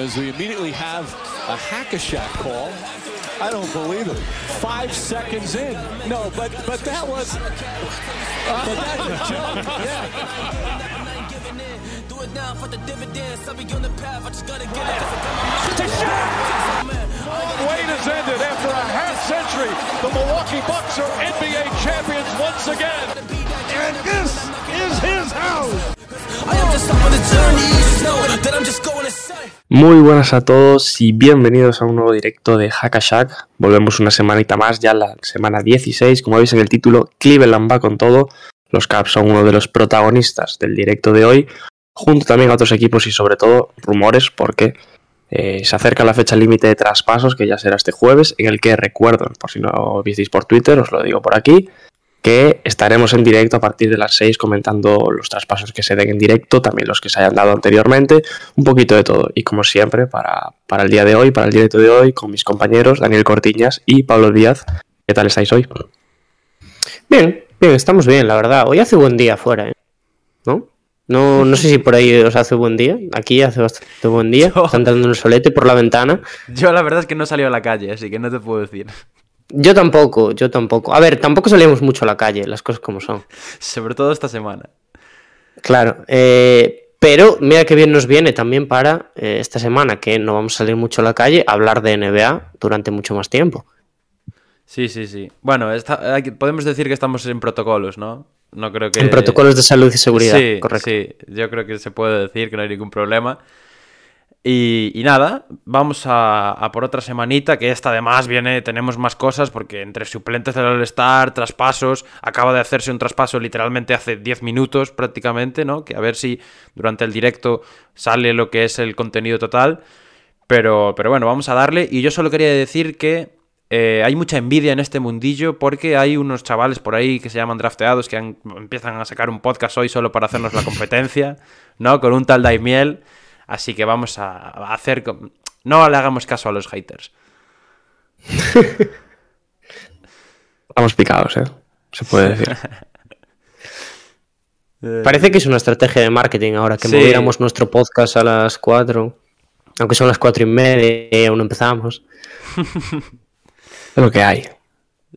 as we immediately have a hack-a-shack call. I don't believe it. Five seconds in. No, but but that was. Uh, but that's a joke. Yeah. Wait has ended after a half century. The Milwaukee Bucks are NBA champions once again. And this is his house. Muy buenas a todos y bienvenidos a un nuevo directo de Hackashack. Volvemos una semanita más, ya la semana 16. Como veis en el título, Cleveland va con todo. Los Caps son uno de los protagonistas del directo de hoy, junto también a otros equipos y sobre todo rumores, porque eh, se acerca la fecha límite de traspasos, que ya será este jueves, en el que recuerdo, por si no visteis por Twitter, os lo digo por aquí, que estaremos en directo a partir de las 6 comentando los traspasos que se den en directo, también los que se hayan dado anteriormente, un poquito de todo. Y como siempre, para, para el día de hoy, para el directo de hoy, con mis compañeros Daniel Cortiñas y Pablo Díaz. ¿Qué tal estáis hoy? Bien, bien, estamos bien, la verdad. Hoy hace buen día afuera, ¿eh? ¿no? No, no sé si por ahí os hace buen día. Aquí hace bastante buen día. Yo- Está entrando un solete por la ventana. Yo la verdad es que no salí a la calle, así que no te puedo decir. Yo tampoco, yo tampoco. A ver, tampoco salíamos mucho a la calle, las cosas como son. Sobre todo esta semana. Claro, eh, pero mira que bien nos viene también para eh, esta semana, que no vamos a salir mucho a la calle, hablar de NBA durante mucho más tiempo. Sí, sí, sí. Bueno, está- podemos decir que estamos en protocolos, ¿no? No creo que... En protocolos de salud y seguridad, Sí, correcto. sí. Yo creo que se puede decir que no hay ningún problema. Y, y nada, vamos a, a por otra semanita, que esta además viene, tenemos más cosas, porque entre suplentes del All-Star, traspasos, acaba de hacerse un traspaso literalmente hace 10 minutos prácticamente, ¿no? Que a ver si durante el directo sale lo que es el contenido total. Pero, pero bueno, vamos a darle. Y yo solo quería decir que eh, hay mucha envidia en este mundillo porque hay unos chavales por ahí que se llaman drafteados que han- empiezan a sacar un podcast hoy solo para hacernos la competencia, ¿no? Con un tal Daimiel. Así que vamos a, hacer... No le hagamos caso a los haters. Estamos picados, ¿eh? Se puede decir. Parece que es una estrategia de marketing ahora, que Sí. moviéramos nuestro podcast a las 4, aunque son las 4 y media y aún no empezamos. Es lo que hay.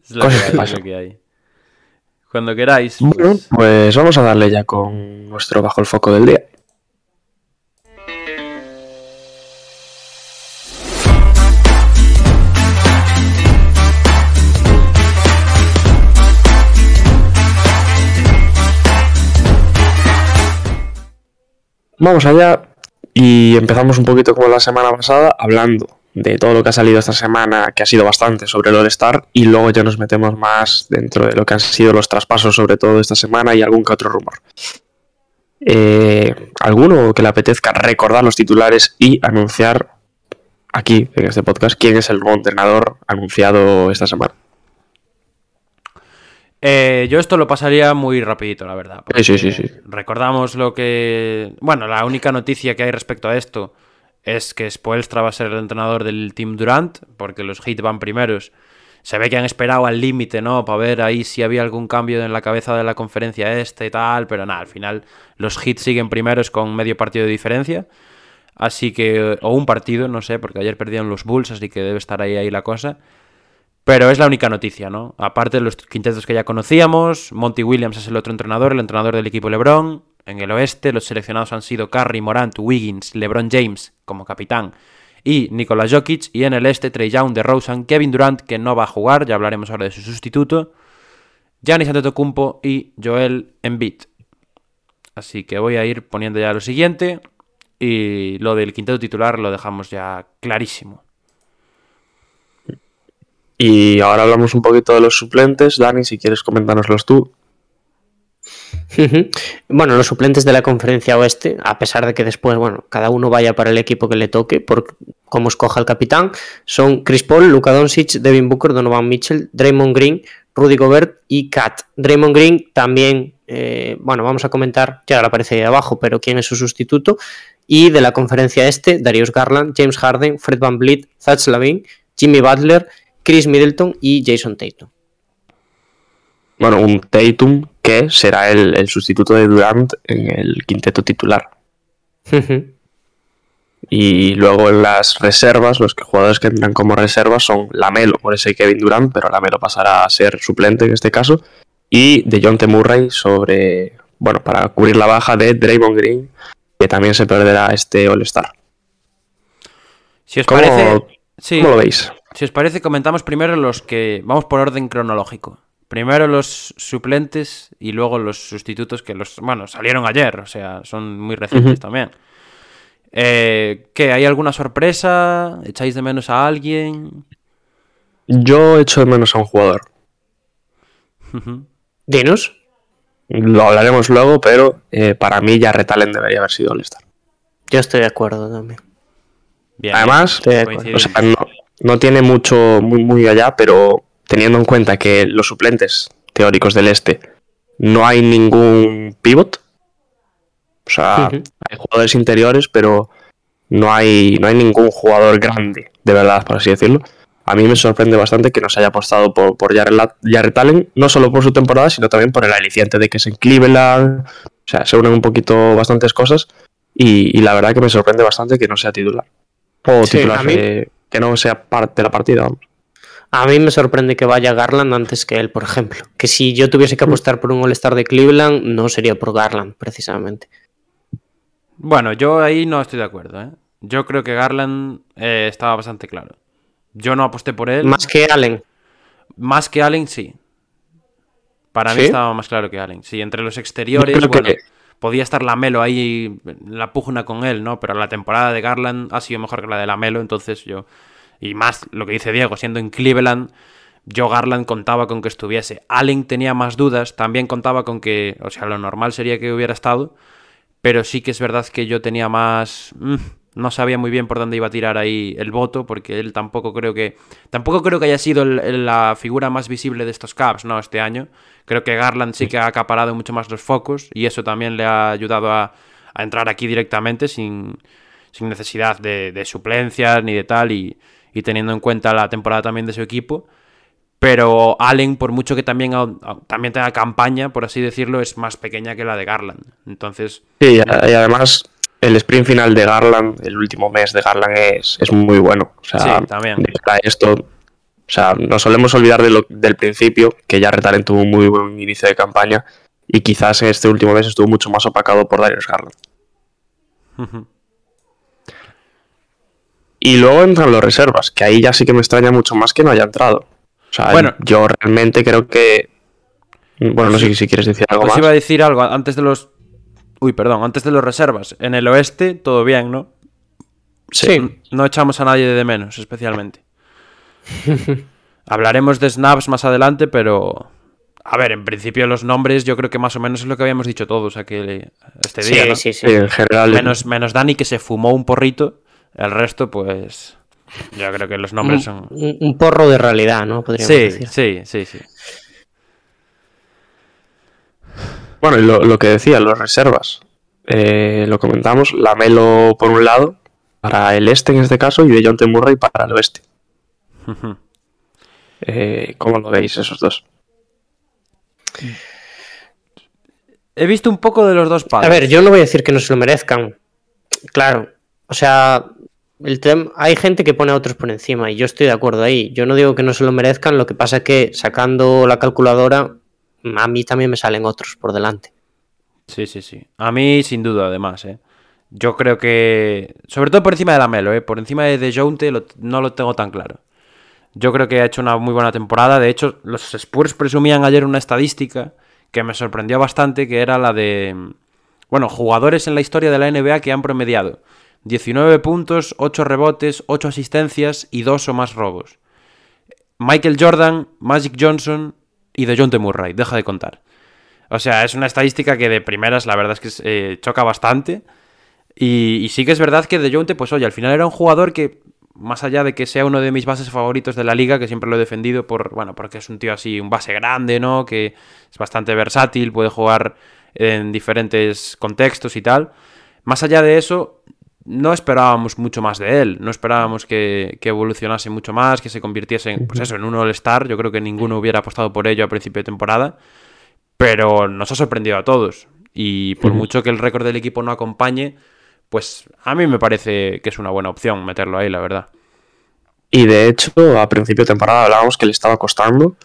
Es lo que hay, lo que hay. Cuando queráis. Bueno, pues- pues vamos a darle ya con nuestro bajo el foco del día. Vamos allá y empezamos un poquito como la semana pasada hablando de todo lo que ha salido esta semana, que ha sido bastante sobre el All-Star, y luego ya nos metemos más dentro de lo que han sido los traspasos sobre todo esta semana y algún que otro rumor. Eh, ¿Alguno que le apetezca recordar los titulares y anunciar aquí, en este podcast, quién es el nuevo entrenador anunciado esta semana? Eh, yo esto lo pasaría muy rapidito, la verdad. Sí, sí, sí. Recordamos lo que... Bueno, la única noticia que hay respecto a esto es que Spoelstra va a ser el entrenador del Team Durant, porque los Heat van primeros. Se ve que han esperado al límite, ¿no? Para ver ahí si había algún cambio en la cabeza de la conferencia este y tal, pero nada, al final los Heat siguen primeros con medio partido de diferencia. Así que... O un partido, no sé, porque ayer perdieron los Bulls, así que debe estar ahí, ahí la cosa. Pero es la única noticia, ¿no? Aparte de los quintetos que ya conocíamos, Monty Williams es el otro entrenador, el entrenador del equipo LeBron. En el oeste, los seleccionados han sido Curry, Morant, Wiggins, LeBron James como capitán y Nikola Jokic. Y en el este, Trey Young, DeRozan, Kevin Durant, que no va a jugar, ya hablaremos ahora de su sustituto, Giannis Antetokounmpo y Joel Embiid. Así que voy a ir poniendo ya lo siguiente y lo del quinteto titular lo dejamos ya clarísimo. Y ahora hablamos un poquito de los suplentes. Dani, si quieres comentárnoslos tú. Bueno, los suplentes de la conferencia oeste, a pesar de que después, bueno, cada uno vaya para el equipo que le toque, por cómo escoja el capitán, son Chris Paul, Luka Doncic, Devin Booker, Donovan Mitchell, Draymond Green, Rudy Gobert y Kat. Draymond Green también, eh, bueno, vamos a comentar, ya ahora aparece ahí abajo, pero quién es su sustituto. Y de la conferencia este, Darius Garland, James Harden, Fred Van Vliet, Zach Lavin, Jimmy Butler, Chris Middleton y Jason Tatum. Bueno, un Tatum que será el, el sustituto de Durant en el quinteto titular. Y luego en las reservas, los jugadores que entran como reservas son Lamelo, por ese Kevin Durant, pero Lamelo pasará a ser suplente en este caso, y de John T. Murray sobre, bueno, para cubrir la baja de Draymond Green, que también se perderá este All-Star. Si os ¿Cómo, parece, sí, ¿Cómo lo veis? Si os parece, comentamos primero los que vamos por orden cronológico. Primero los suplentes y luego los sustitutos que los, bueno, salieron ayer, o sea, son muy recientes también. Eh, ¿Qué? ¿Hay alguna sorpresa? ¿Echáis de menos a alguien? Yo echo de menos a un jugador. Dinos. Lo hablaremos luego, pero eh, para mí ya Retalen debería haber sido All-Star. Yo estoy de acuerdo también. Bien, Además. O sea, no, no tiene mucho, muy, muy allá, pero teniendo en cuenta que los suplentes teóricos del este no hay ningún pivot. O sea, hay jugadores interiores, pero no hay, no hay ningún jugador grande, de verdad, por así decirlo. A mí me sorprende bastante que no se haya apostado por, por Allen, no solo por su temporada, sino también por el aliciente de que es en Cleveland. O sea, se unen un poquito bastantes cosas. Y, y la verdad que me sorprende bastante que no sea titular. O Sí, titular a mí- que no sea parte de la partida. vamos. A mí me sorprende que vaya Garland antes que él, por ejemplo. Que si yo tuviese que apostar por un All-Star de Cleveland, no sería por Garland, precisamente. Bueno, yo ahí no estoy de acuerdo, ¿eh? Yo creo que Garland eh, estaba bastante claro. Yo no aposté por él. Más que Allen. Más que Allen, sí. Para mí estaba más claro que Allen. Sí, entre los exteriores, Yo creo bueno, que- podía estar Lamelo ahí en la pugna con él, ¿no? Pero la temporada de Garland ha sido mejor que la de Lamelo, entonces yo... Y más lo que dice Diego, siendo en Cleveland, yo Garland contaba con que estuviese. Allen tenía más dudas, también contaba con que, o sea, lo normal sería que hubiera estado, pero sí que es verdad que yo tenía más... mm, no sabía muy bien por dónde iba a tirar ahí el voto, porque él tampoco creo que... Tampoco creo que haya sido el- el- la figura más visible de estos Caps, ¿no? Este año. Creo que Garland sí que ha acaparado mucho más los focos y eso también le ha ayudado a, a entrar aquí directamente sin, sin necesidad de, de suplencias ni de tal y, y teniendo en cuenta la temporada también de su equipo. Pero Allen, por mucho que también, también tenga campaña, por así decirlo, es más pequeña que la de Garland. Entonces, Sí, y además el sprint final de Garland, el último mes de Garland es, es muy bueno. O sea, Sí, también. esto, o sea, nos solemos olvidar de lo- del principio, que ya Retalen tuvo un muy buen inicio de campaña y quizás en este último mes estuvo mucho más opacado por Darius Garland. Y luego entran los reservas, que ahí ya sí que me extraña mucho más que no haya entrado. O sea, Bueno. yo realmente creo que... Bueno, no sé si quieres decir algo Os más. iba a decir algo antes de los. Uy, perdón, antes de los reservas. En el oeste, todo bien, ¿no? Sí. No echamos a nadie de menos, especialmente. Hablaremos de snaps más adelante, pero. A ver, en principio los nombres yo creo que más o menos es lo que habíamos dicho todos aquel, este Sí, día, ¿no? sí, sí. Sí, en general... Menos, menos Dani que se fumó un porrito. El resto, pues. Yo creo que los nombres son. Un, un porro de realidad, ¿no? Podríamos Sí, decir. sí, sí, sí. Bueno, y lo, lo que decía, los reservas. Eh, lo comentamos, Lamelo por un lado, para el este en este caso, y de John T. Murray para el oeste. Eh, ¿Cómo lo veis esos dos? He visto un poco de los dos A padres. ver, yo no voy a decir que no se lo merezcan. Claro. O sea, el tem- hay gente que pone a otros por encima y yo estoy de acuerdo ahí. Yo no digo que no se lo merezcan, lo que pasa es que sacando la calculadora, a mí también me salen otros por delante. Sí, sí, sí. A mí, sin duda, además, ¿eh? Yo creo que. Sobre todo por encima de la Melo, ¿eh? Por encima de Dejounte no lo tengo tan claro. Yo creo que ha hecho una muy buena temporada. De hecho, los Spurs presumían ayer una estadística que me sorprendió bastante, que era la de. Bueno, jugadores en la historia de la NBA que han promediado 19 puntos, 8 rebotes, 8 asistencias y 2 o más robos. Michael Jordan, Magic Johnson y DeJounte Murray. Deja de contar. O sea, es una estadística que de primeras la verdad es que eh, choca bastante. Y, sí que es verdad que DeJounte, pues oye, al final era un jugador que, más allá de que sea uno de mis bases favoritos de la liga, que siempre lo he defendido por, bueno, porque es un tío así, un base grande, ¿no? Que es bastante versátil, puede jugar en diferentes contextos y tal. Más allá de eso, no esperábamos mucho más de él. No esperábamos que, que evolucionase mucho más, que se convirtiese en, pues eso, en un All-Star. Yo creo que ninguno hubiera apostado por ello a principio de temporada. Pero nos ha sorprendido a todos. Y por mucho que el récord del equipo no acompañe, pues a mí me parece que es una buena opción meterlo ahí, la verdad. Y de hecho, a principio de temporada hablábamos que le estaba costando,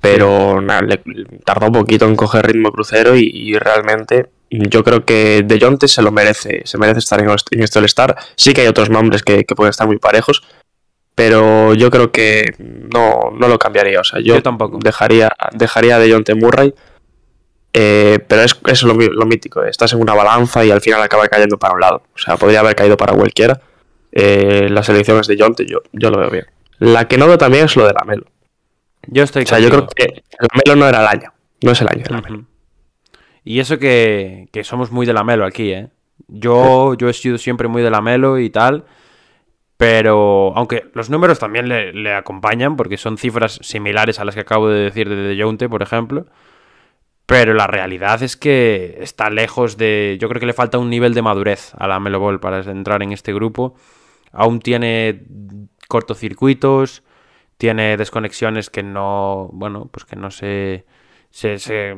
pero nada, le, tardó un poquito en coger ritmo crucero y, y realmente yo creo que De Jonte se lo merece, se merece estar en, en este All-Star. Sí que hay otros nombres que, que, pueden estar muy parejos, pero yo creo que no, no lo cambiaría. O sea, yo, Yo tampoco. dejaría, dejaría De Jonte Murray. eh, pero es, es lo, mítico, eh, estás en una balanza y al final acaba cayendo para un lado. O sea, podría haber caído para cualquiera. Eh, las elecciones de Jonte yo, yo lo veo bien. La que no veo también es lo de la Melo. Yo estoy O sea, yo creo que la Melo no era el año. No es el año de la Melo. Ujú. Y eso que, que somos muy de la Melo aquí, ¿eh? Yo, yo he sido siempre muy de la Melo y tal. Pero, aunque los números también le, le acompañan, porque son cifras similares a las que acabo de decir de De Jonte, por ejemplo. Pero la realidad es que está lejos de. Yo creo que le falta un nivel de madurez a la Melo Ball para entrar en este grupo. Aún tiene cortocircuitos, tiene desconexiones que no. Bueno, pues que no se. Se, se,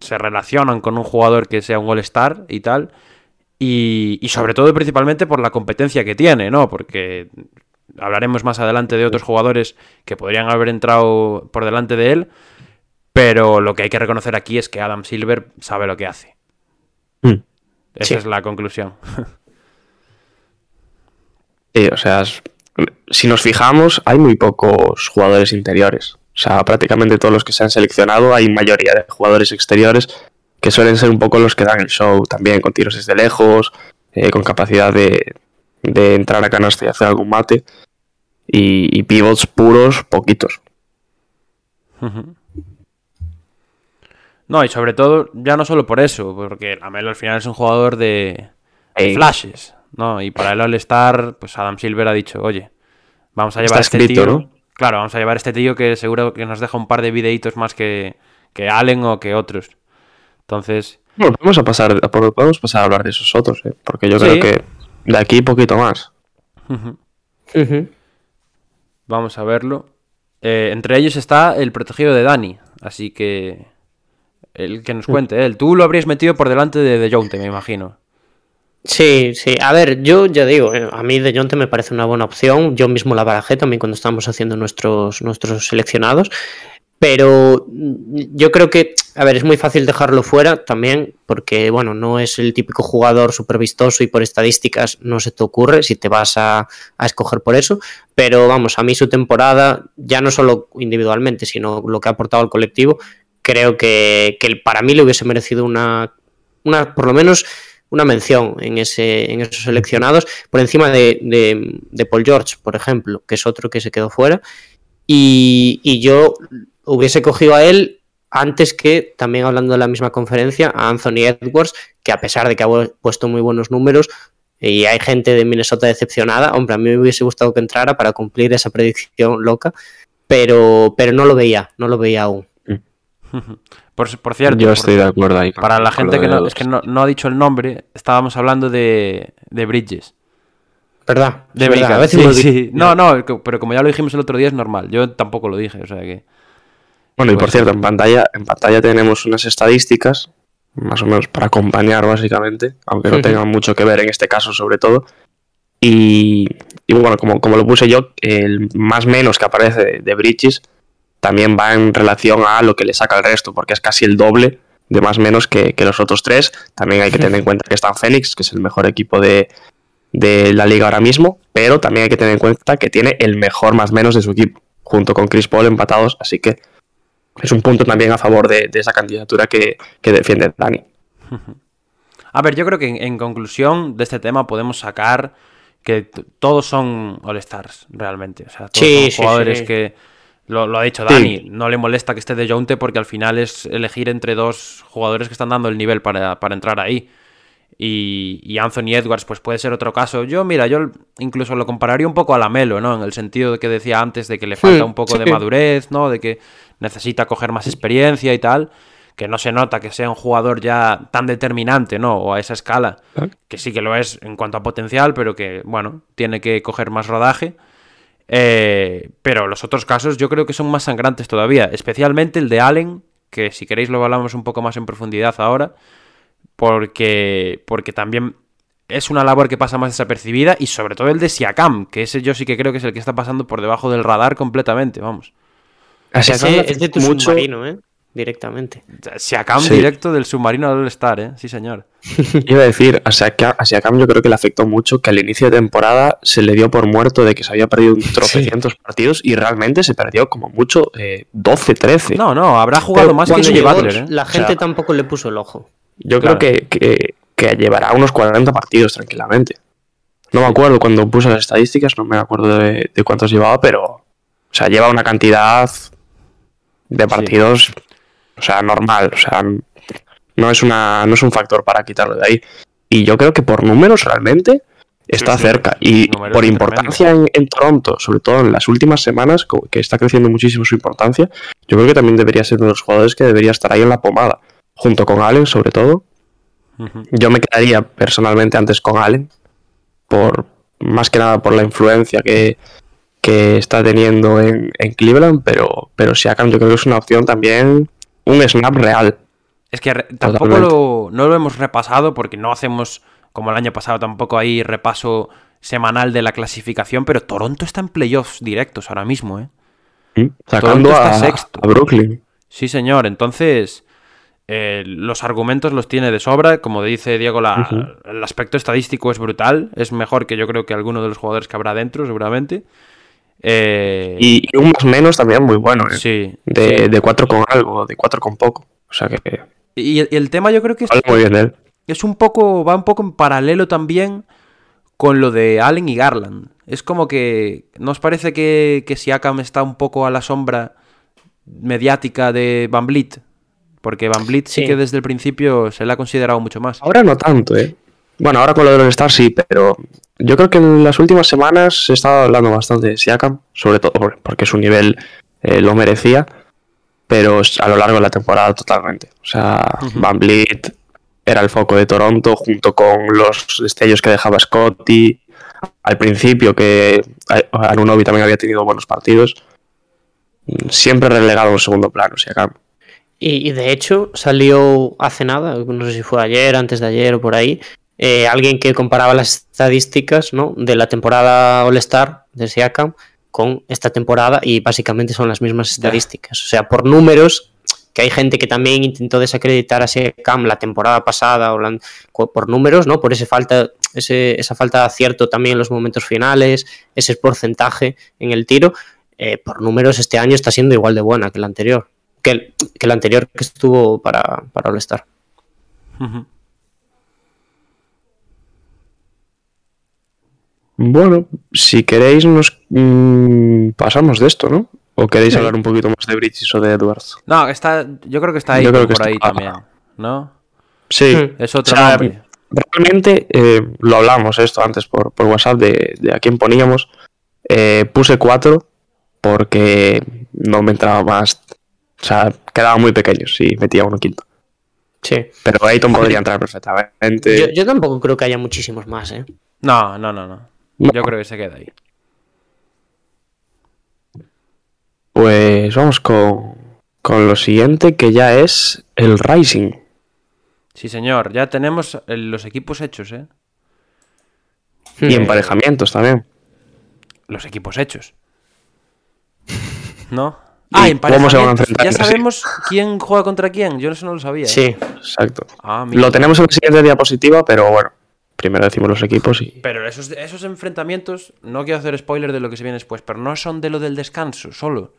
se relacionan con un jugador que sea un All-Star y tal. Y, y sobre todo, principalmente por la competencia que tiene, ¿no? Porque hablaremos más adelante de otros jugadores que podrían haber entrado por delante de él. Pero lo que hay que reconocer aquí es que Adam Silver sabe lo que hace. Mm. Esa Sí. es la conclusión. Sí, o sea, si nos fijamos, hay muy pocos jugadores interiores. O sea, prácticamente todos los que se han seleccionado, hay mayoría de jugadores exteriores que suelen ser un poco los que dan el show también, con tiros desde lejos, eh, con capacidad de, de entrar a canasta y hacer algún mate. Y, y pivots puros, poquitos. No, y sobre todo, ya no solo por eso, porque Lamelo al final es un jugador de, flashes, ¿no? Y para el All-Star, pues Adam Silver ha dicho, oye, vamos a Está llevar a este escrito, tío. ¿no? Claro, vamos a llevar a este tío que seguro que nos deja un par de videitos más que, que Allen o que otros. Entonces, Bueno, podemos, a pasar, podemos pasar a hablar de esos otros, ¿eh? porque yo Sí. creo que de aquí poquito más. Vamos a verlo. Eh, entre ellos está el protegido de Dani, así que el que nos cuente él. Tú lo habrías metido por delante de De Jonte, me imagino. Sí, sí. A ver, yo ya digo, eh, a mí De Jonte me parece una buena opción. Yo mismo la barajé también cuando estábamos haciendo nuestros, nuestros seleccionados. Pero mm, yo creo que, a ver, es muy fácil dejarlo fuera también, porque, bueno, no es el típico jugador súper vistoso y por estadísticas no se te ocurre si te vas a, a escoger por eso. Pero vamos, a mí su temporada, ya no solo individualmente, sino lo que ha aportado al colectivo, creo que, que para mí le hubiese merecido una, una por lo menos una mención en, ese, en esos seleccionados, por encima de, Paul George, por ejemplo, que es otro que se quedó fuera. Y, y yo hubiese cogido a él antes que, también hablando de la misma conferencia, a Anthony Edwards, que a pesar de que ha pu- puesto muy buenos números y hay gente de Minnesota decepcionada, hombre, a mí me hubiese gustado que entrara para cumplir esa predicción loca, pero, pero no lo veía, no lo veía aún. Por, por cierto, Yo por- estoy de acuerdo ahí. con- para la gente que no, es que no, no ha dicho el nombre, estábamos hablando de, de Bridges. ¿Verdad? De verdad, Mika. a veces Sí, me olvido. sí. No, no, pero como ya lo dijimos el otro día es normal. Yo tampoco lo dije, o sea que... Bueno, y Pues por cierto, en pantalla, en pantalla tenemos unas estadísticas, más o menos para acompañar básicamente, aunque no tengan mucho que ver en este caso sobre todo. Y, y bueno, como, como lo puse yo, el más menos que aparece de, de Bridges también va en relación a lo que le saca el resto, porque es casi el doble de más menos que, que los otros tres. También hay que tener en cuenta que está Phoenix, que es el mejor equipo de, de la liga ahora mismo, pero también hay que tener en cuenta que tiene el mejor más menos de su equipo, junto con Chris Paul empatados, así que es un punto también a favor de, de esa candidatura que, que defiende Dani. A ver, yo creo que en, en conclusión de este tema podemos sacar que todos son All-Stars, realmente. O sea, todos Sí, son sí, jugadores sí. que... Lo, lo ha dicho Sí. Dani, no le molesta que esté de Jonte porque al final es elegir entre dos jugadores que están dando el nivel para, para entrar ahí. Y, y Anthony Edwards, pues puede ser otro caso. Yo, mira, yo incluso lo compararía un poco a Lamelo, ¿no? En el sentido de que decía antes de que le falta un poco de madurez, ¿no? De que necesita coger más experiencia y tal. Que no se nota que sea un jugador ya tan determinante, ¿no? O a esa escala. Claro. Que sí que lo es en cuanto a potencial, pero que, bueno, tiene que coger más rodaje. Eh, pero los otros casos yo creo que son más sangrantes todavía. Especialmente el de Allen, que si queréis lo hablamos un poco más en profundidad ahora porque, porque también es una labor que pasa más desapercibida y sobre todo el de Siakam, que ese yo sí que creo que es el que está pasando por debajo del radar completamente, vamos. A Siakam ese, es de tu mucho... submarino, ¿eh? Directamente. Siakam sí. directo del submarino al All-Star, ¿eh? Sí, señor. Iba a decir, a Siakam, a Siakam, yo creo que le afectó mucho que al inicio de temporada se le dio por muerto de que se había perdido un tropecientos sí. partidos y realmente se perdió como mucho eh, 12, 13. No, no, habrá jugado Pero más que Jimmy Butler, ¿eh? La gente o sea, tampoco le puso el ojo. Yo claro. creo que, que, que llevará unos 40 partidos tranquilamente. No me acuerdo cuando puse las estadísticas, no me acuerdo de, de cuántos llevaba, pero. O sea, lleva una cantidad de partidos. Sí. O sea, normal. O sea, no es, una, no es un factor para quitarlo de ahí. Y yo creo que por números realmente está sí, cerca. Y por importancia en, en, Toronto, sobre todo en las últimas semanas, que está creciendo muchísimo su importancia, yo creo que también debería ser uno de los jugadores que debería estar ahí en la pomada. Junto con Allen, sobre todo. Uh -huh. Yo me quedaría personalmente antes con Allen, por más que nada por la influencia que, que está teniendo en, en, Cleveland, pero, pero Siakam yo creo que es una opción también, un snap real. Es que tampoco lo, no lo hemos repasado porque no hacemos, como el año pasado, tampoco hay repaso semanal de la clasificación, pero Toronto está en playoffs directos ahora mismo, ¿eh? ¿Sí? Sacando a, a Brooklyn. Sí, señor. Entonces, eh, los argumentos los tiene de sobra. Como dice Diego, la, uh -huh. el aspecto estadístico es brutal. Es mejor que yo creo que alguno de los jugadores que habrá dentro, seguramente. Eh... Y, y, un más menos también muy bueno. ¿eh? Sí. De, sí. de 4 con algo, de 4 con poco. O sea que. Y el, y el tema yo creo que es. muy bien él. Es un poco. Va un poco en paralelo también con lo de Allen y Garland. Es como que. ¿Nos parece que, que Siakam está un poco a la sombra mediática de Van Vliet? Porque Van Vliet sí. sí. que desde el principio se le ha considerado mucho más. Ahora no tanto, ¿eh? Bueno, ahora con lo de los Stars sí, pero yo creo que en las últimas semanas se estado hablando bastante de Siakam, sobre todo porque su nivel eh, lo merecía, pero a lo largo de la temporada totalmente. O sea, uh -huh. Van Vliet era el foco de Toronto junto con los destellos que dejaba Scotty. Al principio que Anunobi también había tenido buenos partidos. Siempre relegado en segundo plano, Siakam. Y, y, de hecho salió hace nada, no sé si fue ayer, antes de ayer o por ahí, eh, alguien que comparaba las estadísticas ¿no? de la temporada All-Star de Siakam con esta temporada y básicamente son las mismas estadísticas. O sea, por números, que hay gente que también intentó desacreditar a Siakam la temporada pasada o la, por números, ¿no? Por ese falta, ese, esa falta de acierto también en los momentos finales, ese porcentaje en el tiro, eh, por números este año está siendo igual de buena que el anterior que el, que el anterior que estuvo para, para All Star. Uh -huh. Bueno, si queréis nos mmm, pasamos de esto, ¿no? ¿O queréis sí. hablar un poquito más de Bridges o de Edwards? No, está, yo creo que está ahí yo creo que por está, ahí ah, también, ¿no? Sí. Es otro o sea, nombre. Realmente eh, lo hablamos esto antes por, por WhatsApp de, de, a quién poníamos. Eh, puse cuatro porque no me entraba más o sea, quedaban muy pequeños si metía uno quinto. Sí. Pero Ayton podría entrar perfectamente. Yo, yo, tampoco creo que haya muchísimos más, ¿eh? No, no, no, no. No. Yo creo que se queda ahí. Pues vamos con, con lo siguiente, que ya es el Rising. Sí, señor. Ya tenemos los equipos hechos, ¿eh? Y emparejamientos también. Los equipos hechos. ¿No? Ah, ¿Cómo se van a enfrentar? Ya sabemos sí. quién juega contra quién. Yo eso no lo sabía. Sí, ¿eh? exacto. Ah, lo tenemos en la siguiente diapositiva, pero bueno. Primero decimos los equipos y. Pero esos, esos enfrentamientos, no quiero hacer spoiler de lo que se viene después, pero no son de lo del descanso, solo.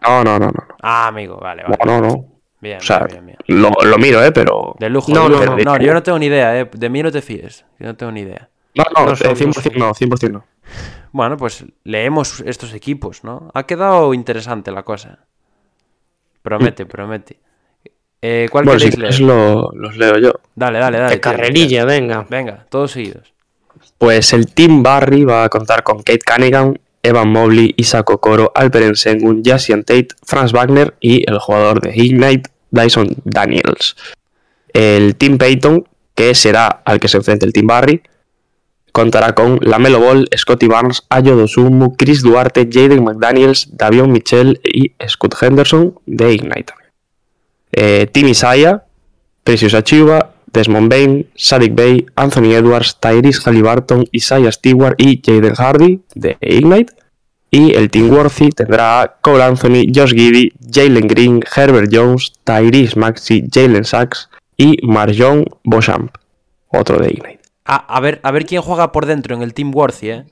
No, no, no, no. Ah, amigo, vale, vale. No, no, no. Bien, o sea, bien, bien, bien. Lo, lo, miro, ¿eh? Pero. De lujo. No, no, no, no, yo no tengo ni idea, ¿eh? De mí no te fíes. Yo no tengo ni idea. No, no, no 100% no, 100% no. Bueno, pues leemos estos equipos, ¿no? Ha quedado interesante la cosa. Promete, promete. Eh, ¿Cuál bueno, queréis si leer? Lo, los leo yo. Dale, dale, dale. De carrerilla, venga. Venga, todos seguidos. Pues el Team Barry va a contar con Kate Cunningham, Evan Mobley, Isaac Okoro, Alperen Sengun, Jassian Tate, Franz Wagner y el jugador de Ignite, Dyson Daniels. El Team Payton, que será al que se enfrente el Team Barry, contará con Lamelo Ball, Scotty Barnes, Ayo Dosumu, Chris Duarte, Jaden McDaniels, Davion Mitchell y Scott Henderson de Ignite. Eh, Team Isaiah, Precious Achiuwa, Desmond Bain, Sadik Bay, Anthony Edwards, Tyrese Halliburton, Isaiah Stewart y Jaden Hardy de Ignite. Y el Team Worthy tendrá a Cole Anthony, Josh Giddy, Jalen Green, Herbert Jones, Tyrese Maxi, Jalen Sachs y Marjon Beauchamp, otro de Ignite. A ver, a ver quién juega por dentro en el Team Worthy, ¿eh?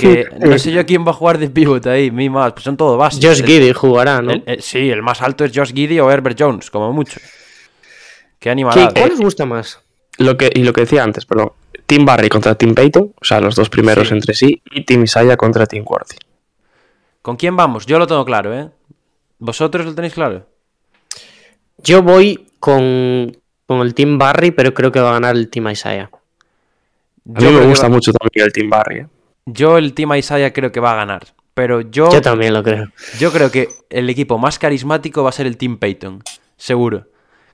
Que no sé yo quién va a jugar de pivot ahí, mi más, pues son todo bases. Josh Giddy jugará, ¿no? el- el- sí, el más alto es Josh Giddy o Herbert Jones, como mucho. Qué ¿Qué- animalada. ¿Cuál os gusta más? Lo que, y lo que decía antes, perdón. Team Barry contra Team Peyton, o sea, los dos primeros Sí. entre sí, y Team Isaiah contra Team Worthy. ¿Con quién vamos? Yo lo tengo claro, ¿eh? ¿Vosotros lo tenéis claro? Yo voy con, con el Team Barry, pero creo que va a ganar el Team Isaiah. A Yo mí creo me gusta va- mucho también el Team Barry. ¿eh? Yo el Team Isaiah creo que va a ganar. Pero yo, Yo también lo creo. yo creo que el equipo más carismático va a ser el Team Peyton. Seguro.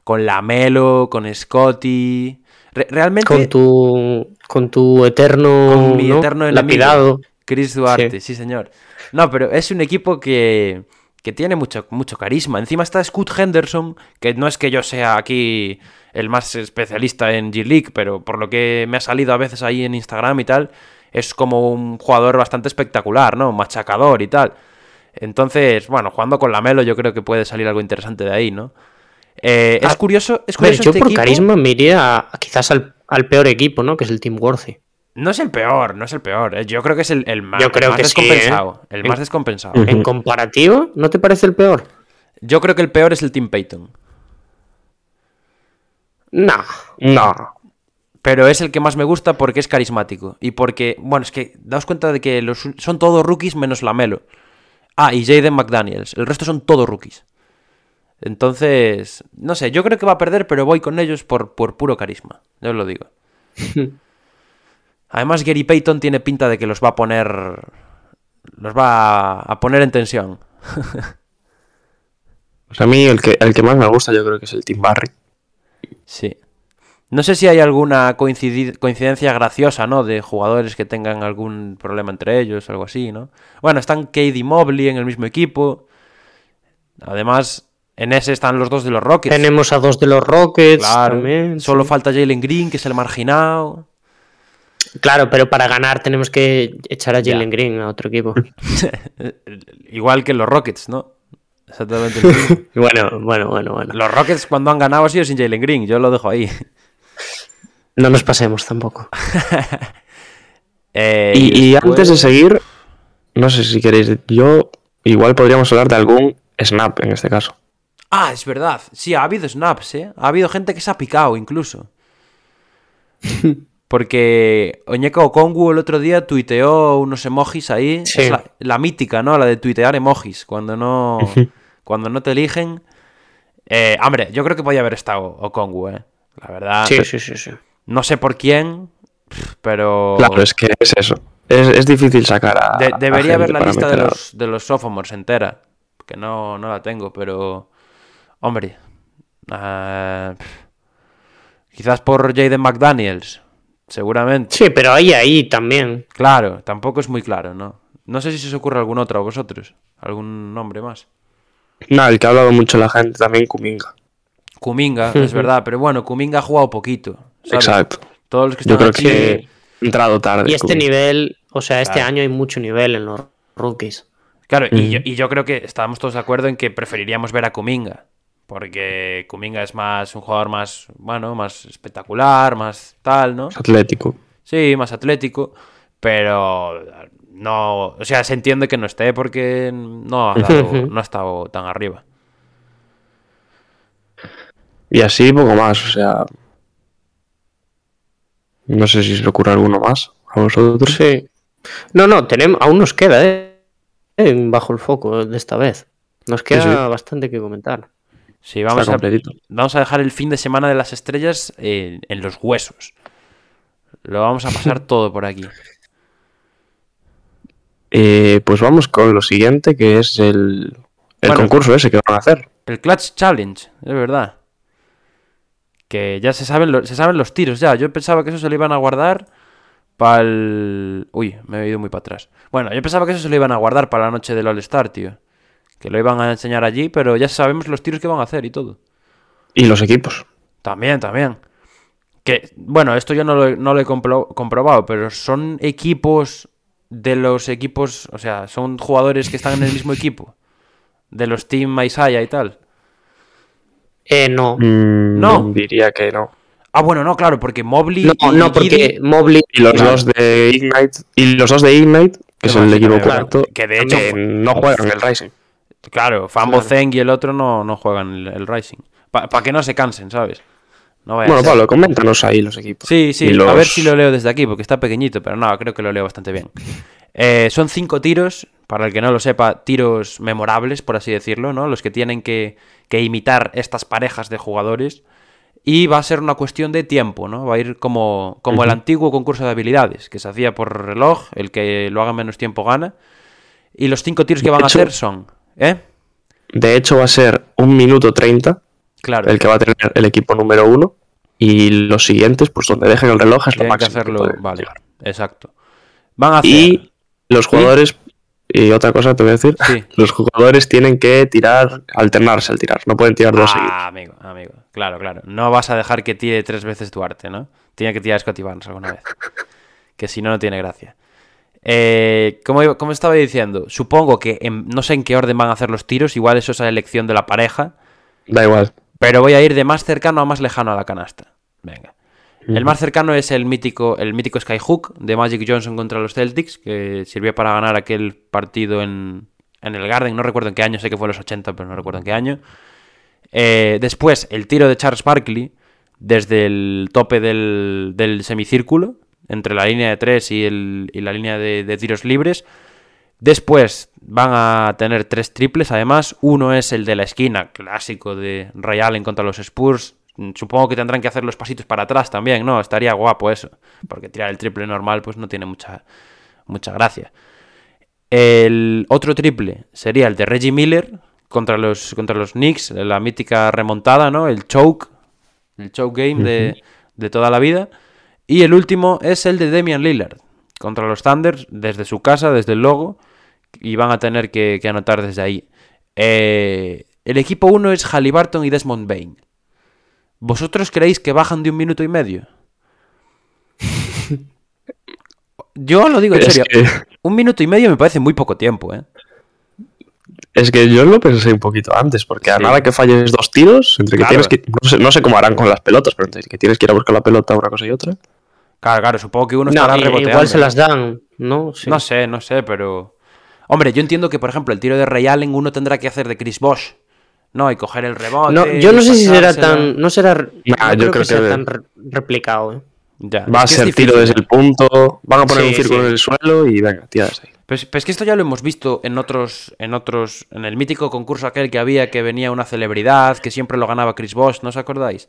Con Lamelo, con Scotty. Re- realmente. Con tu, con tu eterno, con mi ¿no? eterno enemigo. lapidado. Chris Duarte, sí. señor. No, pero es un equipo que, que tiene mucho, mucho carisma. Encima está Scoot Henderson, que no es que yo sea aquí el más especialista en G-League, pero por lo que me ha salido a veces ahí en Instagram y tal, es como un jugador bastante espectacular, ¿no? Machacador y tal. Entonces, bueno, jugando con la Melo yo creo que puede salir algo interesante de ahí, ¿no? Eh, es Ah, curioso, es ver, curioso yo este por equipo- carisma me iría a- quizás al, al peor equipo, ¿no? Que es el Team Worthy. No es el peor, no es el peor. eh. Yo creo que es el, el más, Yo creo el más que sí, ¿eh? descompensado. El En- más descompensado. En comparativo, ¿no te parece el peor? Yo creo que el peor es el Team Peyton. No. No. Pero es el que más me gusta porque es carismático. Y porque, bueno, es que daos cuenta de que los, son todos rookies menos Lamelo. Ah, y Jaden McDaniels. El resto son todos rookies. Entonces, no sé, yo creo que va a perder, pero voy con ellos por, por puro carisma. Yo os lo digo. Además, Gary Payton tiene pinta de que los va a poner. Los va a poner en tensión. Pues a mí el que, el que más me gusta yo creo que es el Team Barry. Sí. No sé si hay alguna coincidencia graciosa, ¿no? De jugadores que tengan algún problema entre ellos o algo así, ¿no? Bueno, están Cade y Mobley en el mismo equipo. Además, en ese están los dos de los Rockets. Tenemos a dos de los Rockets Claro. también. Solo sí. falta Jalen Green, que es el marginado. Claro, pero para ganar tenemos que echar a. Jalen Green a otro equipo. Igual que los Rockets, ¿no? Exactamente. bueno, bueno, bueno, bueno. los Rockets cuando han ganado ha sido sin Jalen Green. Yo lo dejo ahí. No nos pasemos tampoco. Eh, Y, y después- antes de seguir, no sé si queréis, yo igual podríamos hablar de algún snap en este caso. Ah, es verdad. Sí, ha habido snaps, ¿eh? Ha habido gente que se ha picado incluso. Porque Oñeka Okongu el otro día tuiteó unos emojis ahí. Sí. Es la, la mítica, ¿no? La de tuitear emojis cuando no, cuando no te eligen. Eh, hombre, yo creo que podía haber estado Okongu, ¿eh? La verdad. Sí, sí, sí, sí. No sé por quién, pero... Claro, es que es eso. Es, es difícil sacar a. De- a debería haber la lista de los, de los sophomores entera. Que no, no la tengo, pero. Hombre. ah, quizás por Jaden McDaniels. Seguramente. Sí, pero ahí, ahí también. Claro, tampoco es muy claro, ¿no? No sé si se os ocurre algún otro a vosotros. ¿Algún nombre más? No, el que ha hablado mucho la gente también, Kuminga. Kuminga, es verdad, pero bueno, Kuminga ha jugado poquito. ¿sabes? Exacto. Todos los que Yo están creo aquí- que ha entrado tarde. Y este Kuminga. nivel, o sea, este Claro. año hay mucho nivel en los rookies. Claro, y, yo, y yo creo que estábamos todos de acuerdo en que preferiríamos ver a Kuminga. Porque Kuminga es más un jugador más, bueno, más espectacular, más tal, ¿no? Atlético. Sí, más atlético. Pero no. O sea, se entiende que no esté porque no ha, dado- no ha estado tan arriba. Y así poco más, o sea. No sé si se le ocurre alguno más a vosotros. Sí. No, no, tenemos, aún nos queda, ¿eh? Bajo el foco de esta vez. Nos queda sí. bastante que comentar. Sí, vamos a, completito. vamos a dejar el fin de semana de las estrellas en, en los huesos. Lo vamos a pasar todo por aquí. Eh, pues vamos con lo siguiente, que es el, el Bueno. concurso ese que van a hacer. El Clutch Challenge, es verdad. Que ya se saben, lo- se saben los tiros ya. Yo pensaba que eso se lo iban a guardar para el... Uy, me he ido muy para atrás. Bueno, yo pensaba que eso se lo iban a guardar para la noche del All-Star, tío. Que lo iban a enseñar allí, pero ya sabemos los tiros que van a hacer y todo. Y los equipos. También, también. Que, bueno, esto yo no lo, no lo he compro- comprobado, pero son equipos de los equipos, o sea, son jugadores que están en el mismo equipo. De los Team Isaiah y tal. Eh, no. Mm, No. Diría que no. Ah, bueno, no, claro, porque Mobley No, y no, porque Mobley. Y los Claro. dos de Ignite, y los dos de Ignite, que es Bueno, el equipo claro, correcto, que de hecho que fue- no juegan el Rising. Claro, Fambo Zeng y el otro no, no juegan el, el Rising. Para que no se cansen, ¿sabes? No Bueno. Pablo, coméntanos ahí los equipos. Sí, sí, los- a ver si lo leo desde aquí, porque está pequeñito, pero no, creo que lo leo bastante bien. Eh, son cinco tiros, para el que no lo sepa, tiros memorables, por así decirlo, ¿no? Los que tienen que, que imitar estas parejas de jugadores. Y va a ser una cuestión de tiempo, ¿no? Va a ir como, como el antiguo concurso de habilidades, que se hacía por reloj, el que lo haga en menos tiempo gana. Y los cinco tiros que van a hacer son, ¿eh? De hecho, va a ser un minuto 30 Claro. el que va a tener el equipo número uno. Y los siguientes, pues donde dejen el reloj es lo que máximo. que hacerlo, pueden vale, llegar. exacto. Van a hacer... Y los jugadores, y otra cosa te voy a decir, Sí. los jugadores tienen que tirar, alternarse al tirar, no pueden tirar dos seguidos. Ah, amigo, amigo. Claro, claro. No vas a dejar que tire tres veces Duarte, ¿no? Tiene que tirar Scotty Barnes alguna vez. Que si no, no tiene gracia. Eh, como, como estaba diciendo, supongo que en- no sé en qué orden van a hacer los tiros, igual eso es a elección de la pareja, Da igual. pero voy a ir de más cercano a más lejano a la canasta. Venga. El más cercano es el mítico, el mítico Skyhook de Magic Johnson contra los Celtics, que sirvió para ganar aquel partido en, en el Garden. No recuerdo en qué año, sé que fue en los 80, pero no recuerdo en qué año. Eh, después, el tiro de Charles Barkley desde el tope del, del semicírculo, entre la línea de tres y, el- y la línea de, de tiros libres. Después van a tener tres triples, además. Uno es el de la esquina, clásico de Ray Allen contra los Spurs. Supongo que tendrán que hacer los pasitos para atrás también, ¿no? Estaría guapo eso. Porque tirar el triple normal, pues no tiene mucha, mucha gracia. El otro triple sería el de Reggie Miller contra los, contra los Knicks, la mítica remontada, ¿no? El choke, el choke game de, de toda la vida. Y el último es el de Damian Lillard contra los Thunders desde su casa, desde el logo, y van a tener que, que anotar desde ahí. Eh, el equipo 1 es Halliburton y Desmond Bain. ¿Vosotros creéis que bajan de un minuto y medio? Yo lo digo en Es serio. que, Un minuto y medio me parece muy poco tiempo, ¿eh? es que yo lo pensé un poquito antes, porque a nada que falles dos tiros, entre que Claro. tienes que. No sé, no sé cómo harán con las pelotas, pero entre que tienes que ir a buscar la pelota una cosa y otra. Claro, claro, supongo que uno No, estará reboteando. igual se las dan, ¿no? Sí. No sé, no sé, pero. Hombre, yo entiendo que, por ejemplo, el tiro de Ray Allen uno tendrá que hacer de Chris Bosh. No, y coger el rebote. No, yo no sé si será tan. No será. Nah, no yo creo, creo que sea que- tan re- replicado, ¿eh? Ya, Va a ser tiro desde el punto, van a poner Sí, un círculo sí. en el suelo y venga, tiras ahí. Pues, pues que esto ya lo hemos visto en otros, en otros, en el mítico concurso aquel que había que venía una celebridad, que siempre lo ganaba Chris Bosh, ¿no os acordáis?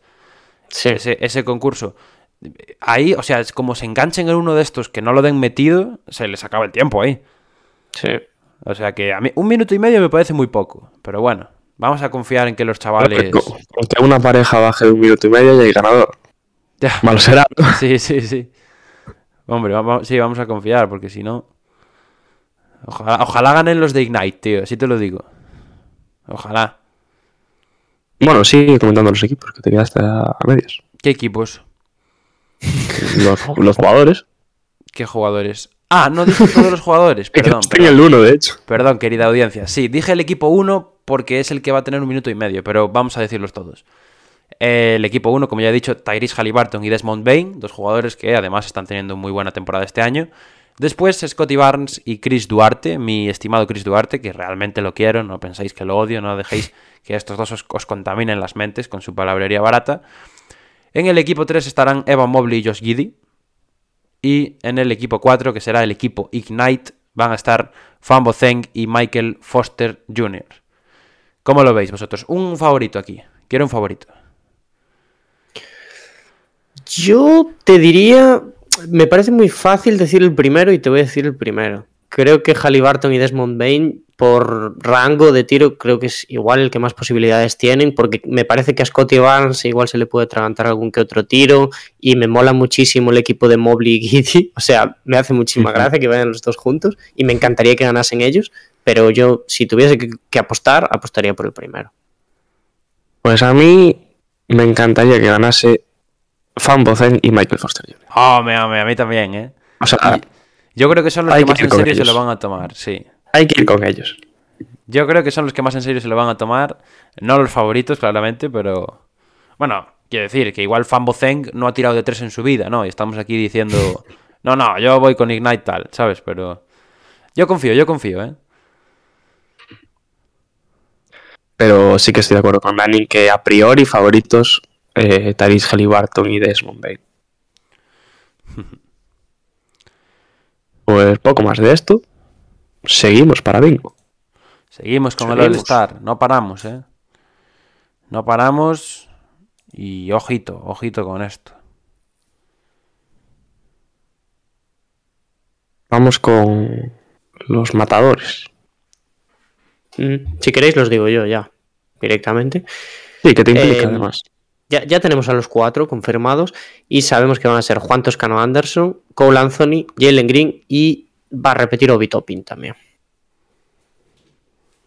Sí. Ese, ese concurso. Ahí, o sea, es como se enganchen en uno de estos que no lo den metido, se les acaba el tiempo ahí. sí. O sea que a mí un minuto y medio me parece muy poco. Pero bueno, vamos a confiar en que los chavales. Con que una pareja baje de un minuto y medio y hay ganador. Ya. Malo será. Sí, sí, sí. Hombre, vamos, sí, vamos a confiar, porque si no. Ojalá, ojalá ganen los de Ignite, tío, así te lo digo. Ojalá. Bueno, sigue comentando los equipos, que te quedaste a, medias. ¿Qué equipos? Los, los jugadores. ¿Qué jugadores? Ah, no dije todos los jugadores. Perdón, Estoy en el 1, de hecho. Perdón, querida audiencia. Sí, dije el equipo 1 porque es el que va a tener un minuto y medio, pero vamos a decirlos todos. El equipo 1, como ya he dicho, Tyrese Halliburton y Desmond Bain, dos jugadores que además están teniendo muy buena temporada este año. Después Scotty Barnes y Chris Duarte, mi estimado Chris Duarte, que realmente lo quiero, no pensáis que lo odio, no dejéis que estos dos os, os contaminen las mentes con su palabrería barata. En el equipo 3 estarán Evan Mobley y Josh Giddy. Y en el equipo 4, que será el equipo Ignite, van a estar Fambo Zeng y Michael Foster Jr. ¿Cómo lo veis vosotros? Un favorito aquí. Quiero un favorito. Yo te diría. Me parece muy fácil decir el primero y te voy a decir el primero. Creo que Halliburton y Desmond Bain, por rango de tiro, creo que es igual el que más posibilidades tienen, porque me parece que a Scotty Barnes igual se le puede atragantar algún que otro tiro, y me mola muchísimo el equipo de Mobley y Giddy. O sea, me hace muchísima gracia que vayan los dos juntos, y me encantaría que ganasen ellos, pero yo, si tuviese que, que apostar, apostaría por el primero. Pues a mí me encantaría que ganase Fan Bozen y Michael Foster Jr. Hombre, hombre, a mí también, ¿eh? O sea, Yo creo que son los que que más en serio se lo van a tomar, sí. hay que ir con ellos. Yo creo que son los que más en serio se lo van a tomar. No los favoritos, claramente, pero. Bueno, quiero decir que igual Fambo Zeng no ha tirado de tres en su vida, ¿no? Y estamos aquí diciendo. No, no, yo voy con Ignite tal, ¿sabes? Pero. Yo confío, yo confío, ¿eh? Pero sí que estoy de acuerdo con Dani que a priori favoritos eh, Tyrese Halliburton y Desmond Bain. Pues poco más de esto. Seguimos para bingo. Seguimos con el. All-Star. No paramos, ¿eh? No paramos. Y ojito, ojito con esto. Vamos con los matadores. Mm, Si queréis, los digo yo ya, directamente. Sí, que te implica Eh, además. Ya, ya tenemos a los cuatro confirmados y sabemos que van a ser Juan Toscano Anderson, Cole Anthony, Jalen Green y va a repetir Obi Toppin también.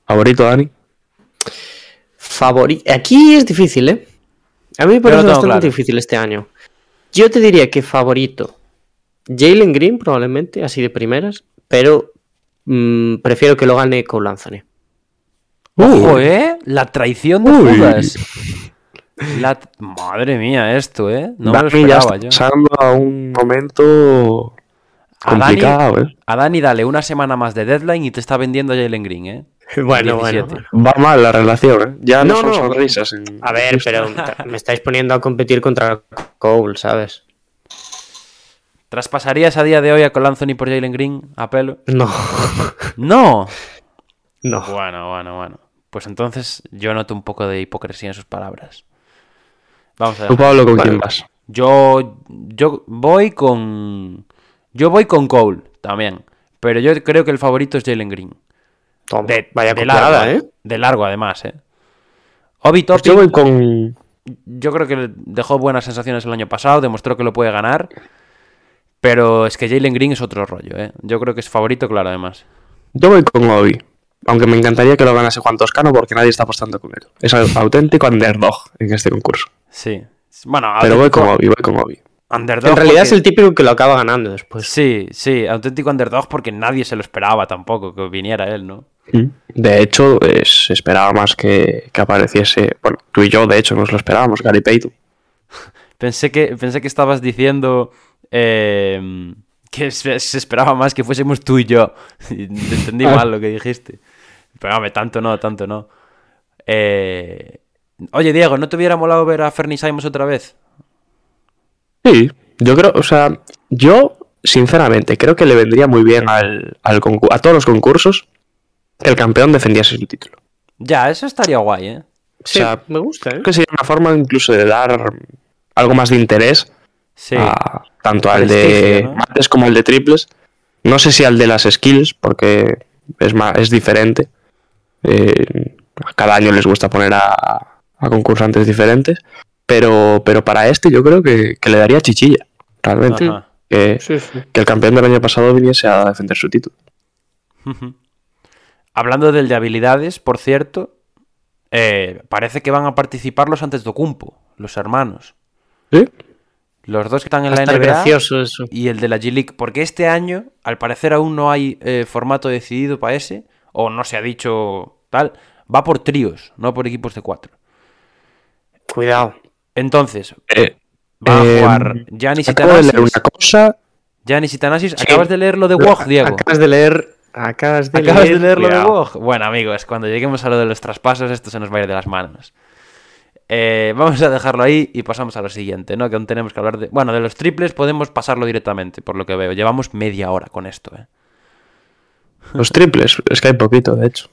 ¿Favorito, Dani? Favori- Aquí es difícil, ¿eh? A mí me parece bastante claro. difícil este año. Yo te diría que favorito Jalen Green, probablemente, así de primeras, pero mm, prefiero que lo gane Cole Anthony. Ojo, ¿eh? La traición de Uy. Judas. La... Madre mía, esto, ¿eh? No me lo Dani ya esperaba está yo. pasando a un momento A Dani, complicado, ¿eh? a Dani dale una semana más de deadline y te está vendiendo a Jalen Green, ¿eh? Bueno, bueno, 17. bueno. Va mal la relación, ¿eh? Ya no, No, son sonrisas. en- A ver, pero me estáis poniendo a competir contra Cole, ¿sabes? ¿Traspasarías a día de hoy a Cole Anthony por Jalen Green a pelo? No, ¡No! no. Bueno, bueno, bueno. Pues entonces yo noto un poco de hipocresía en sus palabras. Vamos a ¿Tú, ver. Pablo, con quién vas? Yo, yo voy con. Yo voy con Cole también. Pero yo creo que el favorito es Jalen Green. Toma, De, vaya de largo, ¿eh? De largo, además, ¿eh? Obi Pues Toppin, yo voy con. yo creo que dejó buenas sensaciones el año pasado, demostró que lo puede ganar. Pero es que Jalen Green es otro rollo, ¿eh? Yo creo que es favorito, claro, además. Yo voy con Obi. Aunque me encantaría que lo ganase Juan Toscano porque nadie está apostando con él. Es au- auténtico underdog en este concurso. Sí. Bueno, Pero voy con Obi, voy con Obi. underdog En realidad porque- es el típico que lo acaba ganando después. Sí, sí, auténtico underdog porque nadie se lo esperaba tampoco que viniera él, ¿no? De hecho, eh, se esperaba más que, que apareciese. Bueno, tú y yo, de hecho, nos lo esperábamos, Gary Payton. Pensé que, pensé que estabas diciendo eh, que se, se esperaba más que fuésemos tú y yo. Entendí Ah. mal lo que dijiste. Pero hombre, tanto no, tanto no. Eh, Oye, Diego, ¿no te hubiera molado ver a Fernie Simons otra vez? Sí, yo creo, o sea, yo, sinceramente, creo que le vendría muy bien al, al a todos los concursos que el campeón defendiese el título. Ya, eso estaría guay, ¿eh? Sí, sea, me gusta, ¿eh? Creo que sería una forma incluso de dar algo más de interés Sí. a- tanto al de mates como al de triples. No sé si al de las skills, porque es, más, es diferente. Eh, cada año les gusta poner a, a concursantes diferentes. Pero, pero para este yo creo que, que le daría chichilla, realmente. Que, Sí, sí. que el campeón del año pasado viniese a defender su título. Hablando del de habilidades, por cierto, eh, parece que van a participar los antes de Ocumpo, los hermanos. ¿Sí? Los dos que están en la NBA gracioso eso. y el de la G-League. Porque este año, al parecer, aún no hay eh, formato decidido para ese, o no se ha dicho tal. Va por tríos, no por equipos de cuatro. Cuidado. Entonces, Eh, van a eh, jugar Giannis y acabo de leer una cosa. Giannis y Thanasis. Sí. ¿Acabas de leer lo de WOG, Diego? Acabas de leer. Acabas de Acabas leer. de leer lo de. WOG. Bueno, amigos, cuando lleguemos a lo de los traspasos, esto se nos va a ir de las manos. Eh, vamos a dejarlo ahí y pasamos a lo siguiente, ¿no? Que aún tenemos que hablar de. Bueno, de los triples podemos pasarlo directamente, por lo que veo. Llevamos media hora con esto, ¿eh? Los triples, es que hay poquito, de hecho.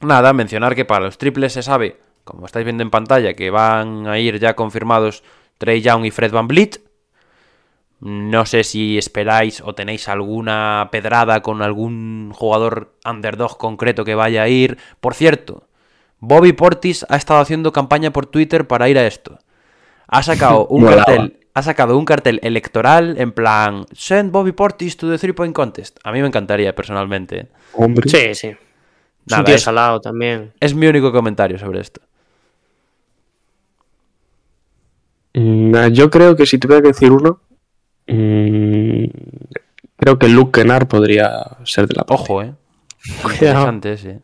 Nada, mencionar que para los triples se sabe, como estáis viendo en pantalla, que van a ir ya confirmados Trey Young y Fred Van Vliet. No sé si esperáis o tenéis alguna pedrada con algún jugador underdog concreto que vaya a ir. Por cierto, Bobby Portis ha estado haciendo campaña por Twitter para ir a esto. Ha sacado un cartel, ha sacado un cartel electoral en plan Send Bobby Portis to the three point contest. A mí me encantaría personalmente. ¿eh? Hombre. Sí, sí. Es Nada, un tío es- salado también. Es mi único comentario sobre esto. Mm, Yo creo que si tuviera que decir uno, mm, creo que Luke Kennard podría ser de la parte. Ojo, eh. Interesante ese.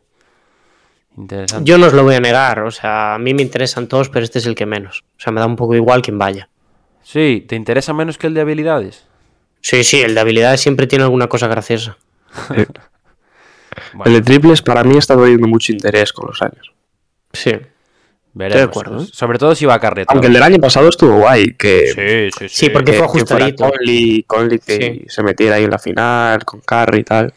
Interesante. Yo no os lo voy a negar, o sea, a mí me interesan todos, pero este es el que menos. O sea, me da un poco igual quien vaya. Sí, ¿te interesa menos que el de habilidades? Sí, sí, el de habilidades siempre tiene alguna cosa graciosa. Bueno, El de triples para mí está teniendo mucho interés con los años. Sí. veremos. de acuerdo, ¿eh? Sobre todo si va a carreta. Aunque el del año pasado estuvo guay, que, Sí, sí, sí. Sí, porque que, fue ajustadito. Conley, Conley que Sí. se metiera ahí en la final con Curry y tal.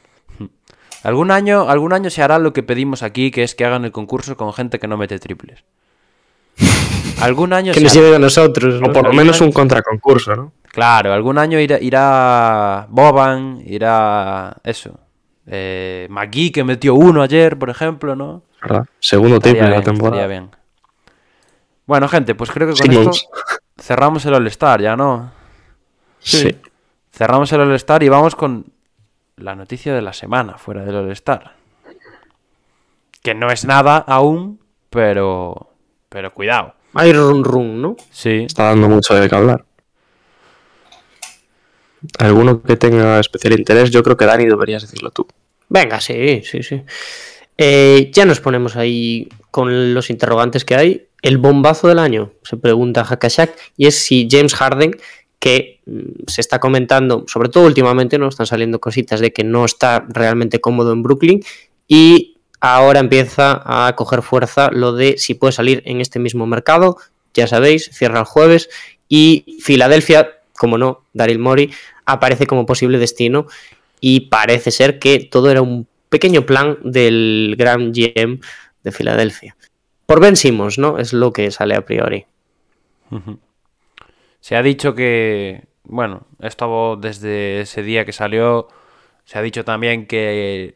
Algún año, algún año se hará lo que pedimos aquí, que es que hagan el concurso con gente que no mete triples. Algún año Que nos lleven a nosotros. ¿no? O por lo menos un contraconcurso, ¿no? Claro, algún año irá, irá Boban, irá eso. Eh, McGee que metió uno ayer, por ejemplo, ¿no? ¿Verdad? Segundo triple de la temporada. bien. Bueno, gente, pues creo que con Simmons. esto cerramos el All-Star, ya, ¿no? Sí. Cerramos el All-Star y vamos con la noticia de la semana fuera del All-Star. Que no es nada aún, pero. Pero cuidado. Hay run run, ¿no? Sí. Está dando mucho de qué hablar. Alguno que tenga especial interés, yo creo que Dani deberías decirlo tú. Venga, sí, sí, sí. Eh, ya nos ponemos ahí con los interrogantes que hay. El bombazo del año, se pregunta Hakashak, y es si James Harden, que mm, se está comentando, sobre todo últimamente, ¿no? Están saliendo cositas de que no está realmente cómodo en Brooklyn, y ahora empieza a coger fuerza lo de si puede salir en este mismo mercado. Ya sabéis, cierra el jueves, y Filadelfia, como no, Daryl Mori, aparece como posible destino y parece ser que todo era un pequeño plan del gran GM de Filadelfia. Por Ben Simmons, ¿no? Es lo que sale a priori. Se ha dicho que. Bueno, esto desde ese día que salió. Se ha dicho también que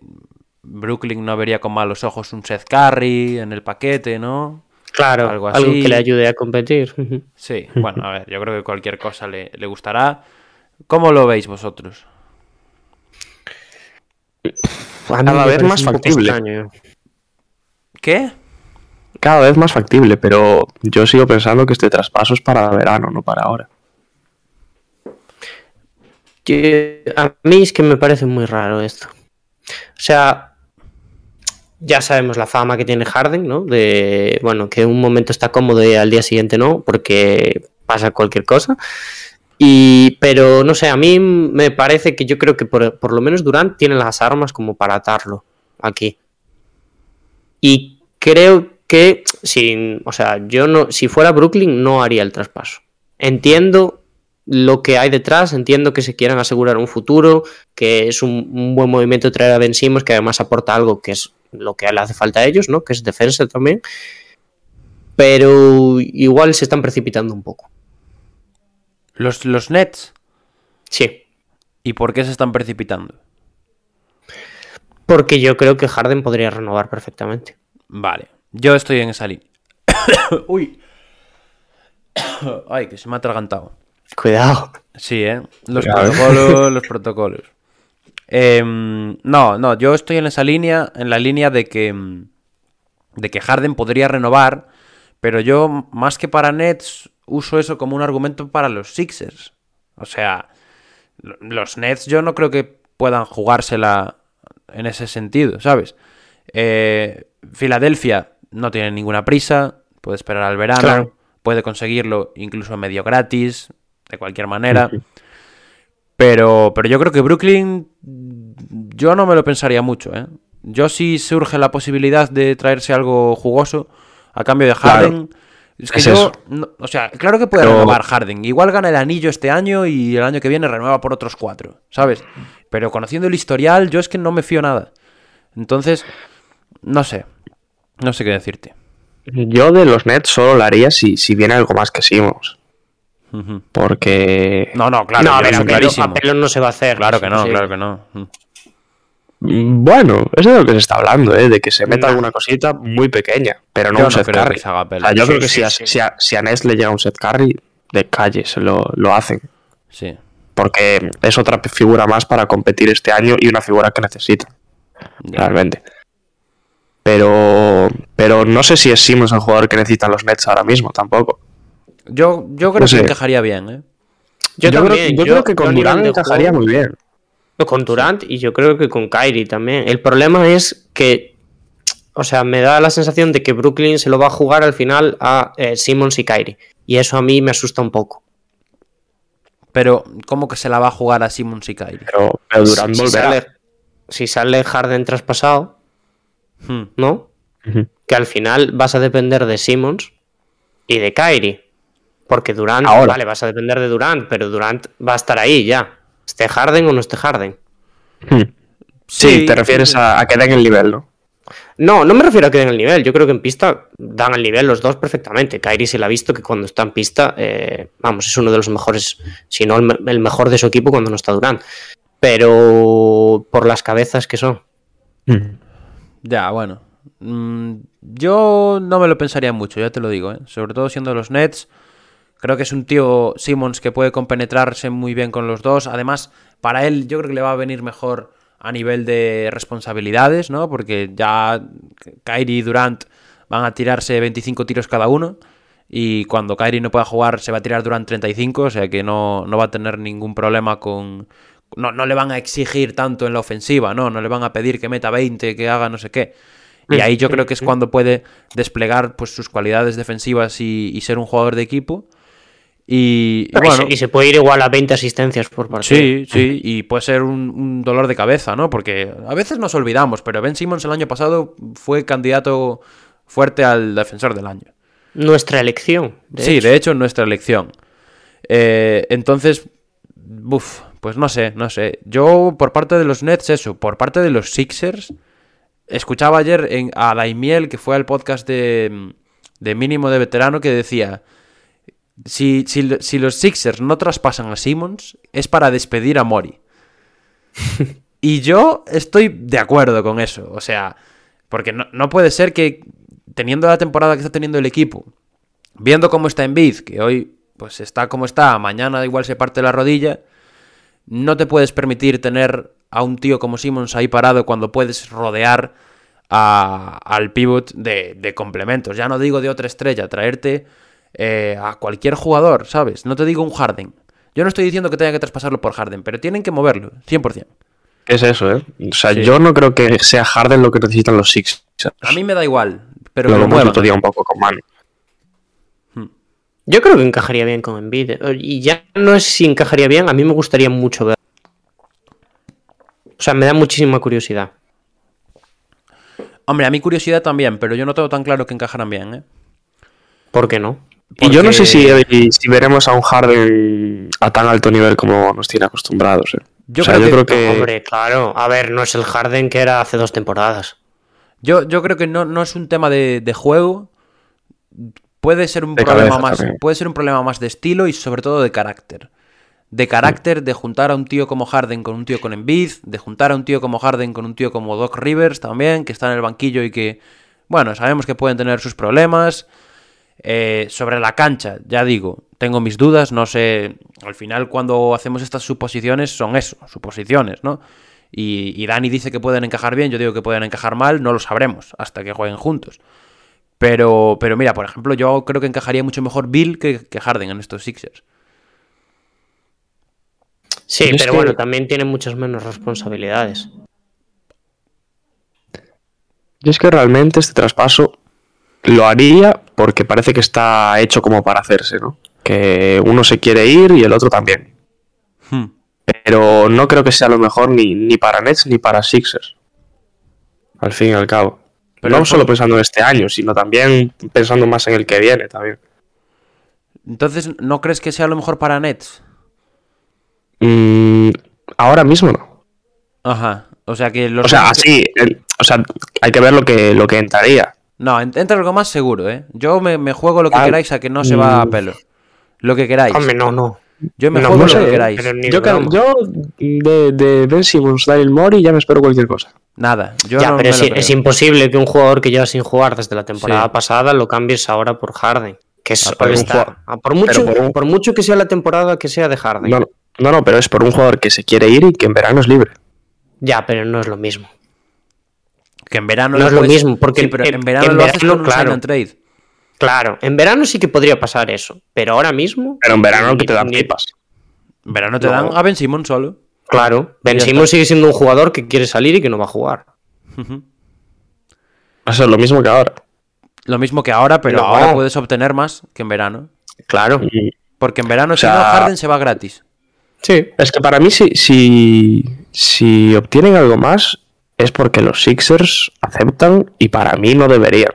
Brooklyn no vería con malos ojos un Seth Curry en el paquete, ¿no? Claro, Algo algo, así. que le ayude a competir. Sí, bueno, a ver, yo creo que cualquier cosa le, le gustará. ¿Cómo lo veis vosotros? Cada vez más factible. extraño. ¿Qué? Cada vez más factible, pero yo sigo pensando que este traspaso es para verano, no para ahora. Yo- a mí es que me parece muy raro esto. O sea, ya sabemos la fama que tiene Harden, ¿no? De, bueno, que un momento está cómodo y al día siguiente no, porque pasa cualquier cosa. Y, pero no sé, a mí me parece que yo creo que por, por lo menos Durant tiene las armas como para atarlo aquí. Y creo que, sin, o sea, yo no, si fuera Brooklyn no haría el traspaso. Entiendo lo que hay detrás, entiendo que se quieran asegurar un futuro, que es un, buen movimiento traer a Ben Simmons, que además aporta algo que es lo que le hace falta a ellos, ¿no? Que es defensa también. Pero igual se están precipitando un poco. Los, los Nets. Sí. ¿Y por qué se están precipitando? Porque yo creo que Harden podría renovar perfectamente. Vale, yo estoy en esa línea. Uy. Ay, que se me ha atragantado. Cuidado. Sí, ¿eh? Los Cuidado, protocolos, los protocolos. Em, no, no, yo estoy en esa línea, en la línea de que, em, de que Harden podría renovar, pero yo, más que para Nets, uso eso como un argumento para los Sixers. O sea, lo- los Nets yo no creo que puedan jugársela en ese sentido, ¿sabes? Eh, Filadelfia no tiene ninguna prisa, puede esperar al verano, Claro. puede conseguirlo incluso medio gratis, de cualquier manera. Pero, pero yo creo que Brooklyn, yo no me lo pensaría mucho, ¿eh? Yo sí surge la posibilidad de traerse algo jugoso a cambio de Claro. Harden. Es que Es yo, no- o sea, claro que puede Pero- renovar Harden. Igual gana el anillo este año y el año que viene renueva por otros cuatro, ¿sabes? Pero conociendo el historial, yo es que no me fío nada. Entonces, no sé. No sé qué decirte. Yo de los Nets solo lo haría si, si viene algo más que Porque. No, no, claro, no, a ver, a pelo, no se va a hacer. Claro que no, claro que no. Bueno, es de lo que se está hablando, ¿eh? De que se meta alguna cosita muy pequeña, pero no Yo un no set carry. que se haga O sea, yo Sí, creo que sí, si, a, si, a, si a Nets le llega un set carry, de calle se lo, lo hacen. Sí. Porque es otra figura más para competir este año y una figura que necesitan, ya. realmente. Pero, pero no sé si es Simmons el jugador que necesitan los Nets ahora mismo, tampoco. Yo, yo creo No que encajaría bien, ¿eh? Yo, creo, también, yo creo que con Durant encajaría juego- muy bien. Con Durant y yo creo que con Kyrie también. El problema es que, o sea, me da la sensación de que Brooklyn se lo va a jugar al final a eh, Simmons y Kyrie. Y eso a mí me asusta un poco. Pero, ¿cómo que se la va a jugar a Simmons y Kyrie? Pero, pero Durant si, volverá. sale, si sale Harden traspasado, Hmm. ¿no? Que al final vas a depender de Simmons y de Kyrie. Porque Durant, Ahora. vale, vas a depender de Durant, pero Durant va a estar ahí ya. Esté Harden o no esté Harden. Hmm. Sí, te refieres a, a que den el nivel, ¿no? No, no me refiero a que den el nivel. Yo creo que en pista dan el nivel los dos perfectamente. Kyrie se le ha visto que cuando está en pista, eh, vamos, es uno de los mejores, si no el, el mejor de su equipo cuando no está Durant. Pero por las cabezas que son. Hmm. Ya, bueno. Mm, yo no me lo pensaría mucho, ya te lo digo, ¿eh? Sobre todo siendo los Nets. Creo que es un tío Simmons que puede compenetrarse muy bien con los dos. Además, para él yo creo que le va a venir mejor a nivel de responsabilidades, ¿no? Porque ya Kyrie y Durant van a tirarse 25 tiros cada uno. Y cuando Kyrie no pueda jugar, se va a tirar Durant 35. O sea que no, no va a tener ningún problema con. No, no le van a exigir tanto en la ofensiva, ¿no? No le van a pedir que meta 20, que haga no sé qué. Y ahí yo creo que es cuando puede desplegar pues, sus cualidades defensivas y, y ser un jugador de equipo. Y, y Y, bueno, se, y se puede ir igual a 20 asistencias por partido. Sí, sí, y puede ser un, un dolor de cabeza, ¿no? Porque a veces nos olvidamos, pero Ben Simmons el año pasado fue candidato fuerte al defensor del año. Nuestra elección. de sí, hecho. de hecho, nuestra elección. Eh, entonces, buf, pues no sé, no sé. Yo, por parte de los Nets, eso. Por parte de los Sixers, escuchaba ayer en, a Daimiel, que fue al podcast de, de Mínimo de Veterano, que decía: si, si, si los Sixers no traspasan a Simmons, es para despedir a Mori. y yo estoy de acuerdo con eso. O sea, porque no, no puede ser que, teniendo la temporada que está teniendo el equipo, viendo cómo está en Biz, que hoy pues está como está, mañana igual se parte la rodilla, no te puedes permitir tener a un tío como Simmons ahí parado cuando puedes rodear a- al pivot de, de complementos. Ya no digo de otra estrella, traerte eh, a cualquier jugador, ¿sabes? No te digo un Harden. Yo no estoy diciendo que tenga que traspasarlo por Harden, pero tienen que moverlo, 100%. ¿Qué es eso, eh? O sea, Sí. yo no creo que sea Harden lo que necesitan los Sixers. A mí me da igual, pero lo que lo otro día un poco con mano. Yo creo que encajaría bien con Embiid. Y ya no es si encajaría bien, a mí me gustaría mucho ver. O sea, me da muchísima curiosidad. Hombre, a mi curiosidad también, pero yo no tengo tan claro que encajarán bien, ¿eh? ¿Por qué no? Y yo no sé si, si veremos a un Harden a tan alto nivel como nos tiene acostumbrados. eh. Yo o sea, creo yo que- creo que. Hombre, claro. A ver, no es el Harden que era hace dos temporadas. Yo, yo creo que no, no es un tema de, de juego. Puede ser un De problema cabeza más. también. Puede ser un problema más de estilo y sobre todo de carácter. De carácter, de juntar a un tío como Harden con un tío con Embiid, de juntar a un tío como Harden con un tío como Doc Rivers también, que está en el banquillo y que, bueno, sabemos que pueden tener sus problemas. Eh, sobre la cancha, ya digo, tengo mis dudas, no sé, al final cuando hacemos estas suposiciones son eso, suposiciones, ¿no? Y, y Dani dice que pueden encajar bien, yo digo que pueden encajar mal, no lo sabremos hasta que jueguen juntos. Pero, pero mira, por ejemplo, yo creo que encajaría mucho mejor Bill que, que Harden en estos Sixers. Sí, pero que- bueno, también tiene muchas menos responsabilidades. Yo es que realmente este traspaso lo haría porque parece que está hecho como para hacerse, ¿no? Que uno se quiere ir y el otro también. Hmm. Pero no creo que sea lo mejor ni, ni para Nets ni para Sixers. Al fin y al cabo. Pero no solo pensando en este año, sino también pensando más en el que viene también. Entonces, ¿no crees que sea lo mejor para Nets? Mm, ahora mismo no. Ajá. O sea que los O sea, el- o sea, hay que ver lo que, lo que entraría. No, en- entra algo más seguro, ¿eh? Yo me, me juego lo que Ah, queráis a que no se va a mm. pelo. Lo que queráis. Hombre, no, no. Yo me no, juego no lo sé, que queráis. pero ni de Yo, yo de, de Ben Simmons, Daryl Mori, ya me espero cualquier cosa. Nada, yo ya, no pero me es, lo creo. es imposible que un jugador que lleva sin jugar desde la temporada Sí. pasada lo cambies ahora por Harden. Que es Ah, jugador- Ah, por, mucho, por un- por mucho que sea la temporada que sea de Harden. No, no, no, no, pero es por un jugador que se quiere ir y que en verano es libre. Ya, pero no es lo mismo. Que en verano No es lo puedes- misano, porque Sí, pero en- en verano en lo haces verano, con un claro. sign and trade. Claro, en verano sí que podría pasar eso, pero ahora mismo. Pero en verano que te dan ni- pipas. En verano te No. dan a Ben Simmons solo. Claro, Ben está. sigue siendo un jugador que quiere salir y que no va a jugar. Eso es lo mismo que ahora. Lo mismo que ahora, pero No. ahora puedes obtener más que en verano. Claro. Y Porque en verano, O si sea- no, Harden se va gratis. Sí. es que para mí, si, si, si obtienen algo más, es porque los Sixers aceptan y para mí no deberían.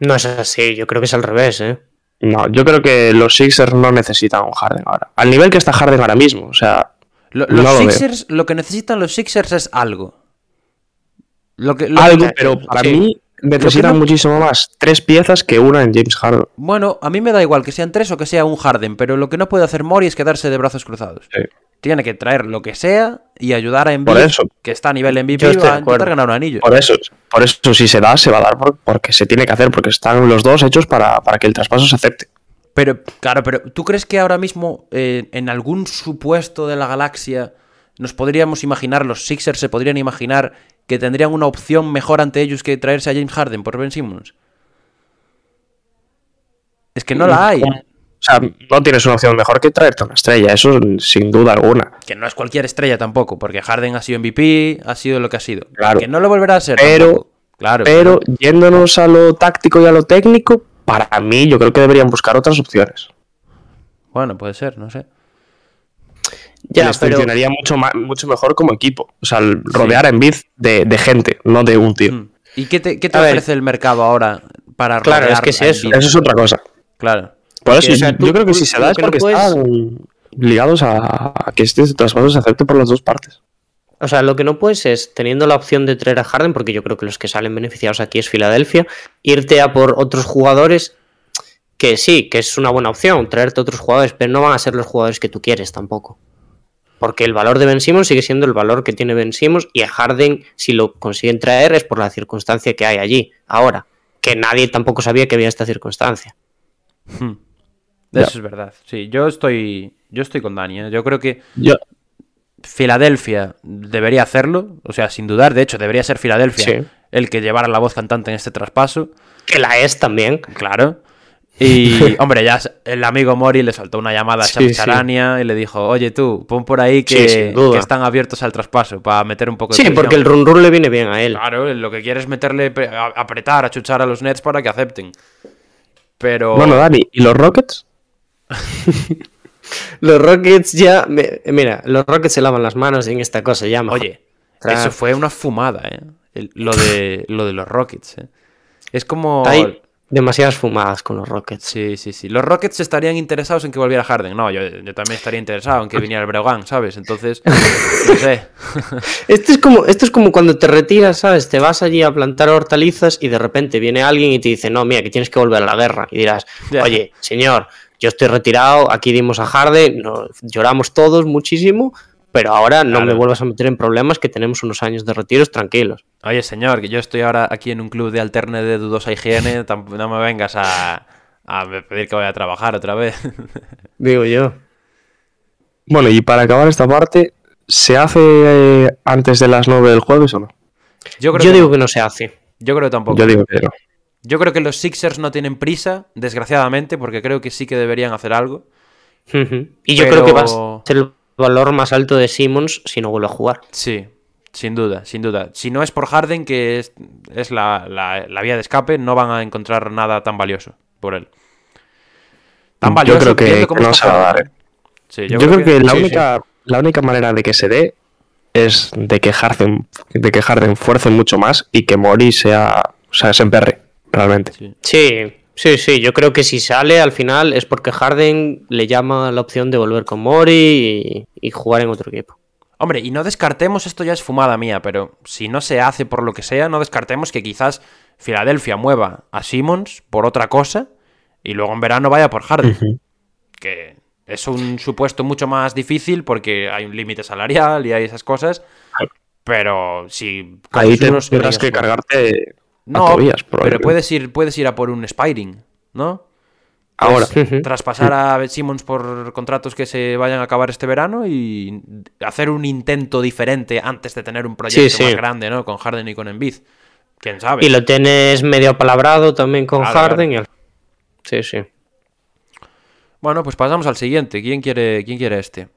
No es así, yo creo que es al revés, ¿eh? No, yo creo que los Sixers no necesitan un Harden ahora. Al nivel que está Harden ahora mismo. O sea, Lo- No los lo veo. Sixers, lo que necesitan los Sixers es algo. Lo que, lo algo, que- pero para sí. mí necesitan no- muchísimo más. Tres piezas que una en James Harden. Bueno, a mí me da igual que sean tres o que sea un Harden, pero lo que no puede hacer Mori es quedarse de brazos cruzados. Sí. Tiene que traer lo que sea y ayudar a Embiid, Por eso. que está a nivel MVP, Yo estoy de a intentar ganar un anillo. Por eso, por eso si se da, se va a dar por- porque se tiene que hacer, porque están los dos hechos para, para que el traspaso se acepte. Pero, claro, pero ¿tú crees que ahora mismo eh, en algún supuesto de la galaxia nos podríamos imaginar, los Sixers se podrían imaginar que tendrían una opción mejor ante ellos que traerse a James Harden por Ben Simmons? Es que no la hay. O sea, no tienes una opción mejor que traerte una estrella, eso sin duda alguna. Que no es cualquier estrella tampoco, porque Harden ha sido MVP, ha sido lo que ha sido. Claro. Que no lo volverá a ser. Pero- tampoco. Claro. Pero yéndonos a lo táctico y a lo técnico, para mí yo creo que deberían buscar otras opciones. Bueno, puede ser, no sé. Ya, Les pero. funcionaría mucho, ma- mucho mejor como equipo. O sea, rodear a Embiid de, de gente, no de un tío. Mm. ¿Y qué te, qué te ver. ofrece el mercado ahora para Claro, rodear es que es a eso. Eso es otra cosa. Claro. Por Porque, eso, o sea, yo creo que tú si se da es que no porque puedes- están ligados a, a que este traspaso se acepte por las dos partes. O sea, lo que no puedes es, teniendo la opción de traer a Harden, porque yo creo que los que salen beneficiados aquí es Filadelfia, irte a por otros jugadores que sí, que es una buena opción, traerte otros jugadores, pero no van a ser los jugadores que tú quieres tampoco. Porque el valor de Ben Simmons sigue siendo el valor que tiene Ben Simmons y a Harden, si lo consiguen traer, es por la circunstancia que hay allí. Ahora, que nadie tampoco sabía que había esta circunstancia. Hmm. Ya. Eso es verdad. Sí, yo estoy, yo estoy con Dani. ¿eh? Yo creo que Yo, Filadelfia debería hacerlo, o sea, sin dudar. De hecho, debería ser Filadelfia Sí. el que llevara la voz cantante en este traspaso. Que la es también. Claro. Y, hombre, ya el amigo Mori le soltó una llamada a Sí, Charania y le dijo, oye tú, pon por ahí que, Sí, que están abiertos al traspaso para meter un poco de Sí, presión". porque el run run le viene bien a él. Claro, lo que quiere es meterle, apretar, achuchar a los Nets para que acepten. Pero... Bueno, Dani, ¿y los Rockets? Los Rockets ya. me- mira, los Rockets se lavan las manos en esta cosa ya. mejor. Oye, eso fue una fumada, ¿eh? El- lo, de, lo de los Rockets, ¿eh? Es como... Hay demasiadas fumadas con los Rockets. Sí, sí, sí. Los Rockets estarían interesados en que volviera Harden. No, yo, yo también estaría interesado en que viniera el Breogán, ¿sabes? Entonces, no sé. Esto es, como, esto es como cuando te retiras, ¿sabes? Te vas allí a plantar hortalizas y de repente viene alguien y te dice, no, mira, que tienes que volver a la guerra. Y dirás, oye, señor, yo estoy retirado, aquí dimos a Harden, lloramos todos muchísimo, pero ahora no Claro. me vuelvas a meter en problemas que tenemos unos años de retiros tranquilos. Oye, señor, que yo estoy ahora aquí en un club de alterne de dudosa higiene. No me vengas a, a pedir que vaya a trabajar otra vez. Digo yo. Bueno, y para acabar esta parte, ¿se hace eh, antes de las 9 del jueves o no? Yo creo Yo que digo no. que no se hace. Yo creo que tampoco. Yo digo que no. Yo creo que los Sixers no tienen prisa, desgraciadamente, porque creo que sí que deberían hacer algo. Y yo Pero- creo que va a ser el valor más alto de Simmons si no vuelve a jugar. Sí, sin duda, sin duda. Si no es por Harden, que es, es la, la- la vía de escape, no van a encontrar nada tan valioso por él. Tan Yo valioso creo que- no se va a dar, ¿eh? Sí, Yo, creo, que, la, sí, única, la única manera de que se dé es de que Harden, de que Harden fuerce mucho más y que Mori sea, o sea, se emperre, realmente. Sí. Sí, sí, sí. Yo creo que si sale al final es porque Harden le llama la opción de volver con Mori y, y jugar en otro equipo. Hombre, y no descartemos, esto ya es fumada mía, pero si no se hace por lo que sea, no descartemos que quizás Filadelfia mueva a Simmons por otra cosa y luego en verano vaya por Harden. Que es un supuesto mucho más difícil porque hay un límite salarial y hay esas cosas. Pero si Ahí tendrás que cargarte No, pero puedes ir, puedes ir a por un Spiring, ¿no? Ahora. Pues, traspasar a Simmons por contratos que se vayan a acabar este verano y hacer un intento diferente antes de tener un proyecto Sí, sí. más grande, ¿no? Con Harden y con Embiid. ¿Quién sabe? Y lo tienes medio apalabrado también con Claro, Harden. Sí, sí. Bueno, pues pasamos al siguiente. ¿Quién quiere, quién quiere este?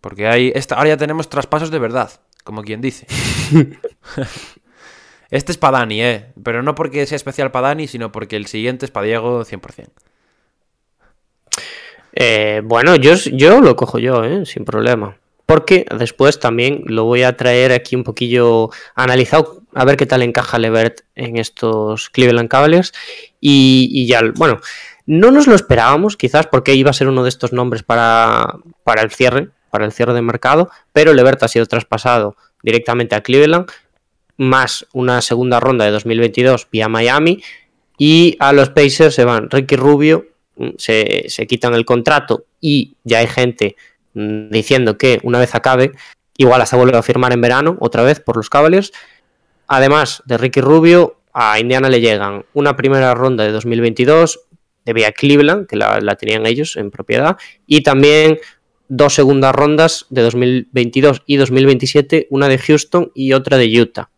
Porque hay. Esta, ahora ya tenemos traspasos de verdad, como quien dice. este es para Dani, ¿eh? Pero no porque sea especial para Dani, sino porque el siguiente es para Diego 100%. Eh, bueno, yo, yo lo cojo yo, ¿eh? sin problema. Porque después también lo voy a traer aquí un poquillo analizado, a ver qué tal encaja Levert en estos Cleveland Cavaliers. Y, y ya, bueno, no nos lo esperábamos, quizás porque iba a ser uno de estos nombres para, para el cierre, para el cierre de mercado, pero Levert ha sido traspasado directamente a Cleveland, más una segunda ronda de 2022 vía Miami, y a los Pacers se van Ricky Rubio, se, se quitan el contrato y ya hay gente mm, diciendo que una vez acabe, igual hasta vuelve a firmar en verano, otra vez por los Cavaliers. Además de Ricky Rubio, a Indiana le llegan una primera ronda de 2022 de vía Cleveland, que la, la tenían ellos en propiedad, y también dos segundas rondas de 2022 y 2027, una de Houston y otra de Utah.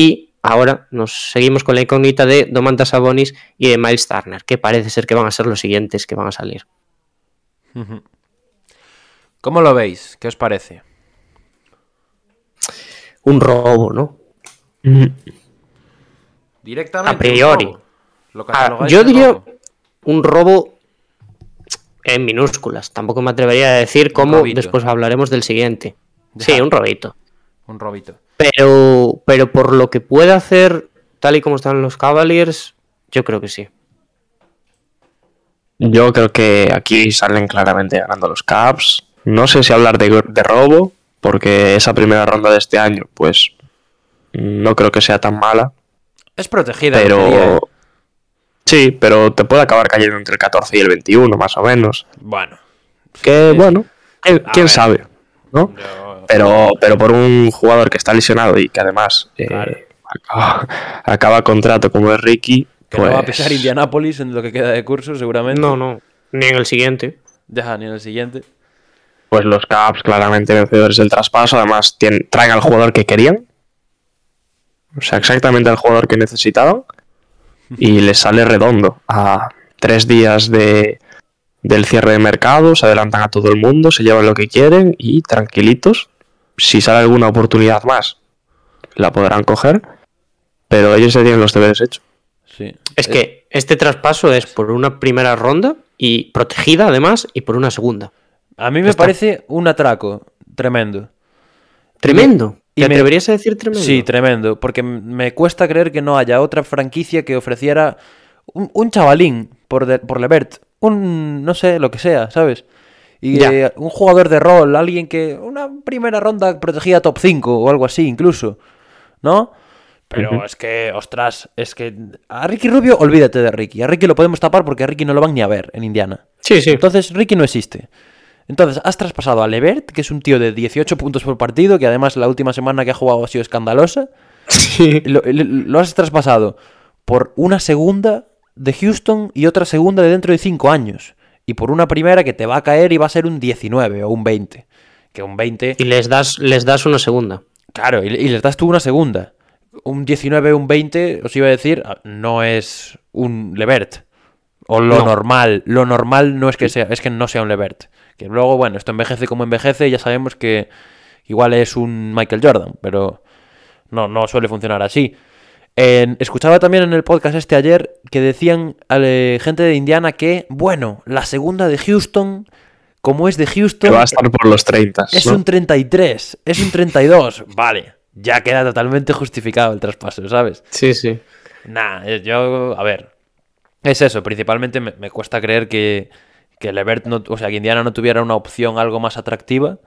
Y ahora nos seguimos con la incógnita de Domantas Sabonis y de Miles Turner, que parece ser que van a ser los siguientes que van a salir. ¿Cómo lo veis? ¿Qué os parece? Un robo, ¿no? Directamente. A priori. Lo Ah, yo diría robo. un robo en minúsculas. Tampoco me atrevería a decir cómo después hablaremos del siguiente. Ya. Sí, un robito. Un robito. Pero, pero por lo que puede hacer, tal y como están los Cavaliers, yo creo que sí. Yo creo que aquí salen claramente ganando los Caps. No sé si hablar de, de robo, porque esa primera ronda de este año, pues no creo que sea tan mala. Es protegida. teoría, ¿eh? Pero sí, pero te puede acabar cayendo entre el 14 y el 21, más o menos. Bueno. Que bueno, ¿quién, sabe? ¿no? yo- Pero, pero por un jugador que está lesionado y que además eh, Claro. acaba, acaba contrato como es Ricky, Que no va a pues, pisar Indianapolis en lo que queda de curso, seguramente. No, no. Ni en el siguiente. Deja ni en el siguiente. pues los Caps claramente vencedores del traspaso. Además, traen al jugador que querían. O sea, exactamente al jugador que necesitaban. Y les sale redondo. A tres días de, del cierre de mercado, se adelantan a todo el mundo, se llevan lo que quieren y tranquilitos. Si sale alguna oportunidad más, la podrán coger. Pero ellos ya tienen los deberes hechos. Sí. Es Eh, que este traspaso es por una primera ronda y protegida además y por una segunda. A mí me está. parece un atraco tremendo. Tremendo. y ¿Te me- atreverías a decir tremendo? Sí, tremendo. Porque me cuesta creer que no haya otra franquicia que ofreciera un, un chavalín por, de- por Levert. Un, no sé, lo que sea, ¿sabes? Y eh, un jugador de rol, alguien que... Una primera ronda protegida top 5 o algo así incluso. ¿No? Pero es que, ostras, es que... A Ricky Rubio, olvídate de Ricky. A Ricky lo podemos tapar porque a Ricky no lo van ni a ver en Indiana. Sí, sí. Entonces, Ricky no existe. Entonces, has traspasado a Levert, que es un tío de 18 puntos por partido, que además la última semana que ha jugado ha sido escandalosa. Sí. Lo has traspasado por una segunda de Houston y otra segunda de dentro de 5 años. Y por una primera que te va a caer y va a ser un 19 o un 20. Que un 20, Y les das, les das una segunda. claro, y, y les das tú una segunda. Un 19 o un 20, os iba a decir, ah, no es un Levert. O lo No. normal. Lo normal no es que sea, es que no sea un Levert. Que luego, bueno, esto envejece como envejece y ya sabemos que igual es un Michael Jordan, pero no, no suele funcionar así. En- escuchaba también en el podcast este ayer que decían eh, gente de Indiana que, bueno, la segunda de Houston, como es de Que Houston, va a estar por los 30. es ¿no? un 33, es un 32. Vale, ya queda totalmente justificado el traspaso, ¿sabes? Sí, sí. Nah, eh, yo, a ver, es eso, principalmente me, me cuesta creer que, que Levert, no, o sea, que Indiana no tuviera una opción algo más atractiva.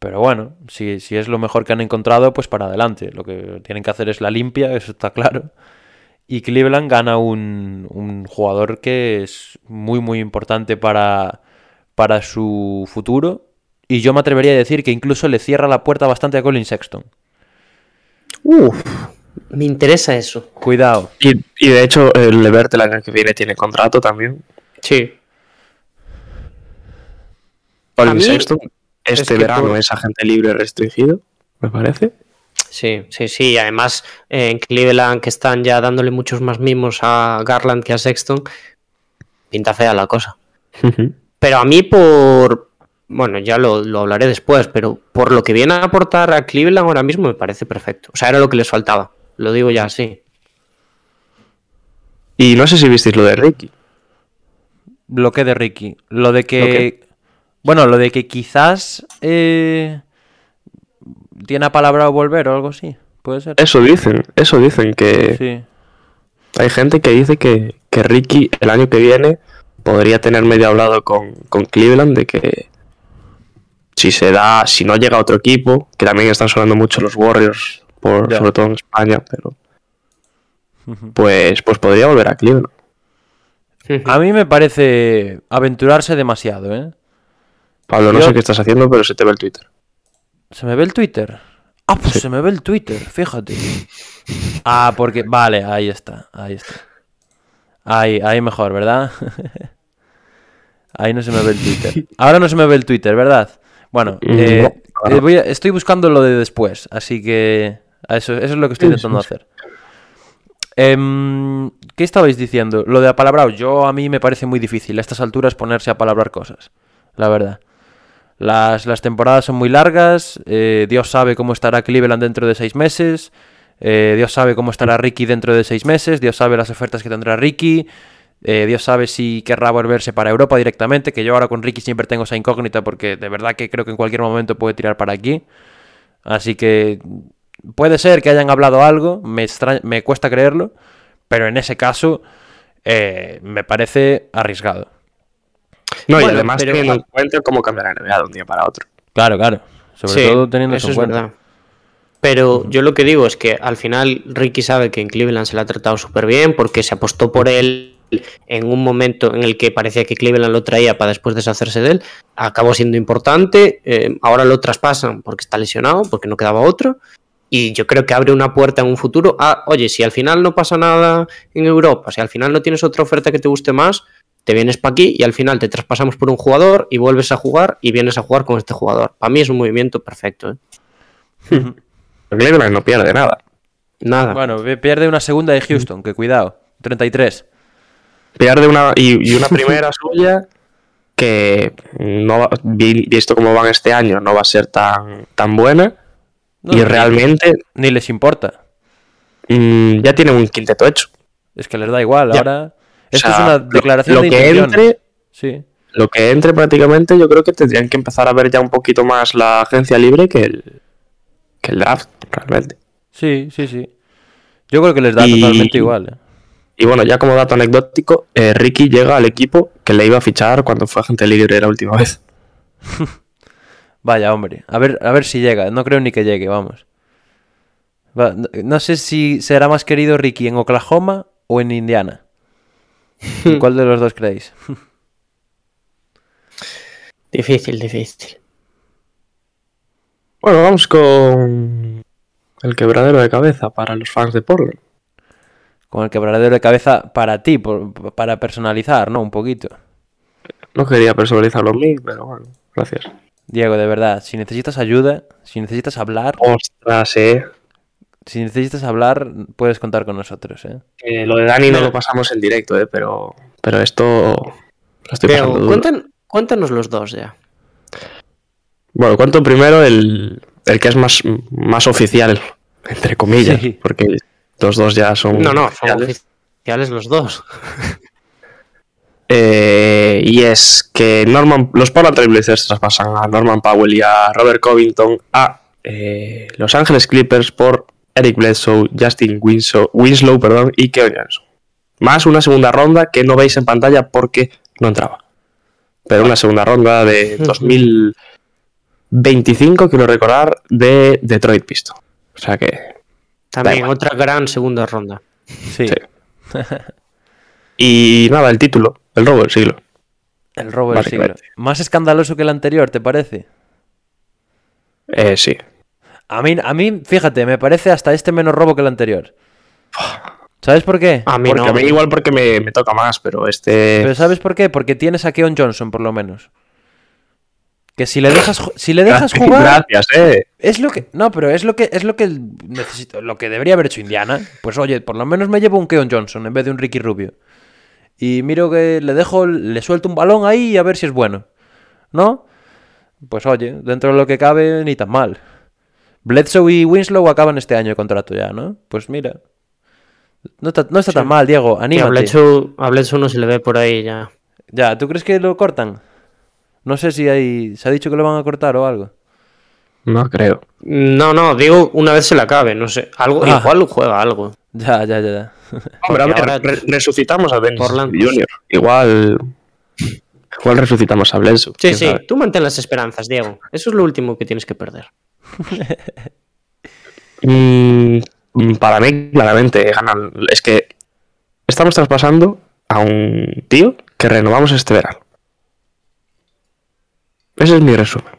Pero bueno, si, si es lo mejor que han encontrado, pues para adelante. Lo que tienen que hacer es la limpia, eso está claro. Y Cleveland gana un, un jugador que es muy, muy importante para, para su futuro. Y yo me atrevería a decir que incluso le cierra la puerta bastante a Colin Sexton. Uf, me interesa eso. Cuidado. Y, y de hecho, el Levert el año que viene tiene contrato también. Sí. Colin mí, Sexton, este que verano por- es agente libre restringido, me parece. Sí, sí, sí. Además, eh, en Cleveland, que están ya dándole muchos más mimos a Garland que a Sexton, pinta fea la cosa. Pero a mí por... Bueno, ya lo, lo, hablaré después, pero por lo que viene a aportar a Cleveland ahora mismo me parece perfecto. O sea, era lo que les faltaba. Lo digo ya así. Y no sé si visteis lo de Ricky. Lo que de Ricky. Lo de que... Bueno, lo de que quizás eh, tiene a palabra volver o algo así. Puede ser. Eso dicen, eso dicen que... Sí. Hay gente que dice que, que Ricky el año que viene podría tener medio hablado con, con, Cleveland de que si se da, si no llega a otro equipo, que también están sonando mucho los Warriors, por, sobre todo en España, pero pues, pues podría volver a Cleveland. A mí me parece aventurarse demasiado, ¿eh? Pablo, no Yo- sé qué estás haciendo, pero se te ve el Twitter. ¿Se me ve el Twitter? Ah, pues se me ve el Twitter, fíjate. Ah, porque... Vale, ahí está, ahí está. Ahí, ahí mejor, ¿verdad? Ahí no se me ve el Twitter. Ahora no se me ve el Twitter, ¿verdad? Bueno, Mm, eh, no, no. eh, voy a- estoy buscando lo de después, así que eso, eso es lo que estoy intentando hacer. Em, ¿Qué estabais diciendo? Lo de apalabrado. Yo a mí me parece muy difícil a estas alturas ponerse a palabrar cosas, la verdad. Las, las temporadas son muy largas. eh, Dios sabe cómo estará Cleveland dentro de seis meses. eh, Dios sabe cómo estará Ricky dentro de seis meses. Dios sabe las ofertas que tendrá Ricky. eh, Dios sabe si querrá volverse para Europa directamente. Que yo ahora con Ricky siempre tengo esa incógnita porque de verdad que creo que en cualquier momento puede tirar para aquí. Así que puede ser que hayan hablado algo. Me, me cuesta creerlo. Pero en ese caso me parece arriesgado. No, y además pero- en cuenta cómo cambiará la NBA de un día para otro. Claro, claro. Sobre Sí, todo teniendo eso eso en es cuenta. verdad. Pero yo lo que digo es que al final Ricky sabe que en Cleveland se le ha tratado súper bien porque se apostó por él en un momento en el que parecía que Cleveland lo traía para después deshacerse de él. Acabó siendo importante. eh, ahora lo traspasan porque está lesionado, porque no quedaba otro. Y yo creo que abre una puerta en un futuro a, oye, si al final no pasa nada en Europa, si al final no tienes otra oferta que te guste más, te vienes para aquí y al final te traspasamos por un jugador y vuelves a jugar y vienes a jugar con este jugador. Para mí es un movimiento perfecto. ¿eh? Cleveland no pierde nada. Nada. Bueno, pierde una segunda de Houston, que cuidado. 33. Pierde una y, y una primera suya que no va- vi- visto cómo van este año no va a ser tan, tan buena No, y ni- realmente Ni les importa. mm, ya tiene un quinteto hecho. Es que les da igual. Ya. Ahora. O Esto sea, es una lo- declaración lo, de que entre Sí. lo que entre prácticamente yo creo que tendrían que empezar a ver ya un poquito más la agencia libre que el que el draft realmente. Sí, sí, sí. Yo creo que les da Y- totalmente igual. ¿eh? Y bueno, ya como dato anecdótico, eh, Ricky llega al equipo que le iba a fichar cuando fue agente libre la última vez. Vaya, hombre. A ver, a ver si llega. No creo ni que llegue, vamos. Va, no, no sé si será más querido Ricky en Oklahoma o en Indiana. ¿En ¿Cuál de los dos creéis? Difícil, difícil. Bueno, vamos con el quebradero de cabeza para los fans de Portland. Con el quebradero de cabeza para ti, por- para personalizar, ¿no? Un poquito. No quería personalizarlo en mí, pero bueno, gracias. Diego, de verdad, si necesitas ayuda, si necesitas hablar, Ostras, eh. Si necesitas hablar, puedes contar con nosotros, ¿eh? Que lo de Dani no lo pasamos en directo, eh, pero, pero esto lo estoy Pero pasando cuentan- cuéntanos los dos ya. Bueno, cuento primero el, el que es más, más oficial, entre comillas, Sí. porque los dos ya son No, no, son oficiales. oficiales los dos. Eh, y es que Norman, los Portland Trail Blazers traspasan a Norman Powell y a Robert Covington a eh, Los Ángeles Clippers por Eric Bledsoe, Justin Winslow, Winslow perdón, y Kevin Johnson. Más una segunda ronda que no veis en pantalla porque no entraba. Pero una segunda ronda de 2025, quiero recordar, de Detroit Pistons. O sea que También otra gran segunda ronda. Sí. Sí. Y nada, el título, el robo del siglo. El robo del siglo. Más escandaloso que el anterior, ¿te parece? Eh, sí. A mí, a mí, fíjate, me parece hasta este menos robo que el anterior. ¿Sabes por qué? A mí Porque no. a mí igual porque me, me toca más, pero este... Pero ¿sabes por qué? Porque tienes a Keon Johnson, por lo menos. Que si le dejas, si le dejas jugar, Gracias, eh. es lo que. No, pero es lo que es lo que necesito, lo que debería haber hecho Indiana. Pues oye, por lo menos me llevo un Keon Johnson en vez de un Ricky Rubio. y miro que le dejo, le suelto un balón ahí y a ver si es bueno. ¿No? Pues oye, dentro de lo que cabe, ni tan mal. Bledsoe y Winslow acaban este año de contrato ya, ¿no? Pues mira. No está, no está tan mal, Diego, Y a anímate. Bledsoe, a Bledsoe no se le ve por ahí ya. Ya, ¿tú crees que lo cortan? No sé si hay... Se ha dicho que lo van a cortar o algo. No creo. No, no, digo una vez se le acabe, no sé. Algo, Ah. Igual juega algo. Ya, ya, ya. ya. Hombre, a Porque ver, ahora- re- resucitamos a Portland, Jr. Igual. Igual resucitamos a Bledsoe. Sí, sí, sabe. tú mantén las esperanzas, Diego. Eso es lo último que tienes que perder. Para mí, claramente, ganan. Es que estamos traspasando a un tío que renovamos este verano. Ese es mi resumen.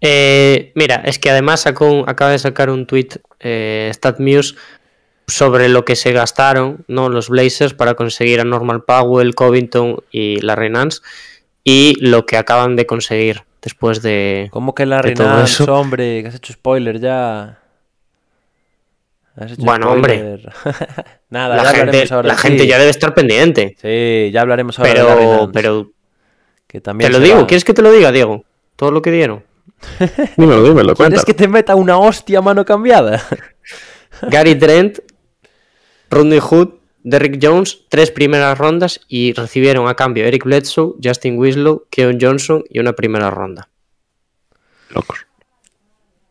Eh, mira, es que además sacó un- acaba de sacar un tweet eh, StatMuse sobre lo que se gastaron ¿no? los Blazers para conseguir a Normal Powell, Covington y Larry Nance y lo que acaban de conseguir después de... ¿Cómo que la De todo reina, eso. hombre? Que has hecho spoiler ya. Has hecho Bueno, spoiler. Nada, La, ya gente, hablaremos ahora. la sí. gente ya debe estar pendiente. Sí, ya hablaremos ahora de Larry Pero, Nance, pero que también te lo digo, va. ¿quieres que te lo diga, Diego? Todo lo que dieron. Dímelo, dímelo, ¿Quieres cuéntalo. que te meta una hostia mano cambiada? Gary Trent, Rodney Hood, Derrick Jones, tres primeras rondas y recibieron a cambio Eric Bledsoe, Justin Winslow, Keon Johnson y una primera ronda. Locos.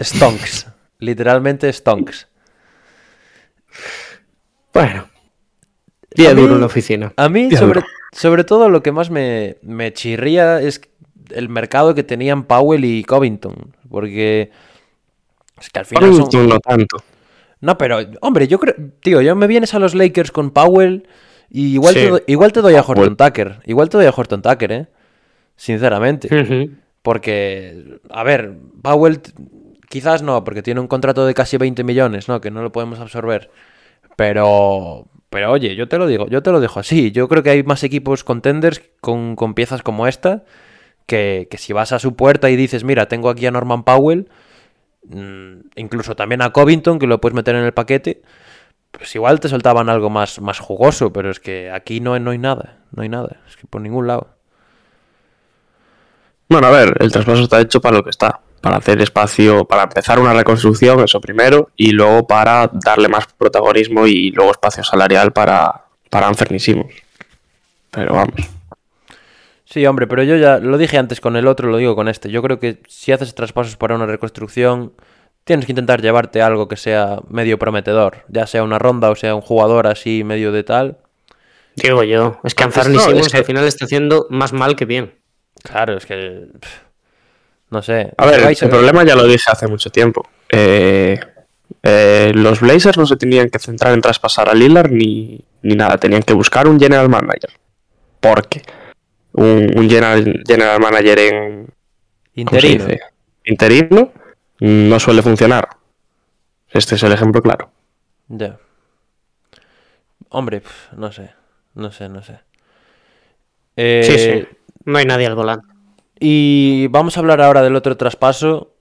Stonks. Literalmente stonks. Bueno, día duro en la oficina. A mí, sobre, todo, lo que más me, me chirría es el mercado que tenían Powell y Covington. Porque es que al final son... Covington no tanto. No, pero, hombre, yo creo... Tío, yo me vienes a los Lakers con Powell y igual, Sí. te, doy- igual te doy a Powell. Horton Tucker. Igual te doy a Horton Tucker, ¿eh? Sinceramente. Porque, a ver, Powell quizás no, porque tiene un contrato de casi 20 millones, ¿no? Que no lo podemos absorber. Pero, pero oye, yo te lo digo, yo te lo dejo así. Yo creo que hay más equipos contenders con, con piezas como esta que, que si vas a su puerta y dices, mira, tengo aquí a Norman Powell, incluso también a Covington, que lo puedes meter en el paquete, pues igual te soltaban algo más, más jugoso, pero es que aquí no, no hay nada, no hay nada, es que por ningún lado. Bueno, a ver, el traspaso está hecho para lo que está. Para hacer espacio, para empezar una reconstrucción, eso primero, y luego para darle más protagonismo y luego espacio salarial para, para. Pero vamos. Sí, hombre, pero yo ya lo dije antes con el otro, lo digo con este. Yo creo que si haces traspasos para una reconstrucción, tienes que intentar llevarte algo que sea medio prometedor, ya sea una ronda o sea un jugador así medio de tal. Digo yo, es que Anthony no, Simmons es que- al final está haciendo más mal que bien. Claro, es que no sé. A ver, el ve. problema ya lo dije hace mucho tiempo. Eh, eh, los Blazers no se tenían que centrar en traspasar a Lillard ni, ni nada, tenían que buscar un general manager. Porque un, un general, general manager en ¿cómo se interino. interino no suele funcionar. Este es el ejemplo claro. Ya. Hombre, no sé, no sé, no sé. Eh, Sí, sí. No hay nadie al volante. Y vamos a hablar ahora del otro traspaso,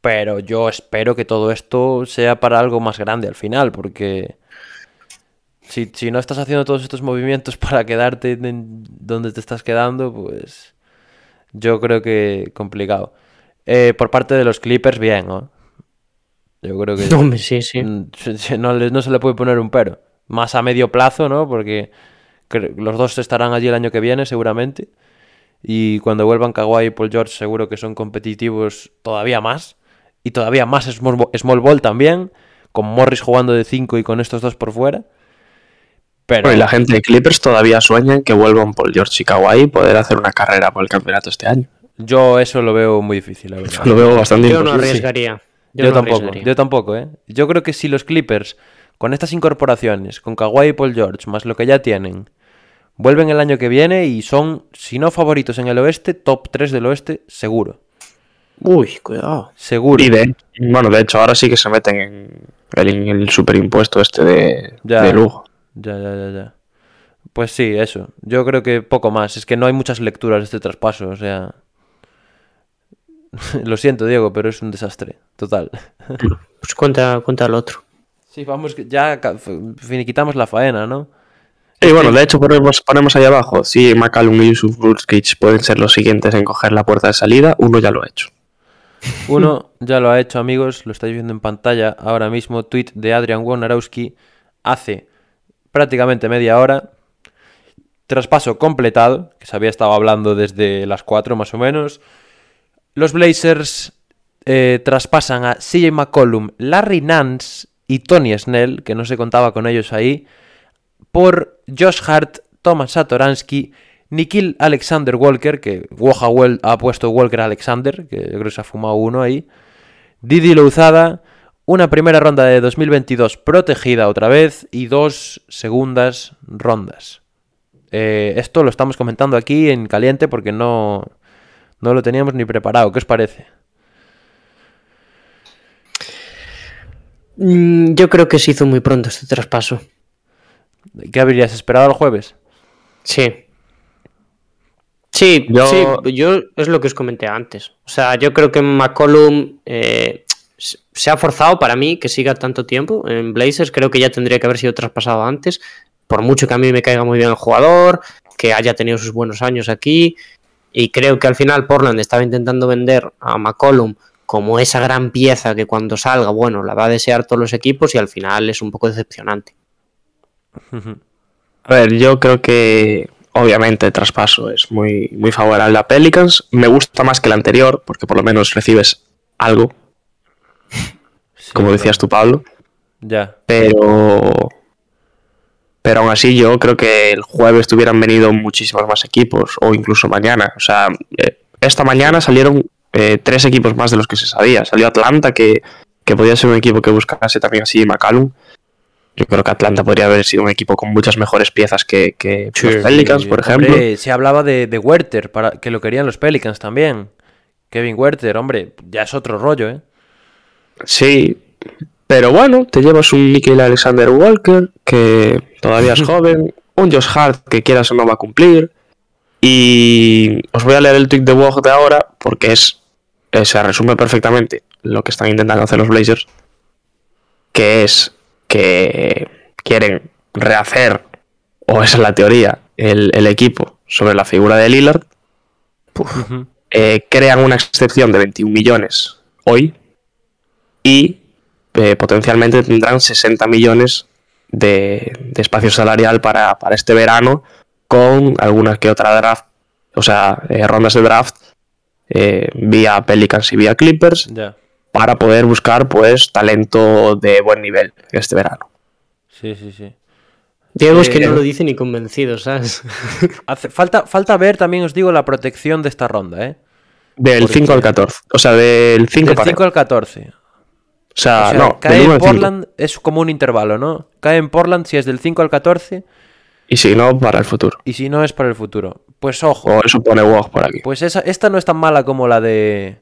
pero yo espero que todo esto sea para algo más grande al final, porque si, si no estás haciendo todos estos movimientos para quedarte en donde te estás quedando, pues yo creo que complicado. Eh, por parte de los Clippers, bien, ¿no? Yo creo que Hombre, sí, sí. Mm, no, no se le puede poner un pero. Más a medio plazo, ¿no? Porque los dos estarán allí el año que viene, seguramente. Y cuando vuelvan Kawhi y Paul George, seguro que son competitivos todavía más. Y todavía más small ball también. Con Morris jugando de 5 y con estos dos por fuera. Pero Bueno, y la gente de Clippers todavía sueña en que vuelvan Paul George y Kawhi y poder hacer una carrera por el campeonato este año. yo eso lo veo muy difícil, la verdad. Lo veo bastante Yo no arriesgaría. Yo, no tampoco, arriesgaría. yo tampoco, ¿eh? Yo creo que si los Clippers, con estas incorporaciones, con Kawhi y Paul George, más lo que ya tienen, vuelven el año que viene y son, si no favoritos en el oeste, top 3 del oeste, seguro. Uy, cuidado. Seguro. Y de, bueno, de hecho, ahora sí que se meten en el, en el superimpuesto este de, Ya. de lujo. Ya, ya, ya, ya. Pues sí, eso. Yo creo que poco más. Es que no hay muchas lecturas de este traspaso, o sea... Lo siento, Diego, pero es un desastre. Total. Pues cuenta, cuenta al otro. Sí, vamos, ya finiquitamos la faena, ¿no? Y bueno, de hecho ponemos, ponemos ahí abajo, si McCallum y Yusuf Nurkic pueden ser los siguientes en coger la puerta de salida, uno ya lo ha hecho. Uno ya lo ha hecho, amigos, lo estáis viendo en pantalla ahora mismo. Tweet de Adrian Wojnarowski hace prácticamente media hora. Traspaso completado, que se había estado hablando desde las 4 más o menos. Los Blazers eh, traspasan a CJ McCollum, Larry Nance y Tony Snell, que no se contaba con ellos ahí, por Josh Hart, Thomas Satoransky, Nikhil Alexander Walker, que Woja ha puesto Walker Alexander, que yo creo que se ha fumado uno ahí, Didi Louzada, una primera ronda de 2022 protegida otra vez y dos segundas rondas. Eh, esto lo estamos comentando aquí en caliente porque no, no lo teníamos ni preparado. ¿Qué os parece? Mm, Yo creo que se hizo muy pronto este traspaso. ¿Qué habrías esperado el jueves? Sí. Sí, Yo- sí, yo es lo que os comenté antes. O sea, yo creo que McCollum eh, se ha forzado para mí que siga tanto tiempo en Blazers. Creo que ya tendría que haber sido traspasado antes. Por mucho que a mí me caiga muy bien el jugador, que haya tenido sus buenos años aquí. Y creo que al final Portland estaba intentando vender a McCollum como esa gran pieza que cuando salga, bueno, la va a desear todos los equipos y al final es un poco decepcionante. A ver, yo creo que obviamente el traspaso es muy, muy favorable a Pelicans. Me gusta más que el anterior, porque por lo menos recibes algo, Sí, como decías tú, Pablo. Ya. Pero. Pero aún así, yo creo que el jueves tuvieran venido muchísimos más equipos, o incluso mañana. O sea, eh, esta mañana salieron eh, tres equipos más de los que se sabía. Salió Atlanta, que, que podía ser un equipo que buscase también así McCallum. Yo creo que Atlanta podría haber sido un equipo con muchas mejores piezas que, que Sí, los Pelicans, Sí, por hombre, ejemplo. se hablaba de, de Werther, para, que lo querían los Pelicans también. Kevin Werther, hombre, ya es otro rollo, ¿eh? Sí, pero bueno, te llevas un Nikhil Alexander Walker, que todavía es joven, un Josh Hart que quieras o no va a cumplir, y os voy a leer el tweet de Woj de ahora, porque es eh, se resume perfectamente lo que están intentando hacer los Blazers, que es que quieren rehacer, o esa es la teoría, el, el equipo sobre la figura de Lillard, eh, crean una excepción de 21 millones hoy y eh, potencialmente tendrán 60 millones de, de espacio salarial para, para este verano con alguna que otra draft, o sea, eh, rondas de draft eh, vía Pelicans y vía Clippers para poder buscar pues talento de buen nivel este verano. Sí, sí, sí. Diego es que no lo dice ni convencido, ¿sabes? Hace- falta, falta ver también, os digo, la protección de esta ronda, ¿eh? Del Porque- 5 al 14, o sea, del 5 Del para 5 al 14. O sea, O sea, no, cae del 1 en al 5. Portland es como un intervalo, ¿no? Cae en Portland si es del 5 al 14 Y si no, para el futuro. y si no es para el futuro. Pues ojo, O eso pone Woj por aquí. pues esa, esta no es tan mala como la de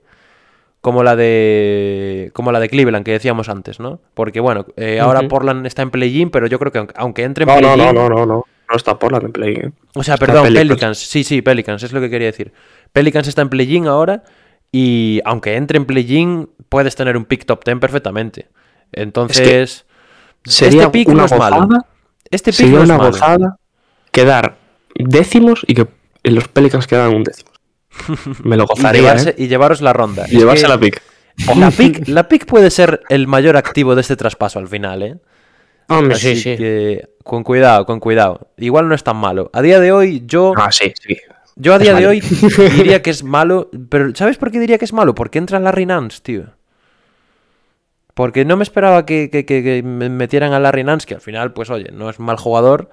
como la de como la de Cleveland que decíamos antes, ¿no? Porque bueno, eh, ahora. Portland está en play-in, pero yo creo que aunque, aunque entre en No, no, play-in, no, no, no, no. No está Portland en play. ¿eh? o sea, Está perdón, Pelicans. Pelicans. sí, sí, Pelicans, es lo que quería decir. Pelicans está en play-in ahora y aunque entre en play-in puedes tener un pick top 10 perfectamente. Entonces, Sería este pick una no es malo. gozada. Este pick Sería no es una malo. gozada quedar décimos y que los Pelicans quedaran un décimo. Me lo y, gozaría. llevarse- ¿eh? y llevaros la ronda. Y Es llevarse que la pick. La pick, la pick puede ser el mayor activo de este traspaso al final, ¿eh? Hombre, Así sí, sí. que con cuidado, con cuidado. Igual no es tan malo. A día de hoy, yo, Ah, sí, sí. Yo a día de hoy diría que es malo. Pero ¿sabes por qué diría que es malo? Porque entra Larry Nance, tío. Porque no me esperaba que, que- que- que me metieran a Larry Nance, que al final, pues oye, no es mal jugador.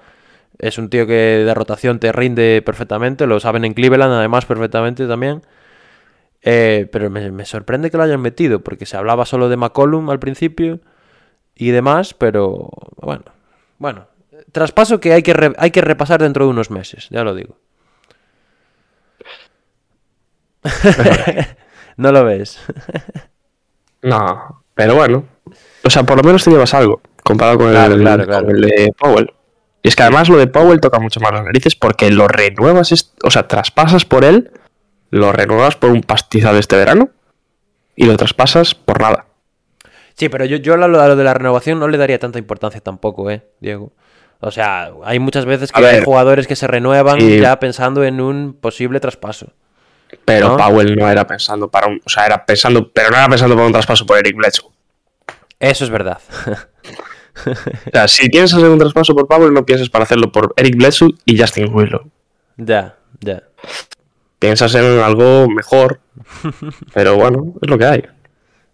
Es un tío que de rotación te rinde perfectamente. Lo saben en Cleveland, además, perfectamente también. Eh, pero me, me sorprende que lo hayan metido, porque se hablaba solo de McCollum al principio y demás, pero bueno, bueno, traspaso que hay que, re- hay que repasar dentro de unos meses, ya lo digo. no lo ves. No, pero bueno. O sea, por lo menos te llevas algo comparado con, Claro, el, claro, claro. con el de Powell. Y es que además lo de Powell toca mucho más las narices porque lo renuevas, o sea, traspasas por él, lo renuevas por un pastizal este verano y lo traspasas por nada. Sí, pero yo, yo a lo, de la renovación no le daría tanta importancia tampoco, ¿eh, Diego? O sea, hay muchas veces que hay jugadores que se renuevan ya pensando en un posible traspaso. Pero ¿No? Powell no era pensando para un. O sea, era pensando. Pero no era pensando para un traspaso por Eric Bledsoe. Eso es verdad. O sea, si quieres hacer un traspaso por Powell, no pienses para hacerlo por Eric Bledsoe y Justin Willow. ya, ya. Piensas en algo mejor. Pero bueno, es lo que hay.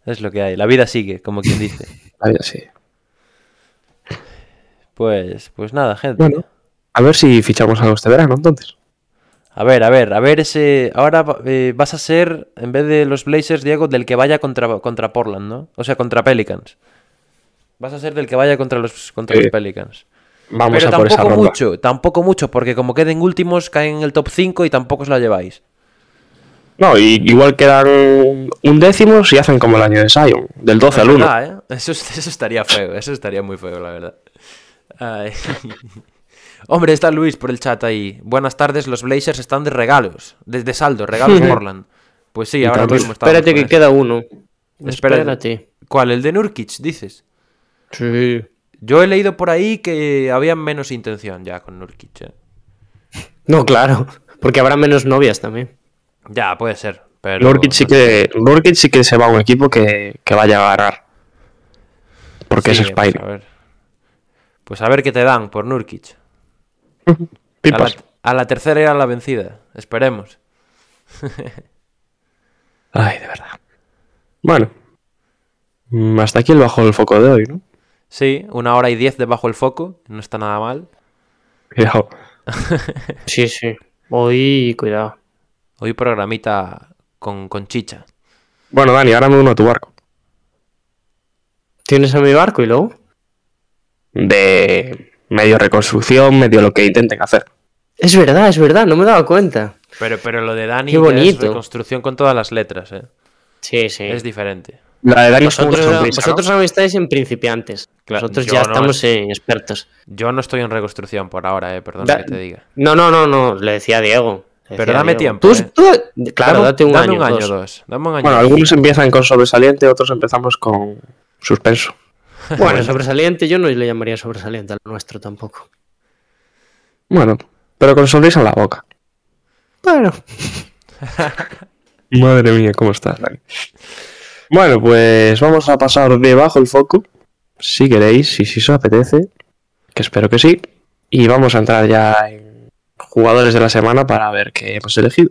Es lo que hay. La vida sigue, como quien dice. La vida sí. Pues, pues nada, gente. Bueno, a ver si fichamos algo este verano entonces. A ver, a ver, a ver ese. Ahora eh, vas a ser, en vez de los Blazers, Diego, del que vaya contra, contra Portland, ¿no? O sea, contra Pelicans. Vas a ser del que vaya contra los, contra Sí. los Pelicans. Vamos Pero a por esa tampoco ronda. mucho, tampoco mucho, porque como queden últimos, caen en el top 5 y tampoco os la lleváis. No, y igual quedan un décimo si hacen como el año de Zion, del 12 al 1. Ah, ¿eh? eso, eso estaría feo, eso estaría muy feo, la verdad. Ay. Hombre, está Luis por el chat ahí. Buenas tardes, los Blazers están de regalos, de, de saldo, regalos Portland. Pues sí, ahora mismo estamos Espérate que eso. queda uno. Espérate. Espérate. ¿Cuál? ¿El de Nurkic, dices? Sí. Yo he leído por ahí que había menos intención ya con Nurkic. ¿eh? No, claro. Porque habrá menos novias también. Ya, puede ser. Pero Nurkic sí que, Nurkic sí que se va a un equipo que, que vaya a ganar. Porque Sí, es. Pues a, ver. Pues a ver qué te dan por Nurkic. A la, Pipas. a la tercera era la vencida. Esperemos. Ay, de verdad. Bueno. Mm, Hasta aquí el bajo del foco de hoy, ¿no? Sí, una hora y diez debajo el foco. No está nada mal. Cuidado. Sí, sí. Hoy, cuidado. Hoy programita con, con chicha. Bueno, Dani, ahora me uno a tu barco. ¿Tienes a mi barco y luego? De medio reconstrucción, medio lo que intenten hacer. Es verdad, es verdad, no me he dado cuenta. Pero, pero lo de Dani Qué es bonito. reconstrucción con todas las letras, ¿eh? Sí, sí. Es diferente. La de Dani Vosotros, sonrisa, ¿no? vosotros aún estáis en principiantes. Claro, Nosotros ya no. estamos en expertos. Yo no estoy en reconstrucción por ahora, eh. Perdona Da- que te diga. No, no, no, no, le decía a Diego. le Pero decía dame Diego. tiempo, Tú, eh. tú- claro, Dame- date un dame año. un año dos. dos. Dame un año Bueno, dos. algunos empiezan con sobresaliente, otros empezamos con suspenso. Bueno, sobresaliente yo no le llamaría sobresaliente al nuestro tampoco. Bueno, pero con sonrisa en la boca. Bueno, Madre mía, ¿cómo estás, Dani? Bueno, pues vamos a pasar debajo el foco, si queréis, y si os apetece, que espero que sí. Y vamos a entrar ya en jugadores de la semana para ver qué hemos elegido.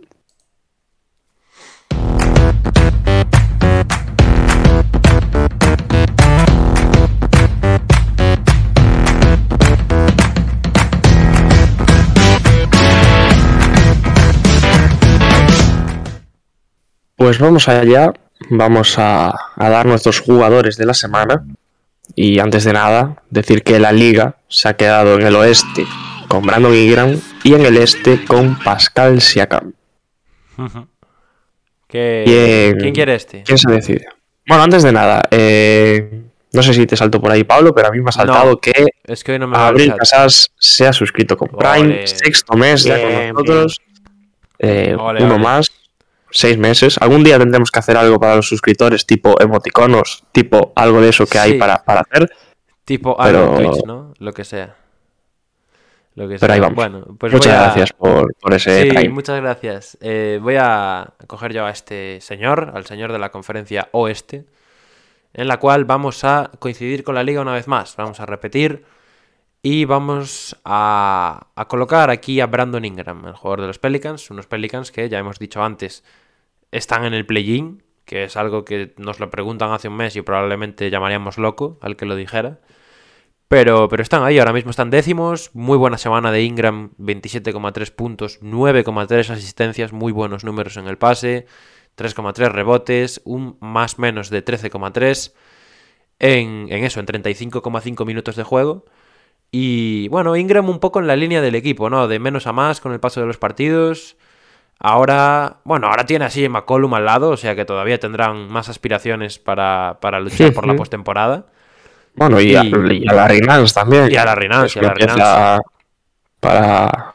Pues vamos allá, vamos a, a dar nuestros jugadores de la semana. Y antes de nada, decir que la liga se ha quedado en el oeste con Brandon Ingram y en el este con Pascal Siakam. ¿Qué- Bien. ¿Quién quiere este? ¿Quién se decide? Bueno, antes de nada, eh, no sé si te saltó por ahí Pablo, pero a mí me ha saltado No. que Es que hoy no me va a Abril. Casas se ha suscrito con Prime, Ole. sexto mes ya con nosotros, Eh, Ole, uno ole. más, seis meses. Algún día tendremos que hacer algo para los suscriptores, tipo emoticonos, tipo algo de eso que hay para, para hacer. Tipo Pero- algo en Twitch, ¿no? Lo que sea. Lo que Pero sea. ahí vamos. Bueno, pues Muchas a- gracias por, por ese Sí, Prime. muchas gracias. Eh, voy a coger yo a este señor, al señor de la conferencia oeste, en la cual vamos a coincidir con la liga una vez más. Vamos a repetir y vamos a, colocar aquí a Brandon Ingram, el jugador de los Pelicans. Unos Pelicans que ya hemos dicho antes están en el play-in, que es algo que nos lo preguntan hace un mes y probablemente llamaríamos loco al que lo dijera. Pero, pero están ahí, ahora mismo están décimos. Muy buena semana de Ingram, 27,3 puntos, 9,3 asistencias, muy buenos números en el pase, 3,3 rebotes, un más menos de 13,3 en, en eso, en 35,5 minutos de juego. Y bueno, Ingram un poco en la línea del equipo, ¿no? De menos a más con el paso de los partidos. Ahora, bueno, ahora tiene así a McCollum al lado, o sea que todavía tendrán más aspiraciones para, para luchar por la postemporada. Bueno, y, a, y- a la Nance también. Y a la Nance, Es y a la empieza Para,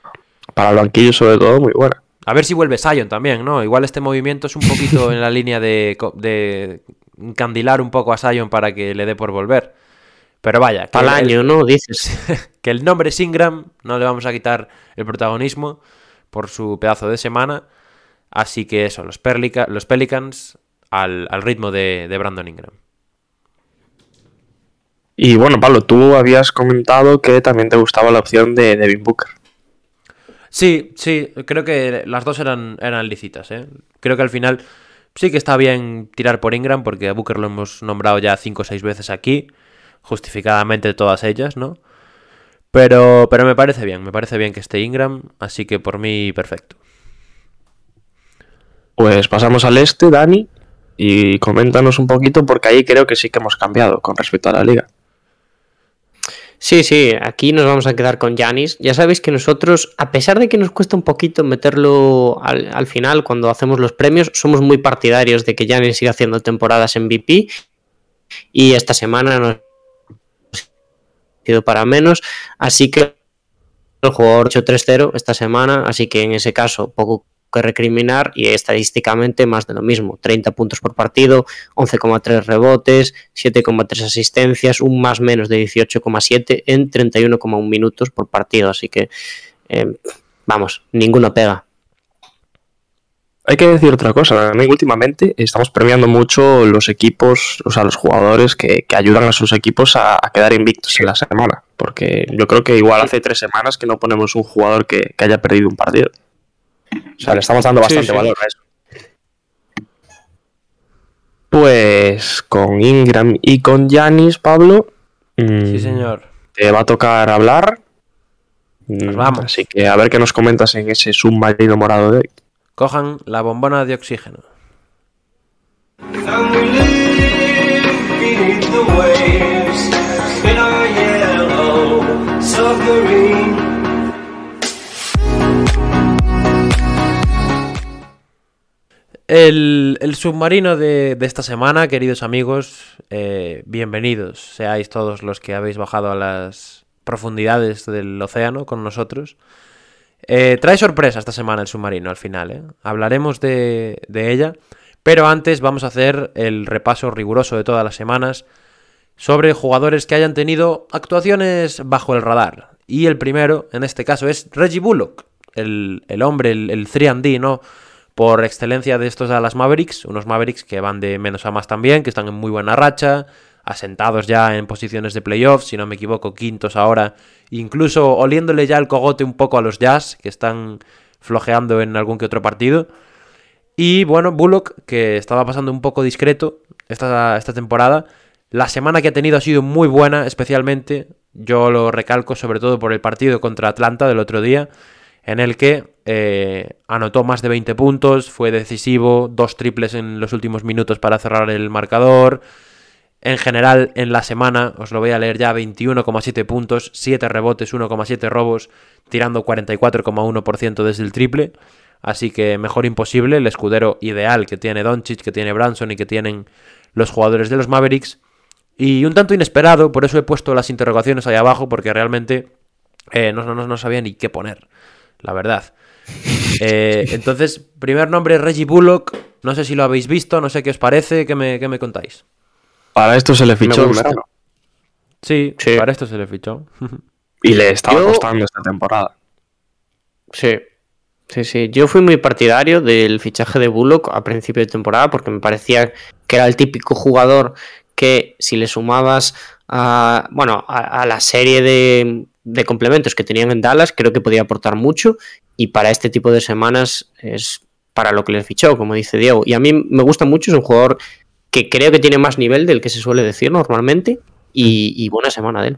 para el banquillo, sobre todo, muy buena. A ver si vuelve Sion también, ¿no? Igual este movimiento es un poquito en la línea de, de encandilar un poco a Sion para que le dé por volver. Pero vaya, que Para el el- año, ¿no? Dices. que el nombre es Ingram, no le vamos a quitar el protagonismo por su pedazo de semana. Así que eso, los, Perlica- los Pelicans al, al ritmo de, de Brandon Ingram. Y bueno, Pablo, tú habías comentado que también te gustaba la opción de Devin Booker. Sí, sí, creo que las dos eran, eran lícitas. ¿eh? Creo que al final sí que está bien tirar por Ingram, porque a Booker lo hemos nombrado ya cinco o seis veces aquí, justificadamente todas ellas, ¿no? Pero, pero me parece bien, me parece bien que esté Ingram, así que por mí perfecto. Pues pasamos al este, Dani, y coméntanos un poquito porque ahí creo que sí que hemos cambiado con respecto a la liga. Sí, sí, aquí nos vamos a quedar con Yanis. Ya sabéis que nosotros, a pesar de que nos cuesta un poquito meterlo al, al final cuando hacemos los premios, somos muy partidarios de que Yanis siga haciendo temporadas en VP y esta semana no ha sido para menos, así que el jugador 8-3-0 esta semana, así que en ese caso poco que recriminar y estadísticamente más de lo mismo, 30 puntos por partido, 11,3 rebotes, 7,3 asistencias, un más menos de 18,7 en 31,1 minutos por partido, así que eh, vamos, ninguno pega. Hay que decir otra cosa, Dani, últimamente estamos premiando mucho los equipos, o sea, los jugadores que, que ayudan a sus equipos a, a quedar invictos en la semana. Porque yo creo que igual hace tres semanas que no ponemos un jugador que, que haya perdido un partido. O sea, le estamos dando bastante sí. valor a eso. Pues con Ingram y con Yanis, Pablo. mm, Sí, señor. Te va a tocar hablar. Mm, vamos. Así que a ver qué nos comentas en ese submarino morado de hoy. Cojan la bombona de oxígeno. El, el submarino de, de esta semana, queridos amigos, eh, bienvenidos seáis todos los que habéis bajado a las profundidades del océano con nosotros. Eh, trae sorpresa esta semana el submarino al final, ¿eh? hablaremos de, ella, pero antes vamos a hacer el repaso riguroso de todas las semanas sobre jugadores que hayan tenido actuaciones bajo el radar. Y el primero, en este caso, es Reggie Bullock, el, el hombre, el, el 3D, ¿no? Por excelencia de estos Dallas Mavericks, unos Mavericks que van de menos a más también, que están en muy buena racha, asentados ya en posiciones de playoffs, si no me equivoco, quintos ahora, incluso oliéndole ya el cogote un poco a los Jazz, que están flojeando en algún que otro partido. Y bueno, Bullock, que estaba pasando un poco discreto esta, esta temporada, la semana que ha tenido ha sido muy buena, especialmente, yo lo recalco sobre todo por el partido contra Atlanta del otro día, en el que eh, anotó más de 20 puntos, fue decisivo, dos triples en los últimos minutos para cerrar el marcador. En general, en la semana, os lo voy a leer ya, 21,7 puntos, 7 rebotes, 1,7 robos, tirando 44,1% desde el triple. Así que mejor imposible, el escudero ideal que tiene Doncic, que tiene Branson y que tienen los jugadores de los Mavericks. Y un tanto inesperado, por eso he puesto las interrogaciones ahí abajo, porque realmente eh, no, no, no sabía ni qué poner, la verdad. Eh, entonces, primer nombre Reggie Bullock, no sé si lo habéis visto, no sé qué os parece, ¿qué me, qué me contáis? Para esto se le fichó. Sí, Sí. para esto se le fichó. Y le estaba Yo- costando esta temporada. Sí, sí, sí. Yo fui muy partidario del fichaje de Bullock a principio de temporada porque me parecía que era el típico jugador que si le sumabas a, bueno, a, a la serie de, de complementos que tenían en Dallas, creo que podía aportar mucho y para este tipo de semanas es para lo que les fichó, como dice Diego. Y a mí me gusta mucho, es un jugador que creo que tiene más nivel del que se suele decir normalmente y, y buena semana de él.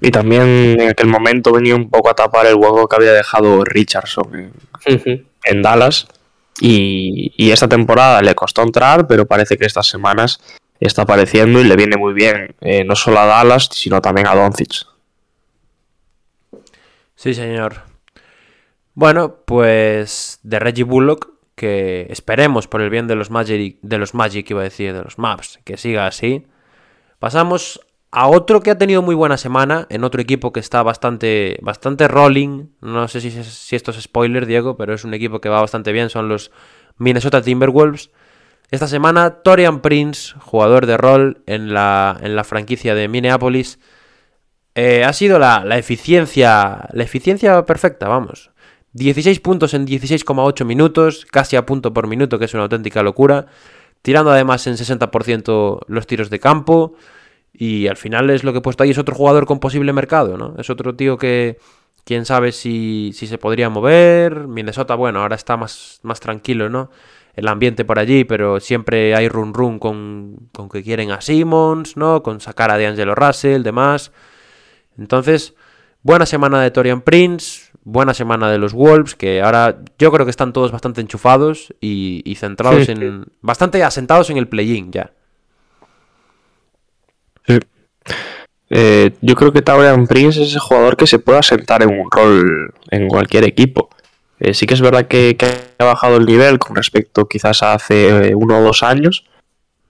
Y también en aquel momento venía un poco a tapar el hueco que había dejado Richardson en Dallas. Y, y esta temporada le costó entrar, pero parece que estas semanas está apareciendo y le viene muy bien. eh, no solo a Dallas, sino también a Doncic. Sí, señor. Bueno, pues de Reggie Bullock, que esperemos por el bien de los Magic, de los Magic iba a decir, de los Maps, que siga así. Pasamos a otro que ha tenido muy buena semana, en otro equipo que está bastante, bastante rolling. No sé si, si esto es spoiler, Diego, pero es un equipo que va bastante bien, son los Minnesota Timberwolves. Esta semana, Torian Prince, jugador de rol en la, en la franquicia de Minneapolis, eh, ha sido la, la eficiencia. La eficiencia perfecta, vamos. 16 puntos en 16,8 minutos, casi a punto por minuto, que es una auténtica locura. Tirando además en 60% los tiros de campo. Y al final es lo que he puesto ahí, es otro jugador con posible mercado, ¿no? Es otro tío que quién sabe si, si se podría mover. Minnesota, bueno, ahora está más, más tranquilo, ¿no? El ambiente por allí, pero siempre hay run run con, con que quieren a Simmons, ¿no? Con sacar a D'Angelo Russell, demás. Entonces, buena semana de Torian Prince, buena semana de los Wolves, que ahora yo creo que están todos bastante enchufados y, y centrados Sí, en. bastante asentados en el play-in ya. Sí. Eh, yo creo que Taurian Prince es ese jugador que se puede asentar en un rol en cualquier equipo. Eh, sí que es verdad que, que ha bajado el nivel con respecto quizás a hace eh, uno o dos años,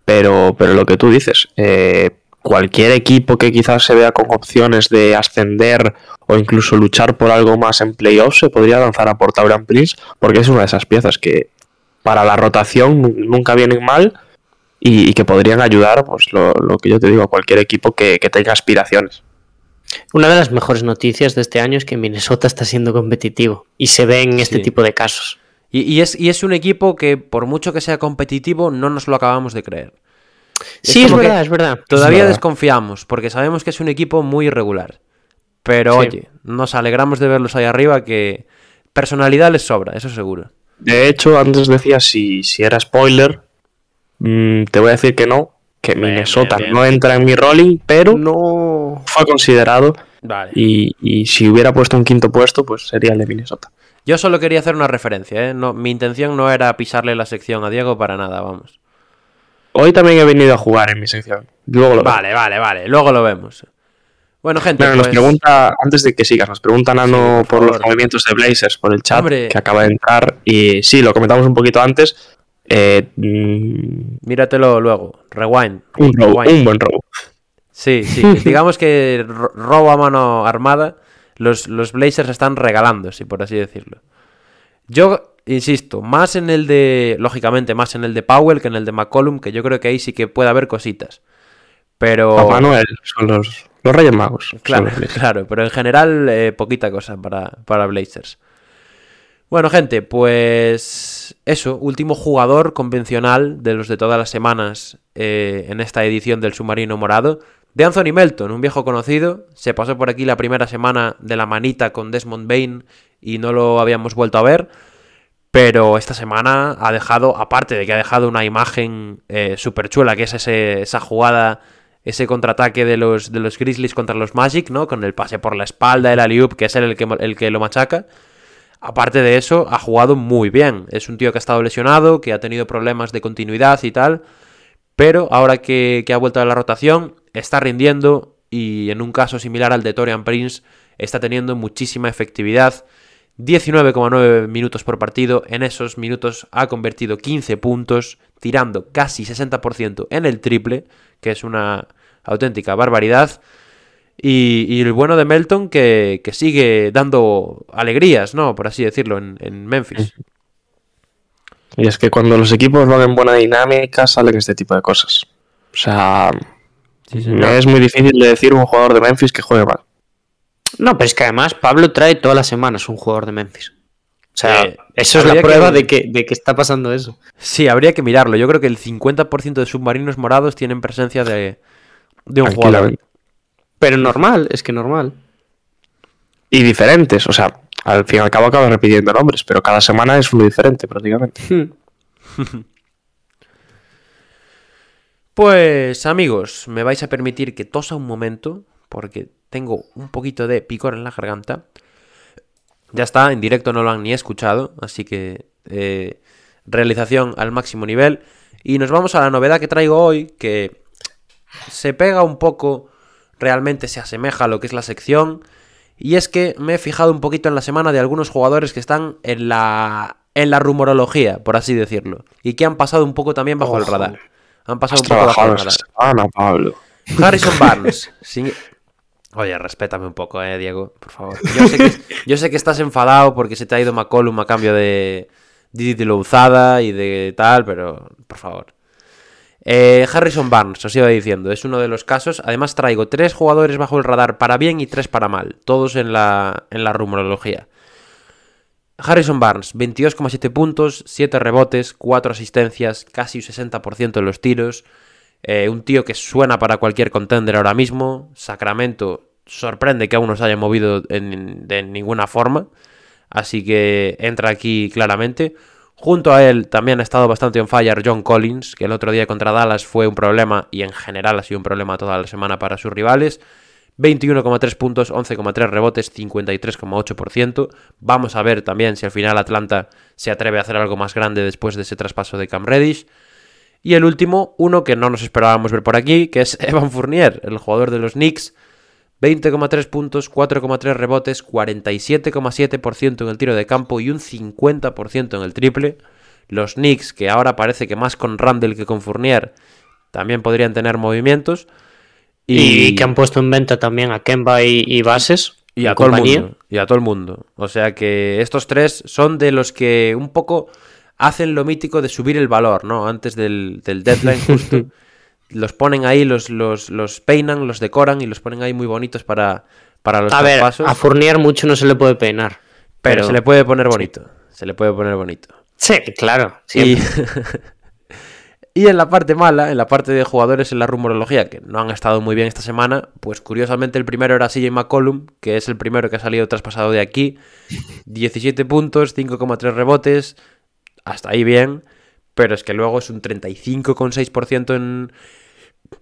pero, pero lo que tú dices, eh, cualquier equipo que quizás se vea con opciones de ascender o incluso luchar por algo más en playoffs se podría lanzar a por Taurian Prince porque es una de esas piezas que para la rotación nu- nunca vienen mal y, y que podrían ayudar, pues lo, lo que yo te digo, a cualquier equipo que, que tenga aspiraciones. Una de las mejores noticias de este año es que Minnesota está siendo competitivo y se ve en este Sí. tipo de casos. Y, y es, y es un equipo que, por mucho que sea competitivo, no nos lo acabamos de creer. Sí, es que verdad, es verdad. Todavía verdad. desconfiamos, porque sabemos que es un equipo muy irregular. Pero Sí. oye, nos alegramos de verlos ahí arriba, que personalidad les sobra, eso seguro. De hecho, antes decía si, si era spoiler, mm, te voy a decir que no, que Bien, Minnesota bien, bien. no entra en mi rolling, pero No. fue considerado Vale. y, y si hubiera puesto un quinto puesto, pues sería el de Minnesota. Yo solo quería hacer una referencia, ¿eh? No, mi intención no era pisarle la sección a Diego para nada, vamos. Hoy también he venido a jugar en mi sección. Luego lo. Vale, vale, vale. Luego lo vemos. Bueno, gente, Bueno, nos pues- pregunta, antes de que sigas, nos pregunta Nano Sí, por por, los movimientos de Blazers, por el chat Hombre. que acaba de entrar. Y sí, lo comentamos un poquito antes. Eh, mm, míratelo luego. Rewind. un, robo, Rewind. un buen robo. Sí, sí. Digamos que ro- robo a mano armada. Los, los Blazers están regalándose, por así decirlo. Yo insisto, más en el de. Lógicamente, más en el de Powell que en el de McCollum, que yo creo que ahí sí que puede haber cositas. Pero. Papá Noel, son los, los Reyes Magos. Claro, claro, pero en general eh, poquita cosa para, para Blazers. Bueno, gente, pues eso, último jugador convencional de los de todas las semanas eh, en esta edición del Submarino Morado, de Anthony Melton, un viejo conocido, se pasó por aquí la primera semana de la manita con Desmond Bain y no lo habíamos vuelto a ver, pero esta semana ha dejado, aparte de que ha dejado una imagen súper chula, que es ese- esa jugada, ese contraataque de los, de los Grizzlies contra los Magic, ¿no? Con el pase por la espalda, el alley que es el que, el que lo machaca. Aparte de eso, ha jugado muy bien. Es un tío que ha estado lesionado, que ha tenido problemas de continuidad y tal. Pero ahora que ha vuelto a la rotación, está rindiendo y en un caso similar al de Torian Prince, está teniendo muchísima efectividad. 19,9 minutos por partido. En esos minutos ha convertido 15 puntos, tirando casi 60% en el triple, que es una auténtica barbaridad. Y, y el bueno de Melton que, que sigue dando alegrías, ¿no? Por así decirlo, en, en Memphis. Y es que cuando los equipos van en buena dinámica salen este tipo de cosas. O sea, Sí, señor. es muy difícil de decir un jugador de Memphis que juegue mal. No, pero es que además Pablo trae todas las semanas un jugador de Memphis. O sea, Eh, eso es la que- prueba de, que, de que está pasando eso. Sí, habría que mirarlo. Yo creo que el 50% de submarinos morados tienen presencia de, de un jugador. Tranquilamente. Pero normal, es que normal. Y diferentes, o sea, al fin y al cabo acaba repitiendo nombres, pero cada semana es uno diferente prácticamente. Pues amigos, me vais a permitir que tosa un momento, porque tengo un poquito de picor en la garganta. Ya está, en directo no lo han ni escuchado, así que eh, realización al máximo nivel. Y nos vamos a la novedad que traigo hoy, que se pega un poco, realmente se asemeja a lo que es la sección. Y es que me he fijado un poquito en la semana de algunos jugadores que están en la, en la rumorología, por así decirlo. Y que han pasado un poco también bajo el radar. Han pasado Has un poco bajo el radar. semana, Pablo. Harrison Barnes. sin- Oye, respétame un poco, eh, Diego, por favor. Yo sé, que, estás enfadado porque se te ha ido McCollum a cambio de, Didi de Louzada y de tal, pero por favor. Eh, Harrison Barnes, os iba diciendo, es uno de los casos. Además, traigo tres jugadores bajo el radar para bien y tres para mal, todos en la, en la rumorología. Harrison Barnes, 22,7 puntos, 7 rebotes, 4 asistencias, casi un 60% en los tiros. Eh, un tío que suena para cualquier contender ahora mismo. Sacramento sorprende que aún no se haya movido en- de ninguna forma. Así que entra aquí claramente. Junto a él también ha estado bastante on fire John Collins, que el otro día contra Dallas fue un problema y en general ha sido un problema toda la semana para sus rivales. 21,3 puntos, 11,3 rebotes, 53,8%. Vamos a ver también si al final Atlanta se atreve a hacer algo más grande después de ese traspaso de Cam Reddish. Y el último, uno que no nos esperábamos ver por aquí, que es Evan Fournier, el jugador de los Knicks. 20,3 puntos, 4,3 rebotes, 47,7% en el tiro de campo y un 50% en el triple. Los Knicks, que ahora parece que más con Randall que con Fournier, también podrían tener movimientos. Y, que han puesto en venta también a Kemba y, y Bases. y a todo el compañía. mundo. Y a todo el mundo. O sea que estos tres son de los que un poco hacen lo mítico de subir el valor, ¿no? Antes del, del deadline justo. los ponen ahí, los, los, los peinan, los decoran y los ponen ahí muy bonitos para, para los A ver, a Fournier mucho no se le puede peinar. pero, se le puede poner bonito. Se le puede poner bonito. Sí, claro. Y, y en la parte mala, en la parte de jugadores en la rumorología, que no han estado muy bien esta semana, pues curiosamente el primero era CJ McCollum, que es el primero que ha salido traspasado de aquí. 17 puntos, 5,3 rebotes, hasta ahí bien, pero es que luego es un 35,6% en,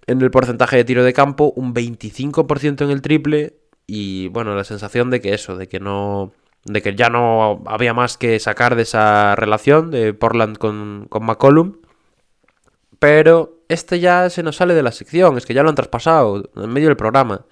en el porcentaje de tiro de campo, un 25% en el triple y bueno, la sensación de que eso, de que no de que ya no había más que sacar de esa relación de Portland con, con McCollum. Pero este ya se nos sale de la sección, es que ya lo han traspasado en medio del programa.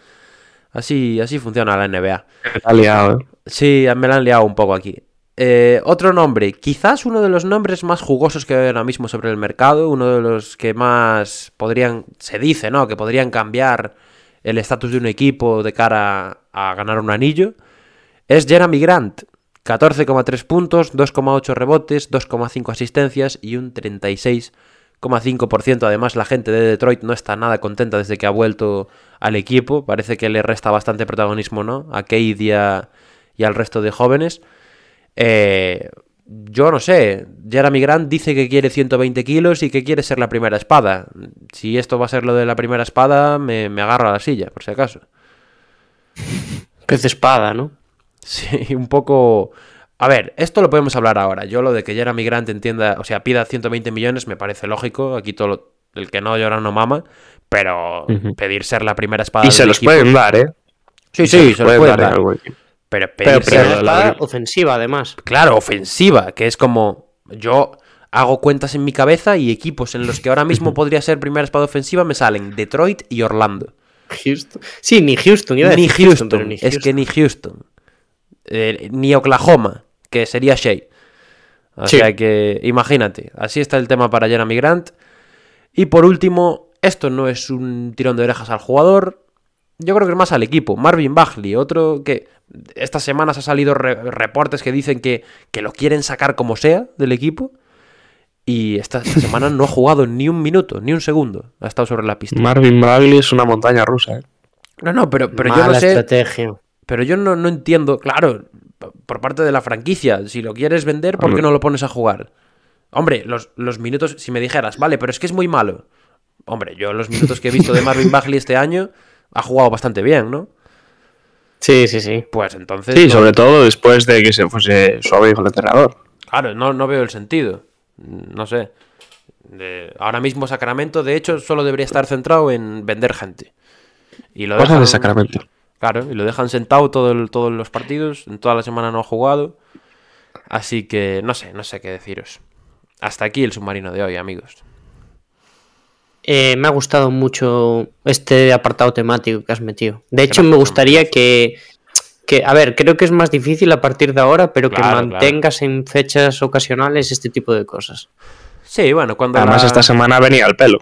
Así, así funciona la NBA. Liado, ¿eh? Sí, me la han liado un poco aquí. Eh, otro nombre, quizás uno de los nombres más jugosos que hay ahora mismo sobre el mercado, uno de los que más podrían, se dice, ¿no? Que podrían cambiar el estatus de un equipo de cara a ganar un anillo, es Jeremy Grant. 14,3 puntos, 2,8 rebotes, 2,5 asistencias y un 36,5%. Además, la gente de Detroit no está nada contenta desde que ha vuelto al equipo. Parece que le resta bastante protagonismo, ¿no? A Cade y, al resto de jóvenes. Eh, yo no sé. Jeremy Grant dice que quiere 120 kilos y que quiere ser la primera espada. Si esto va a ser lo de la primera espada, me, me agarro a la silla, por si acaso. Pez de espada, ¿no? Sí, un poco... A ver, esto lo podemos hablar ahora. Yo lo de que Jeremy Grant entienda, o sea, pida 120 millones me parece lógico. Aquí todo lo- el que no llora no mama. Pero pedir ser la primera espada Y se los equipo- pueden dar, ¿eh? Sí, sí, se los pueden en dar. algún Pero Pero ser- espada ofensiva, además. Claro, ofensiva, que es como yo hago cuentas en mi cabeza y equipos en los que ahora mismo podría ser primera espada ofensiva me salen Detroit y Orlando. Houston. Sí, ni Houston. Iba a Ni Houston, pero ni es que ni Houston. Eh, ni Oklahoma, que sería Shea. O Sí. sea que imagínate, así está el tema para Jeremy Grant. Y por último, esto no es un tirón de orejas al jugador, yo creo que es más al equipo. Marvin Bagley, otro que estas semanas ha salido re- reportes que dicen que, que lo quieren sacar como sea del equipo. Y esta, esta semana no ha jugado ni un minuto, ni un segundo. Ha estado sobre la pista. Marvin Bagley es una montaña rusa, ¿eh? No, no, pero, pero yo Mala no sé. estrategia. Pero yo no, no entiendo, claro, por parte de la franquicia, si lo quieres vender, ¿por qué no lo pones a jugar? Hombre, los, los minutos, si me dijeras, vale, pero es que es muy malo. Hombre, yo los minutos que he visto de Marvin Bagley este año, ha jugado bastante bien, ¿no? Sí, sí, sí. Pues entonces... Sí, no- sobre todo después de que se fuese suave con el entrenador. Claro, no, no veo el sentido. No sé. Ahora mismo Sacramento, de hecho, solo debería estar centrado en vender gente. Y lo dejan, de Sacramento. Claro, y lo dejan sentado todo el- todos los partidos. En toda la semana no ha jugado. Así que no sé, no sé qué deciros. Hasta aquí el submarino de hoy, amigos. Eh, me ha gustado mucho este apartado temático que has metido. De hecho, me Gracias, gustaría que, que, a ver, creo que es más difícil a partir de ahora, pero que Claro, mantengas en fechas ocasionales este tipo de cosas. Sí, bueno, cuando Además, la- esta semana venía al pelo.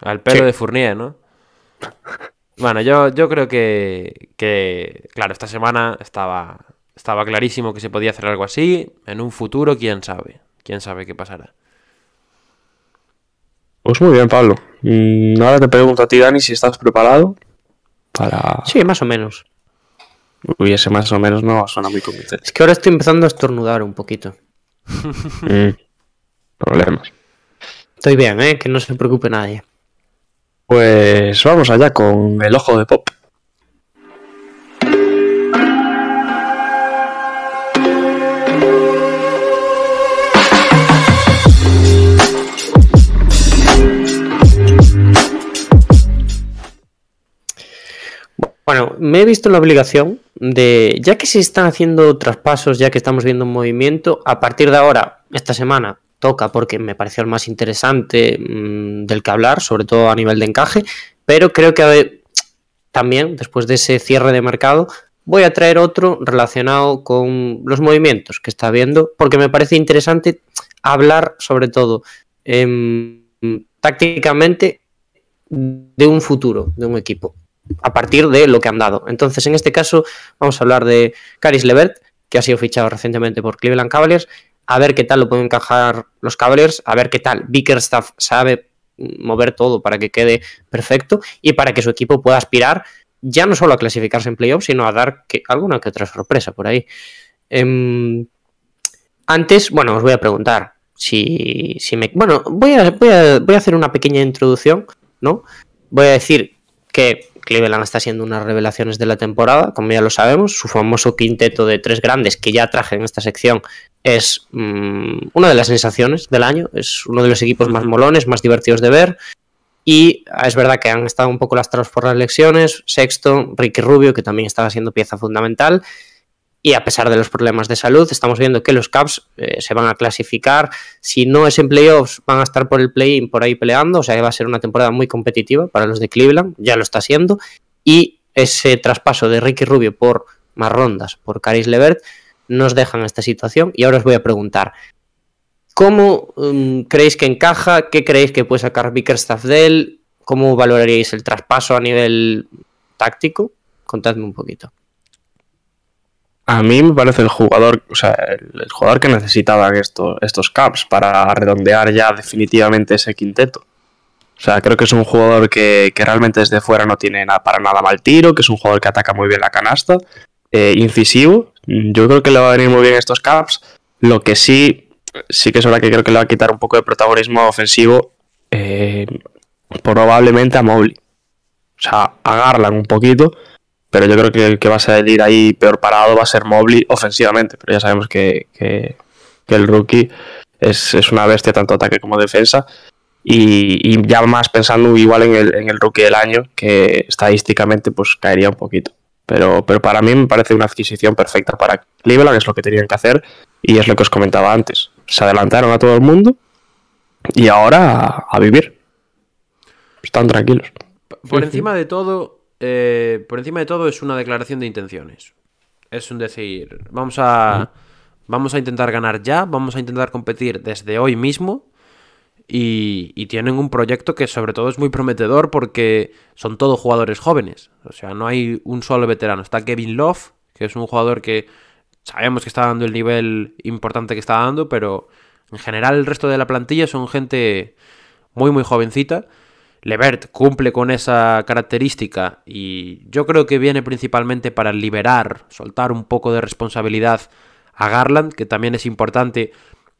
Al pelo Sí. de Fournier, ¿no? Bueno, yo, yo creo que, que, claro, esta semana estaba, Estaba clarísimo que se podía hacer algo así. En un futuro, quién sabe. Quién sabe qué pasará. Pues muy bien, Pablo. Mm, ahora te pregunto a ti, Dani, si estás preparado para... Sí, más o menos. Uy, ese más o menos no suena muy convincente. Es que ahora estoy empezando a estornudar un poquito. Mm, Problemas. Estoy bien, ¿eh? Que no se preocupe nadie. Pues vamos allá con el ojo de pop. Bueno, me he visto la obligación de, ya que se están haciendo traspasos, ya que estamos viendo un movimiento, a partir de ahora, esta semana, toca porque me pareció el más interesante mm, del que hablar, sobre todo a nivel de encaje, pero creo que eh, también, después de ese cierre de mercado, voy a traer otro relacionado con los movimientos que está viendo, porque me parece interesante hablar sobre todo em, tácticamente de un futuro de un equipo a partir de lo que han dado. Entonces, en este caso, vamos a hablar de Caris Levert, que ha sido fichado recientemente por Cleveland Cavaliers, a ver qué tal lo pueden encajar los Cavaliers, a ver qué tal Bickerstaff sabe mover todo para que quede perfecto y para que su equipo pueda aspirar ya no solo a clasificarse en playoffs, sino a dar que, alguna que otra sorpresa por ahí. Em, antes, bueno, os voy a preguntar si, me... Bueno, voy a hacer una pequeña introducción, ¿no? Voy a decir que Cleveland está siendo unas revelaciones de la temporada, como ya lo sabemos. Su famoso quinteto de tres grandes que ya traje en esta sección es mmm, una de las sensaciones del año. Es uno de los equipos más molones, más divertidos de ver. Y es verdad que han estado un poco lastrados por las lesiones. Sexto, Ricky Rubio, que también estaba siendo pieza fundamental. Y a pesar de los problemas de salud, estamos viendo que los Caps eh, se van a clasificar. Si no es en playoffs, van a estar por el play-in por ahí peleando. O sea que va a ser una temporada muy competitiva para los de Cleveland. Ya lo está siendo. Y ese traspaso de Ricky Rubio por más rondas, por Caris Levert, nos deja en esta situación. Y ahora os voy a preguntar: ¿cómo um, creéis que encaja? ¿Qué creéis que puede sacar Bickerstaff de él? ¿Cómo valoraríais el traspaso a nivel táctico? Contadme un poquito. A mí me parece el jugador, o sea, el, jugador que necesitaban esto, estos Caps para redondear ya definitivamente ese quinteto. O sea, creo que es un jugador que, que realmente desde fuera no tiene nada, para nada mal tiro, que es un jugador que ataca muy bien la canasta, eh, incisivo. Yo creo que le va a venir muy bien estos Caps. Lo que sí, sí que es verdad que creo que le va a quitar un poco de protagonismo ofensivo, eh, probablemente a Mobley. O sea, a Garland un poquito pero yo creo que el que va a salir ahí peor parado va a ser Mobley ofensivamente, pero ya sabemos que, que, el rookie es, es, una bestia tanto ataque como defensa. Y, y ya más pensando igual en el, en el, rookie del año, que estadísticamente pues caería un poquito. Pero, pero para mí me parece una adquisición perfecta para Cleveland, es lo que tenían que hacer y es lo que os comentaba antes. Se adelantaron a todo el mundo y ahora a vivir. Están tranquilos. Por encima de todo, eh, por encima de todo es una declaración de intenciones. Es un decir, vamos a, vamos a intentar ganar ya, vamos a intentar competir desde hoy mismo. Y, y, tienen un proyecto que sobre todo es muy prometedor porque son todos jugadores jóvenes. O sea, no hay un solo veterano. Está Kevin Love, que es un jugador que sabemos que está dando el nivel importante que está dando, pero en general el resto de la plantilla son gente muy muy jovencita. Levert cumple con esa característica y yo creo que viene principalmente para liberar, soltar un poco de responsabilidad a Garland, que también es importante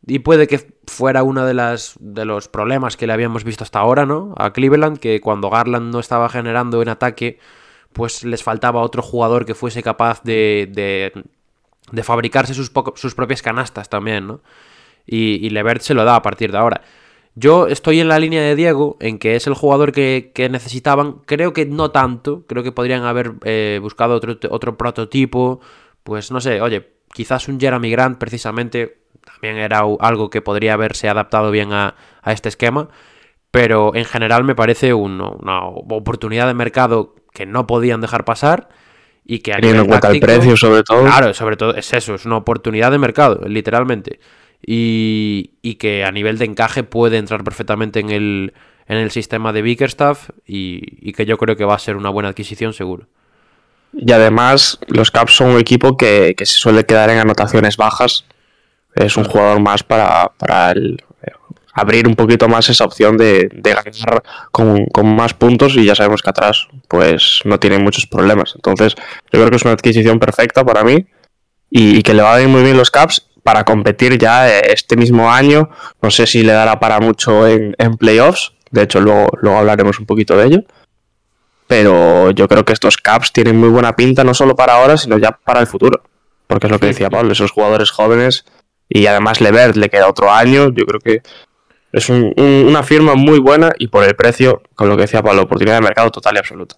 y puede que fuera uno de, las, de los problemas que le habíamos visto hasta ahora, ¿no? A Cleveland, que cuando Garland no estaba generando en ataque, pues les faltaba otro jugador que fuese capaz de, de, de fabricarse sus, propias canastas también, ¿no? Y, y Levert se lo da a partir de ahora. Yo estoy en la línea de Diego, en que es el jugador que, que necesitaban. Creo que no tanto. Creo que podrían haber eh, buscado otro, otro, prototipo. Pues no sé, oye, quizás un Jeremy Grant precisamente también era algo que podría haberse adaptado bien a, a este esquema. Pero en general me parece un, una oportunidad de mercado que no podían dejar pasar. Y que a Teniendo en cuenta el precio, sobre todo. Claro, sobre todo es eso, es una oportunidad de mercado, literalmente y, que a nivel de encaje puede entrar perfectamente en el, en el sistema de Bickerstaff y, que yo creo que va a ser una buena adquisición seguro. Y además, los Caps son un equipo que, se suele quedar en anotaciones bajas. Es un jugador más para, para eh, abrir un poquito más esa opción de, de ganar con, con más puntos y ya sabemos que atrás pues no tienen muchos problemas. Entonces, yo creo que es una adquisición perfecta para mí y, y que le va a ir muy bien los Caps para competir ya eh, este mismo año. No sé si le dará para mucho en, en playoffs. De hecho, luego, luego hablaremos un poquito de ello. Pero yo creo que estos Caps tienen muy buena pinta, no solo para ahora, sino ya para el futuro. Porque es lo que decía Pablo, esos jugadores jóvenes y además Levert le queda otro año. Yo creo que es un- un- una firma muy buena y por el precio, con lo que decía Pablo, oportunidad de mercado total y absoluta.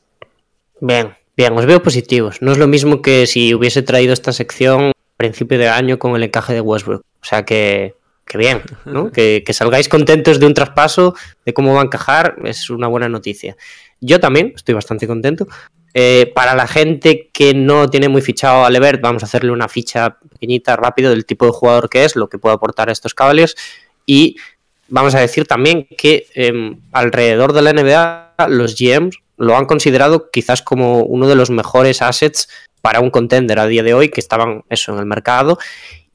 Bien, bien, os veo positivos. No es lo mismo que si hubiese traído esta sección principio de año con el encaje de Westbrook. O sea que, que bien, ¿no? que, que salgáis contentos de un traspaso, de cómo va a encajar, es una buena noticia. Yo también estoy bastante contento. Eh, para la gente que no tiene muy fichado a Levert, vamos a hacerle una ficha pequeñita, rápido, del tipo de jugador que es, lo que puede aportar a estos Cavaliers. Y vamos a decir también que eh, alrededor de la NBA los GMs lo han considerado quizás como uno de los mejores assets para un contender a día de hoy que estaban eso en el mercado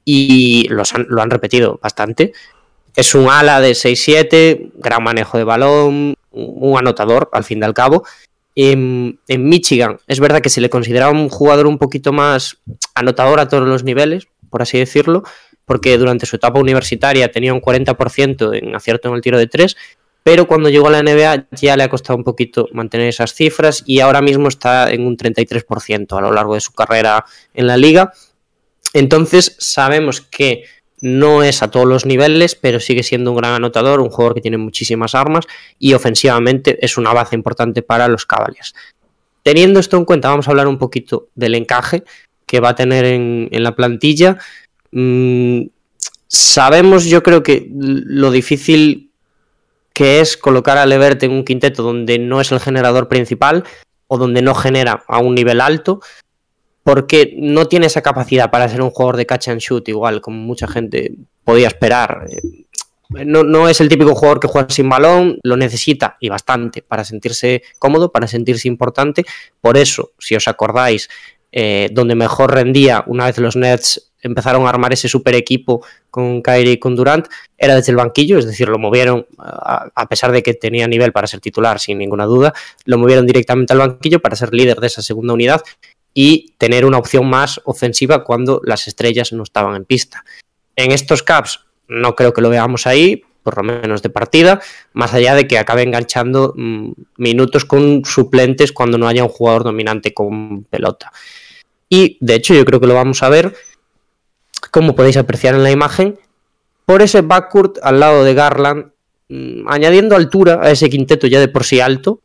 y los han- lo han repetido bastante. Es un ala de 6-7, gran manejo de balón, un anotador al fin y al cabo. En, Michigan es verdad que se le consideraba un jugador un poquito más anotador a todos los niveles, por así decirlo, porque durante su etapa universitaria tenía un 40% en acierto en el tiro de 3, pero cuando llegó a la NBA ya le ha costado un poquito mantener esas cifras y ahora mismo está en un 33% a lo largo de su carrera en la liga. Entonces sabemos que no es a todos los niveles, pero sigue siendo un gran anotador, un jugador que tiene muchísimas armas y ofensivamente es una baza importante para los Cavaliers. Teniendo esto en cuenta, vamos a hablar un poquito del encaje que va a tener en, en la plantilla. Mm, sabemos, yo creo que lo difícil que es colocar a Levert en un quinteto donde no es el generador principal o donde no genera a un nivel alto, porque no tiene esa capacidad para ser un jugador de catch and shoot, igual como mucha gente podía esperar. Eh, No, no es el típico jugador que juega sin balón, lo necesita y bastante para sentirse cómodo, para sentirse importante. Por eso, si os acordáis, eh, donde mejor rendía una vez los Nets empezaron a armar ese super equipo con Kyrie y con Durant, era desde el banquillo, es decir, lo movieron, a, pesar de que tenía nivel para ser titular, sin ninguna duda, lo movieron directamente al banquillo para ser líder de esa segunda unidad y tener una opción más ofensiva cuando las estrellas no estaban en pista. En estos Caps no creo que lo veamos ahí, por lo menos de partida, más allá de que acabe enganchando mm, minutos con suplentes cuando no haya un jugador dominante con pelota. Y de hecho yo creo que lo vamos a ver, como podéis apreciar en la imagen, por ese backcourt al lado de Garland, mm, añadiendo altura a ese quinteto ya de por sí alto,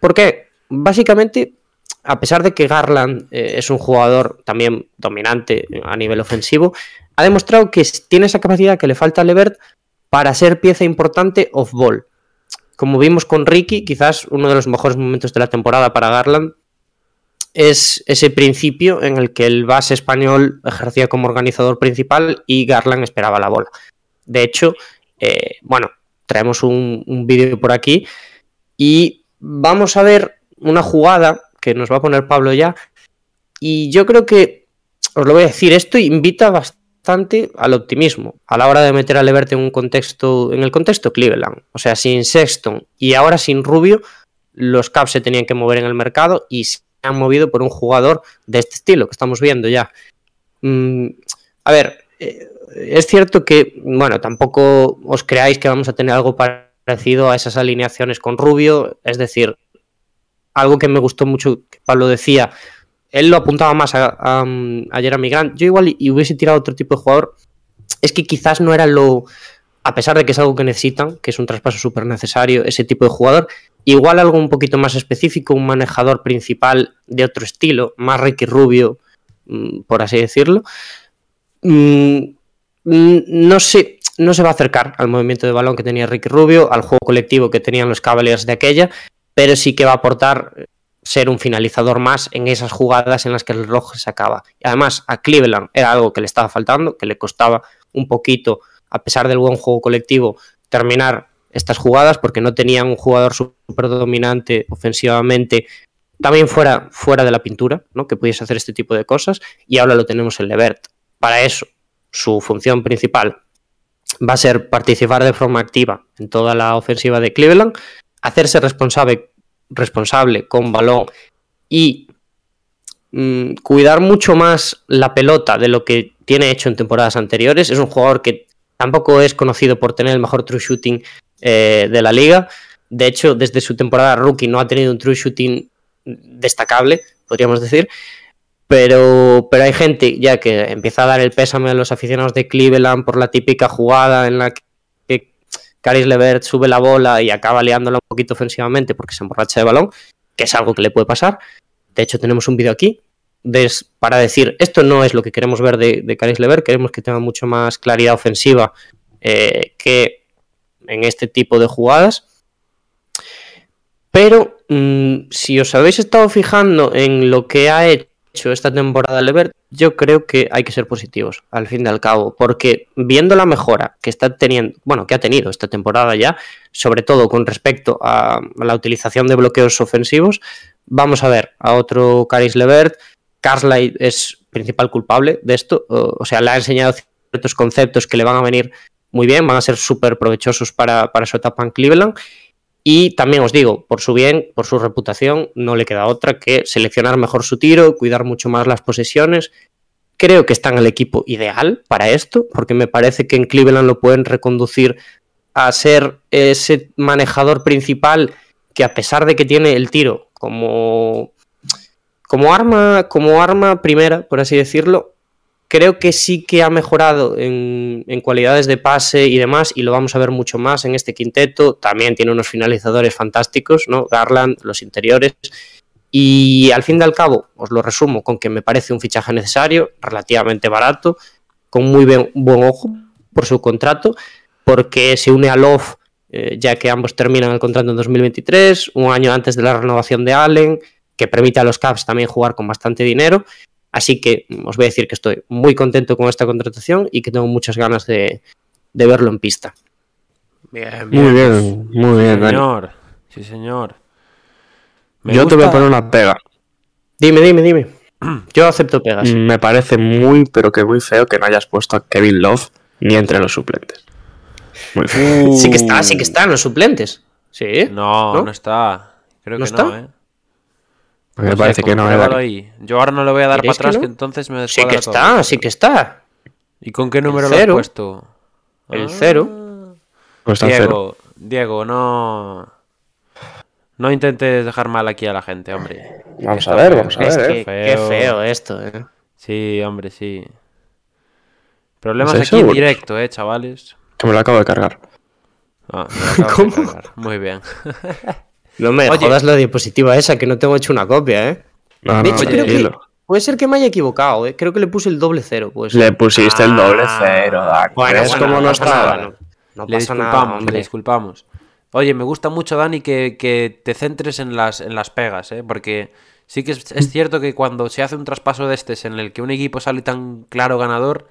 porque básicamente a pesar de que Garland eh, es un jugador también dominante a nivel ofensivo, ha demostrado que tiene esa capacidad que le falta a Levert para ser pieza importante off-ball. Como vimos con Ricky, quizás uno de los mejores momentos de la temporada para Garland es ese principio en el que el base español ejercía como organizador principal y Garland esperaba la bola. De hecho, eh, bueno, traemos un, vídeo por aquí y vamos a ver una jugada que nos va a poner Pablo ya. Y yo creo que, os lo voy a decir, esto invita bastante al optimismo a la hora de meter a Levert en un contexto, en el contexto Cleveland. O sea, sin Sexton y ahora sin Rubio, los Caps se tenían que mover en el mercado y han movido por un jugador de este estilo que estamos viendo ya. Mm, a ver, eh, es cierto que, bueno, tampoco os creáis que vamos a tener algo parecido a esas alineaciones con Rubio, es decir, algo que me gustó mucho que Pablo decía, él lo apuntaba más a, a, a Jeremy yo igual y hubiese tirado otro tipo de jugador, es que quizás no era lo, a pesar de que es algo que necesitan, que es un traspaso súper necesario, ese tipo de jugador, igual algo un poquito más específico, un manejador principal de otro estilo, más Ricky Rubio, mm, por así decirlo, mm, no sé, no se va a acercar al movimiento de balón que tenía Ricky Rubio, al juego colectivo que tenían los Cavaliers de aquella, pero sí que va a aportar ser un finalizador más en esas jugadas en las que el reloj se acaba. Y además, a Cleveland era algo que le estaba faltando, que le costaba un poquito, a pesar del buen juego colectivo, terminar estas jugadas porque no tenían un jugador súper dominante ofensivamente también fuera, fuera de la pintura, ¿no? que pudiese hacer este tipo de cosas, y ahora lo tenemos en Levert. Para eso, su función principal va a ser participar de forma activa en toda la ofensiva de Cleveland, hacerse responsable, responsable con balón y mm, cuidar mucho más la pelota de lo que tiene hecho en temporadas anteriores. Es un jugador que tampoco es conocido por tener el mejor true shooting eh, de la liga. De hecho, desde su temporada rookie no ha tenido un true shooting destacable, podríamos decir. Pero, pero hay gente ya que empieza a dar el pésame a los aficionados de Cleveland por la típica jugada en la que Caris Levert sube la bola y acaba liándola un poquito ofensivamente porque se emborracha de balón, que es algo que le puede pasar. De hecho, tenemos un vídeo aquí para decir esto no es lo que queremos ver de, de Caris Levert, queremos que tenga mucho más claridad ofensiva eh, que en este tipo de jugadas. Pero mm, si os habéis estado fijando en lo que ha hecho esta temporada Levert, yo creo que hay que ser positivos, al fin y al cabo, porque viendo la mejora que está teniendo, bueno, que ha tenido esta temporada ya, sobre todo con respecto a la utilización de bloqueos ofensivos, vamos a ver a otro Caris Levert. Carlisle es principal culpable de esto, o o sea, le ha enseñado ciertos conceptos que le van a venir muy bien, van a ser súper provechosos para, para su etapa en Cleveland. Y también os digo, por su bien, por su reputación, no le queda otra que seleccionar mejor su tiro, cuidar mucho más las posesiones. Creo que está en el equipo ideal para esto, porque me parece que en Cleveland lo pueden reconducir a ser ese manejador principal que a pesar de que tiene el tiro como, como arma, como arma primera, por así decirlo, creo que sí que ha mejorado en, cualidades de pase y demás, y lo vamos a ver mucho más en este quinteto. También tiene unos finalizadores fantásticos, ¿no? Garland, los interiores. Y al fin y al cabo, os lo resumo con que me parece un fichaje necesario, relativamente barato, con muy buen ojo por su contrato, porque se une a Love, eh, ya que ambos terminan el contrato en 2023, un año antes de la renovación de Allen, que permite a los Cavs también jugar con bastante dinero. Así que os voy a decir que estoy muy contento con esta contratación y que tengo muchas ganas de, de verlo en pista. Bien, Muy bien, muy bien. Dani. Señor, sí, señor. Me Yo te voy a poner una pega. Dime, dime, dime. Yo acepto pegas. Me parece muy, pero que muy feo que no hayas puesto a Kevin Love ni entre los suplentes. Muy feo. Sí que está, sí que está en los suplentes. Sí. No, ¿No? no, está. Creo ¿No que no, está? ¿Eh? me sé, parece que no, eh, ahí. Yo ahora no le voy a dar para ¿Diréis que atrás, no? que entonces me Sí que todo. está, sí que está. ¿Y con qué número lo has puesto? El cero. Está en cero. Diego, Diego, no. No intentes dejar mal aquí a la gente, hombre. Vamos a ver, feo. vamos a Es ver. que eh. qué Feo. feo esto, eh. Sí, hombre, sí. Problemas ¿Estáis aquí en directo, eh, chavales. Que me lo acabo de cargar. Ah, me lo acabas de ¿Cómo? cargar. Muy bien. No me Oye. jodas la diapositiva esa, que no tengo hecho una copia, eh. No, De no, hecho, creo que puede ser que me haya equivocado, eh. Creo que le puse el doble cero, pues. Le pusiste el doble Ah. cero, Dani. Bueno, ¿Ves bueno, cómo no nada, no, no le pasa nada, disculpamos, le disculpamos. Oye, me gusta mucho, Dani, que, que te centres en las, en las pegas, ¿eh? Porque sí que es, es cierto que cuando se hace un traspaso de estes en el que un equipo sale tan claro ganador,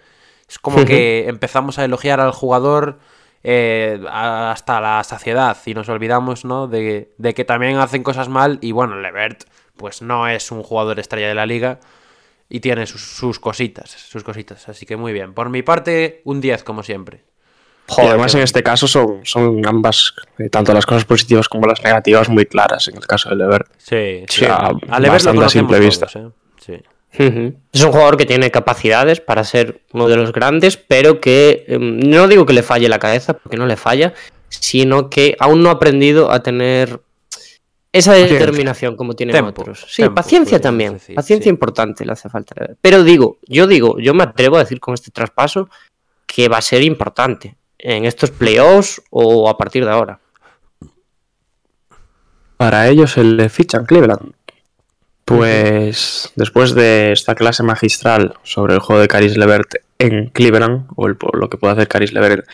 es como que empezamos a elogiar al jugador eh, hasta la saciedad y nos olvidamos, ¿no? De, de que también hacen cosas mal y bueno, Levert pues no es un jugador estrella de la liga y tiene sus, sus cositas, sus cositas. Así que muy bien. Por mi parte, un 10 como siempre. y además en este caso son, son ambas, eh, tanto las cosas positivas como las negativas, muy claras en el caso de Lever. Sí, Sí, a- A Levert lo bastante a conocemos simple vista. todos, ¿eh? Sí. Es un jugador que tiene capacidades para ser uno de los grandes, pero que em, no digo que le falle la cabeza, porque no le falla, sino que aún no ha aprendido a tener esa determinación como tienen Tempo, otros. Sí, tempo, paciencia también. decir, paciencia sí. importante le hace falta. Pero digo, yo digo, yo me atrevo a decir con este traspaso que va a ser importante en estos playoffs o a partir de ahora. Para ellos se le fichan Cleveland. Pues después de esta clase magistral sobre el juego de Caris Levert en Cleveland, o el- lo que puede hacer Caris Levert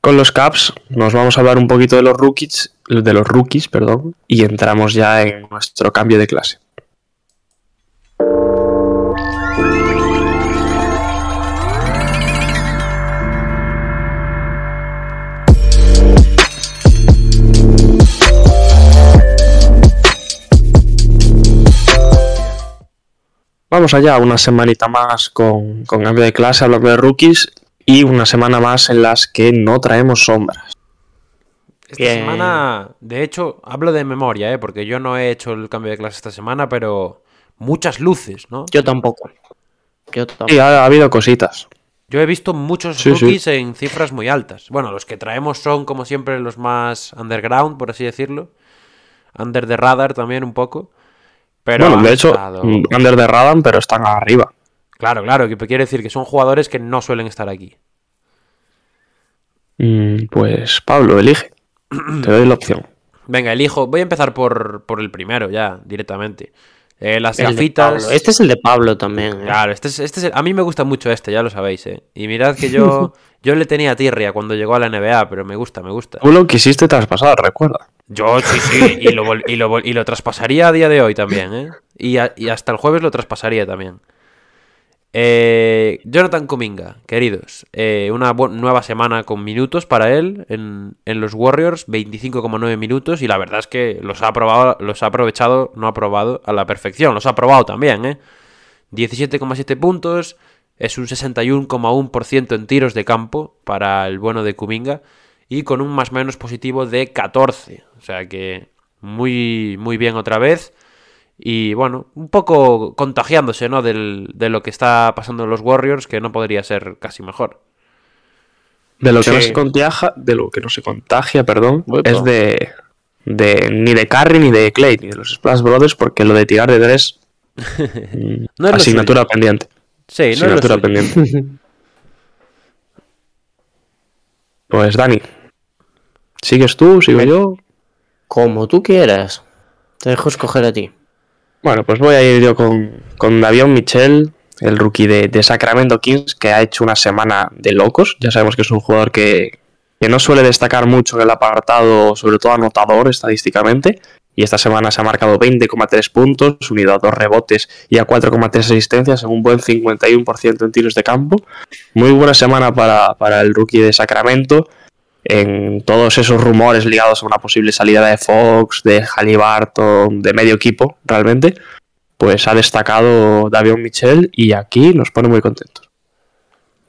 con los Caps, nos vamos a hablar un poquito de los rookies, de los rookies, perdón, y entramos ya en nuestro cambio de clase. Vamos allá, una semanita más con, con cambio de clase, hablando de rookies, y una semana más en las que no traemos sombras. Esta Bien. semana, de hecho, hablo de memoria, ¿eh? porque yo no he hecho el cambio de clase esta semana, pero muchas luces, ¿no? Yo tampoco. Yo tampoco. Sí, ha, ha habido cositas. Yo he visto muchos Sí, sí. rookies en cifras muy altas. Bueno, los que traemos son, como siempre, los más underground, por así decirlo. Under the radar también un poco. Pero bueno, de hecho, estado- mm, under de Radan, pero están arriba. Claro, claro, que quiere decir que son jugadores que no suelen estar aquí. Mm, Pues Pablo, elige. Te doy la opción. Venga, elijo. Voy a empezar por, por el primero ya, directamente. Eh, las El gafitas. Este es el de Pablo también. ¿eh? Claro, este es, este es el- a mí me gusta mucho este, ya lo sabéis, ¿eh? Y mirad que yo, yo le tenía tirria cuando llegó a la NBA, pero me gusta, me gusta. Tú lo quisiste traspasar, recuerda. Yo sí, sí, y lo, y, lo, y lo traspasaría a día de hoy también, ¿eh? Y, y hasta el jueves lo traspasaría también. Eh, Jonathan Kuminga, queridos, eh, una nueva semana con minutos para él en, en los Warriors, 25,9 minutos, y la verdad es que los ha, los ha aprovechado, no ha probado a la perfección, los ha probado también, ¿eh? 17,7 puntos, es un 61,1% en tiros de campo para el bueno de Kuminga y con un más menos positivo de 14. O sea que muy, muy bien otra vez. Y bueno, un poco contagiándose ¿no? Del- de lo que está pasando en los Warriors, que no podría ser casi mejor. De lo que no se contagia, de lo que no se contagia, perdón, es de, de ni de Curry ni de Clay, ni de los Splash Brothers, porque lo de tirar de tres, No es asignatura pendiente. Sí, no es asignatura suyo. pendiente. Pues Dani, ¿sigues tú? ¿Sigo yo? Como tú quieras. Te dejo escoger a ti. Bueno, pues voy a ir yo con, con Davion Michel, el rookie de, de Sacramento Kings, que ha hecho una semana de locos. Ya sabemos que es un jugador que, que no suele destacar mucho en el apartado, sobre todo anotador estadísticamente. Y esta semana se ha marcado 20,3 puntos, unido a dos rebotes y a 4,3 asistencias, en un buen 51% en tiros de campo. Muy buena semana para, para el rookie de Sacramento en todos esos rumores ligados a una posible salida de Fox, de Halliburton, de medio equipo, realmente, pues ha destacado Davion Michel y aquí nos pone muy contentos.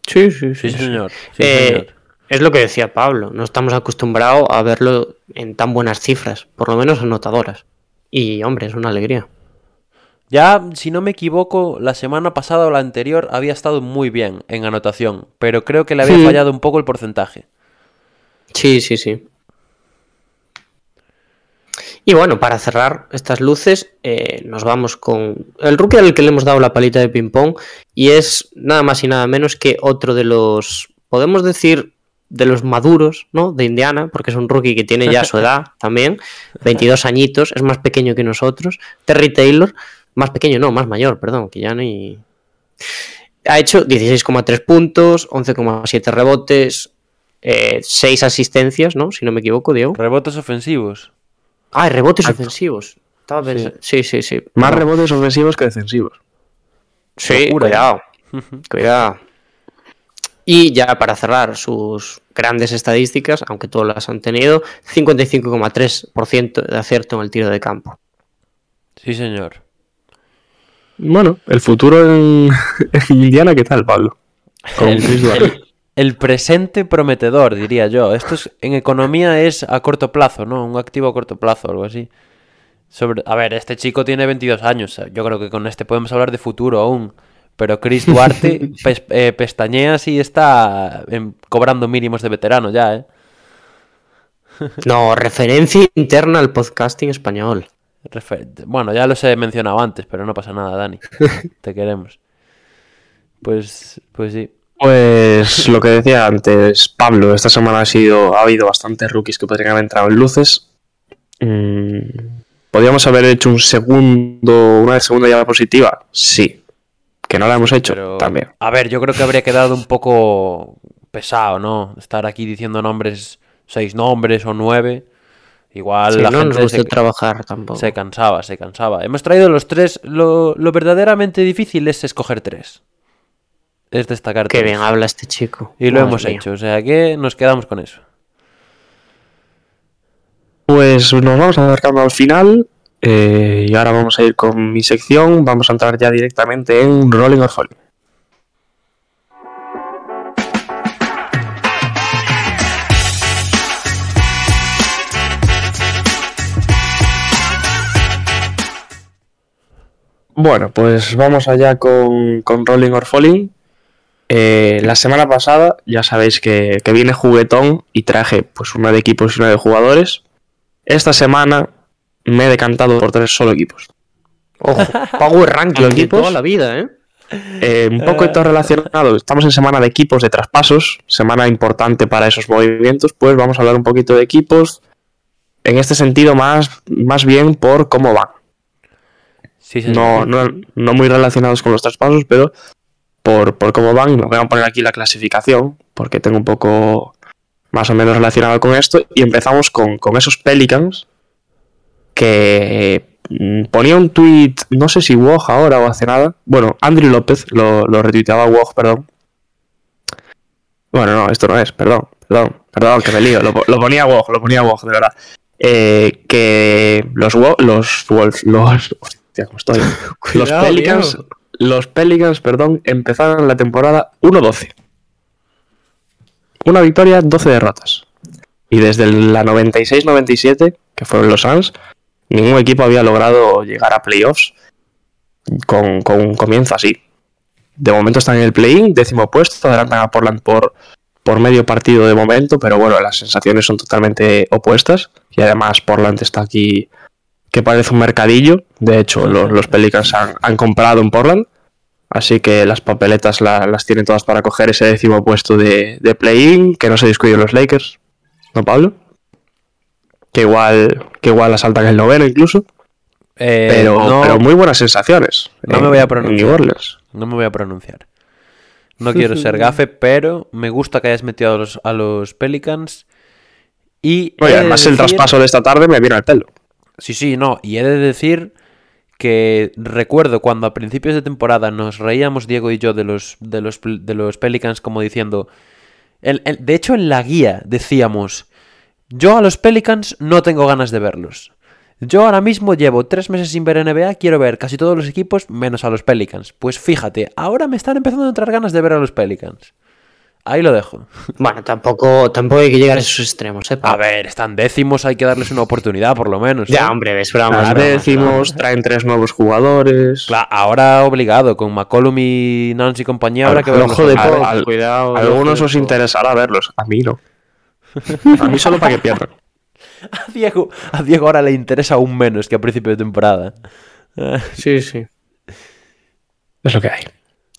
Sí, sí, Sí, señor. Sí, Eh, señor. es lo que decía Pablo. No estamos acostumbrados a verlo en tan buenas cifras, por lo menos anotadoras. Y hombre, es una alegría. Ya, si no me equivoco, la semana pasada o la anterior había estado muy bien en anotación, pero creo que le había Sí. fallado un poco el porcentaje. Sí, sí, sí. Y bueno, para cerrar estas luces, eh, nos vamos con el rookie al que le hemos dado la palita de ping-pong y es nada más y nada menos que otro de los, podemos decir, de los maduros, ¿no? De Indiana, porque es un rookie que tiene ya su edad también, 22 añitos, es más pequeño que nosotros. Terry Taylor, más pequeño, no, más mayor, perdón, que ya ni... Ha hecho 16,3 puntos, 11,7 rebotes, 6 asistencias, ¿no? Si no me equivoco, Diego. Rebotes ofensivos. Ah, rebotes ofensivos. Estaba pensando- Sí, sí, sí. Más rebotes ofensivos que defensivos. Sí, Locura, ¿eh? cuidado. Cuidado. Y ya para cerrar sus grandes estadísticas, aunque todas las han tenido, 55,3% de acierto en el tiro de campo. Sí, señor. Bueno, el futuro en, en Indiana, ¿qué tal, Pablo? Con Chris Duarte. El presente prometedor, diría yo. Esto es, en economía es a corto plazo, ¿no? Un activo a corto plazo, algo así. Sobre, a ver, este chico tiene 22 años. Yo creo que con este podemos hablar de futuro aún. Pero Chris Duarte pes- eh, pestañea si está em, cobrando mínimos de veterano ya, ¿eh? No, referencia interna al podcasting español. Refer- Bueno, ya los he mencionado antes, pero no pasa nada, Dani. Te queremos. Pues, pues sí. Pues lo que decía antes, Pablo, esta semana ha sido ha habido bastantes rookies que podrían haber entrado en luces. Mm, ¿Podríamos haber hecho un segundo, una segunda llave positiva? Sí. Que no la hemos hecho Pero, también. a ver, yo creo que habría quedado un poco pesado, ¿no? Estar aquí diciendo nombres, seis nombres o nueve. Igual Sí, la no nos gente gusta se, trabajar tampoco. se cansaba, se cansaba. Hemos traído los tres. Lo, lo verdaderamente difícil es escoger tres. Es destacar Qué bien habla este chico. Y lo Madre hemos mía. hecho, o sea que nos quedamos con eso. Pues nos vamos acercando al final Eh, y ahora vamos a ir con mi sección. Vamos a entrar ya directamente en Rolling or Falling. Bueno, pues vamos allá con, con Rolling or Falling. Eh, la semana pasada ya sabéis que, que viene juguetón y traje pues una de equipos y una de jugadores. Esta semana me he decantado por tres solo equipos. Ojo, Power Ranking equipos. toda la vida, ¿eh? Eh, un poco todo relacionado, estamos en semana de equipos de traspasos, semana importante para esos movimientos, pues vamos a hablar un poquito de equipos. En este sentido, más, más bien por cómo van. Sí, señor. No, no, no muy relacionados con los traspasos, pero por, por cómo van. Y me voy a poner aquí la clasificación, porque tengo un poco más o menos relacionado con esto. Y empezamos con, con esos Pelicans, que mm, ponía un tweet, no sé si Woj ahora o hace nada. Bueno, Andrew López lo, lo retuiteaba Woj, perdón. Bueno, no, esto no es, perdón, perdón, perdón, que me lío. Lo, po- lo ponía Woj, lo ponía Woj, de verdad. Eh, que los, los Wolves, los. Hostia, ¿cómo estoy? los Pelicans. Los Pelicans, perdón, empezaron la temporada 1-12. Una victoria, 12 derrotas. Y desde la 96-97, que fueron los Suns, ningún equipo había logrado llegar a playoffs con, con un comienzo así. De momento están en el play-in, décimo puesto, adelantan a Portland por, por medio partido de momento, pero bueno, las sensaciones son totalmente opuestas. Y además Portland está aquí que parece un mercadillo. De hecho, los, los Pelicans han, han comprado en Portland. Así que las papeletas la- las tienen todas para coger ese décimo puesto de, de play-in, que no se descuiden los Lakers. ¿No, Pablo? Que igual, que igual asaltan el noveno incluso. Eh, Pero, no, pero muy buenas sensaciones. no en- me voy a pronunciar. No me voy a pronunciar. No quiero ser gafe, pero me gusta que hayas metido a los, a los Pelicans. Y Oye, además el traspaso de esta tarde me vino al pelo. Sí, sí, no. Y he de decir que recuerdo cuando a principios de temporada nos reíamos Diego y yo de los, de los, de los Pelicans como diciendo... el- el- de hecho, en la guía decíamos... Yo a los Pelicans no tengo ganas de verlos. Yo ahora mismo llevo tres meses sin ver NBA, quiero ver casi todos los equipos menos a los Pelicans. Pues fíjate, ahora me están empezando a entrar ganas de ver a los Pelicans. Ahí lo dejo. Bueno, tampoco, tampoco hay que llegar a esos extremos, ¿eh? A ver, están décimos, hay que darles una oportunidad por lo menos. ¿eh? Ya, hombre, es broma, es Las broma, es décimos, traen tres nuevos jugadores. Cla- ahora obligado, con McCollum y Nancy y compañía, habrá que verlos ojo de. Al- al- cuidado. A al algunos os interesará verlos, a mí no. A mí solo para que pierdan. A Diego, a Diego ahora le interesa aún menos que a principio de temporada. Sí, sí. Es lo que hay.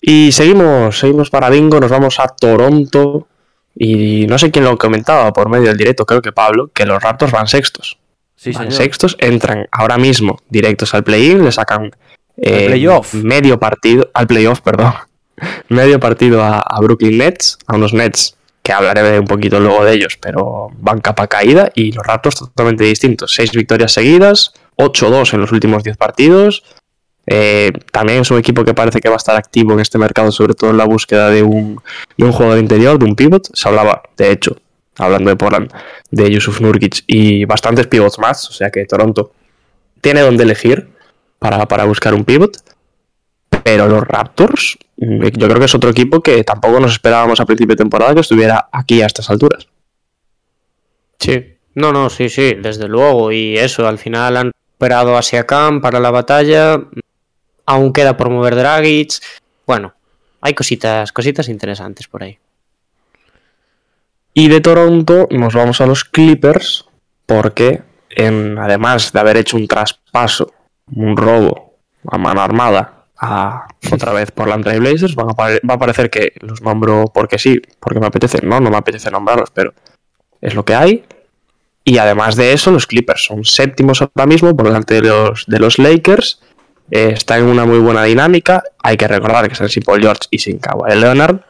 Y seguimos, seguimos para Bingo, nos vamos a Toronto. Y no sé quién lo comentaba por medio del directo, creo que Pablo, que los Raptors van sextos. Sí, van señor. sextos, entran ahora mismo directos al play-in, le sacan eh, playoff. medio partido, al playoff, perdón. medio partido a, a Brooklyn Nets, a unos Nets que hablaré un poquito luego de ellos, pero van capa caída y los Raptors totalmente distintos. Seis victorias seguidas, 8-2 en los últimos 10 partidos. Eh, también es un equipo que parece que va a estar activo en este mercado, sobre todo en la búsqueda de un, de un jugador interior, de un pivot. Se hablaba, de hecho, hablando de Portland, de Yusuf Nurkic y bastantes pivots más, o sea que Toronto tiene donde elegir para, para buscar un pivot. Pero los Raptors, mm, yo creo que es otro equipo que tampoco nos esperábamos a principio de temporada que estuviera aquí a estas alturas. Sí. No, no, sí, sí, desde luego. Y eso, al final han recuperado a Siakam para la batalla. Aún queda por mover Dragic. Bueno, hay cositas, cositas interesantes por ahí. Y de Toronto nos vamos a los Clippers porque en, además de haber hecho un traspaso, un robo a mano armada a, otra vez por la Blazers, van a va a parecer que los nombro porque sí, porque me apetece. No, no me apetece nombrarlos, pero es lo que hay. Y además de eso, los Clippers son séptimos ahora mismo por delante de los Lakers. Eh, está en una muy buena dinámica. Hay que recordar que están sin Paul George y sin Kawhi Leonard.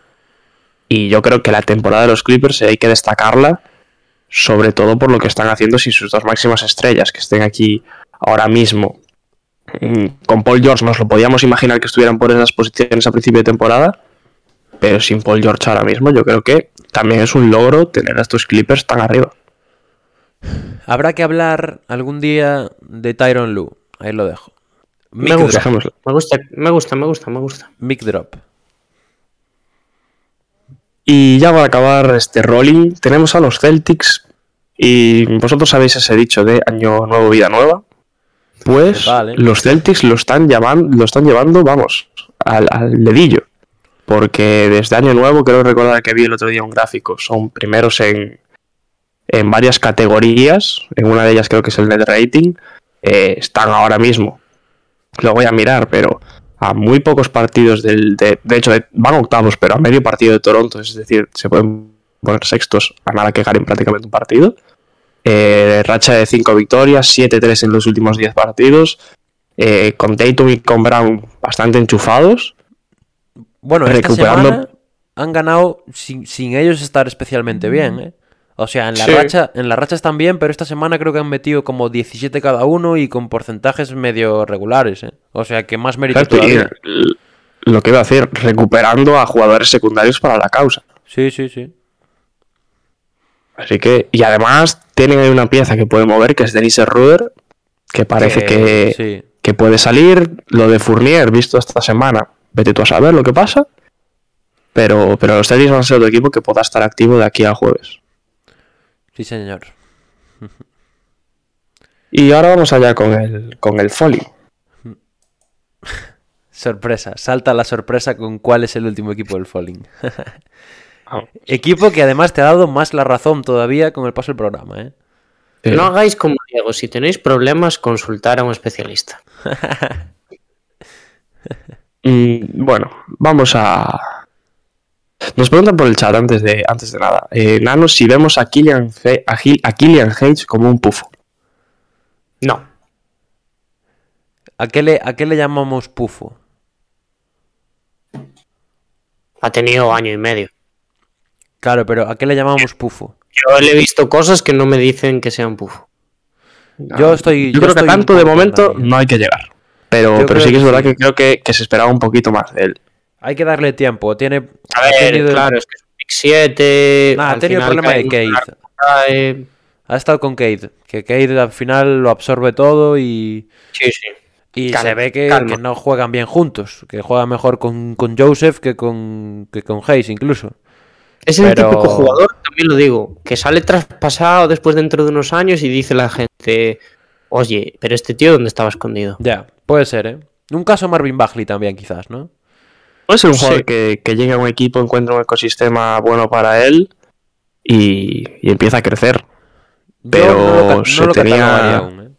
Y yo creo que la temporada de los Clippers hay que destacarla, sobre todo por lo que están haciendo sin sus dos máximas estrellas, que estén aquí ahora mismo. Mm, Con Paul George nos lo podíamos imaginar que estuvieran por esas posiciones a principio de temporada, pero sin Paul George ahora mismo yo creo que también es un logro tener a estos Clippers tan arriba. Habrá que hablar algún día de Tyron Lue. ahí lo dejo. Me gusta. drop. Me gusta, me gusta, me gusta, me gusta. Mic drop. Y ya para acabar este rolling, tenemos a los Celtics. Y vosotros sabéis ese dicho de año nuevo, vida nueva. Pues Vale. los Celtics lo están, llaman- lo están llevando, vamos, al, al dedillo. Porque desde año nuevo, creo recordar que vi el otro día un gráfico. Son primeros en, en varias categorías. En una de ellas creo que es el net rating. Eh, están ahora mismo. Lo voy a mirar, pero a muy pocos partidos del. De, de hecho, de- van octavos, pero a medio partido de Toronto. Es decir, se pueden poner sextos a nada que ganen prácticamente un partido. Eh, racha de 5 victorias, 7-3 en los últimos 10 partidos. eh, con Tatum y con Brown bastante enchufados. Bueno, esta Recuperando- semana han ganado sin, sin ellos estar especialmente bien, ¿eh? O sea, en la, Sí. racha, en la racha están bien, pero esta semana creo que han metido como 17 cada uno y con porcentajes medio regulares, ¿eh? O sea, que más mérito todavía. lo que iba a decir, recuperando a jugadores secundarios para la causa. Sí, sí, sí. Así que, y además tienen ahí una pieza que puede mover, que es Dennis Ruder, que parece que, Sí. que puede salir. Lo de Fournier, visto esta semana, vete tú a saber lo que pasa. Pero, pero los Celtics van a ser otro equipo que pueda estar activo de aquí a jueves. Sí, señor. Y ahora vamos allá con el, con el Foley. Sorpresa. Salta la sorpresa con cuál es el último equipo del Falling. Ah, Equipo que además te ha dado más la razón todavía con el paso del programa, ¿eh? sí. No hagáis como Diego, si tenéis problemas, consultar a un especialista. Mm, bueno, vamos a. Nos preguntan por el chat antes de, antes de nada. Eh, Nano, si vemos a Killian, a, Gil- a Killian Hayes como un pufo. No. ¿A qué le, a qué le llamamos pufo? Ha tenido año y medio. Claro, pero ¿a qué le llamamos pufo? Yo le he visto cosas que no me dicen que sean pufo. Yo estoy. Yo, creo que estoy tanto de momento no hay que llegar. Pero, Yo pero sí que es que verdad sí. que creo que, que se esperaba un poquito más de él. Hay que darle tiempo. Tiene. A ha ver, tenido- claro, es que es un pick 7. Nah, ha tenido final problema de una- cae- Ha estado con Cade. Que Cade al final lo absorbe todo y. Sí, sí. Y Calma, se ve que, no juegan bien juntos. Que juega mejor con, con Joseph que con, que con Hayes incluso. Es el Pero- típico jugador, también lo digo, que sale traspasado después dentro de unos años y dice la gente, oye, pero este tío ¿dónde estaba escondido? Ya, puede ser, ¿eh? Un caso Marvin Bagley también, quizás, ¿no? Puede ser un Sí. jugador que, que llegue a un equipo, encuentre un ecosistema bueno para él y, y empieza a crecer. Yo Pero no lo, no se tenía- aún, ¿eh?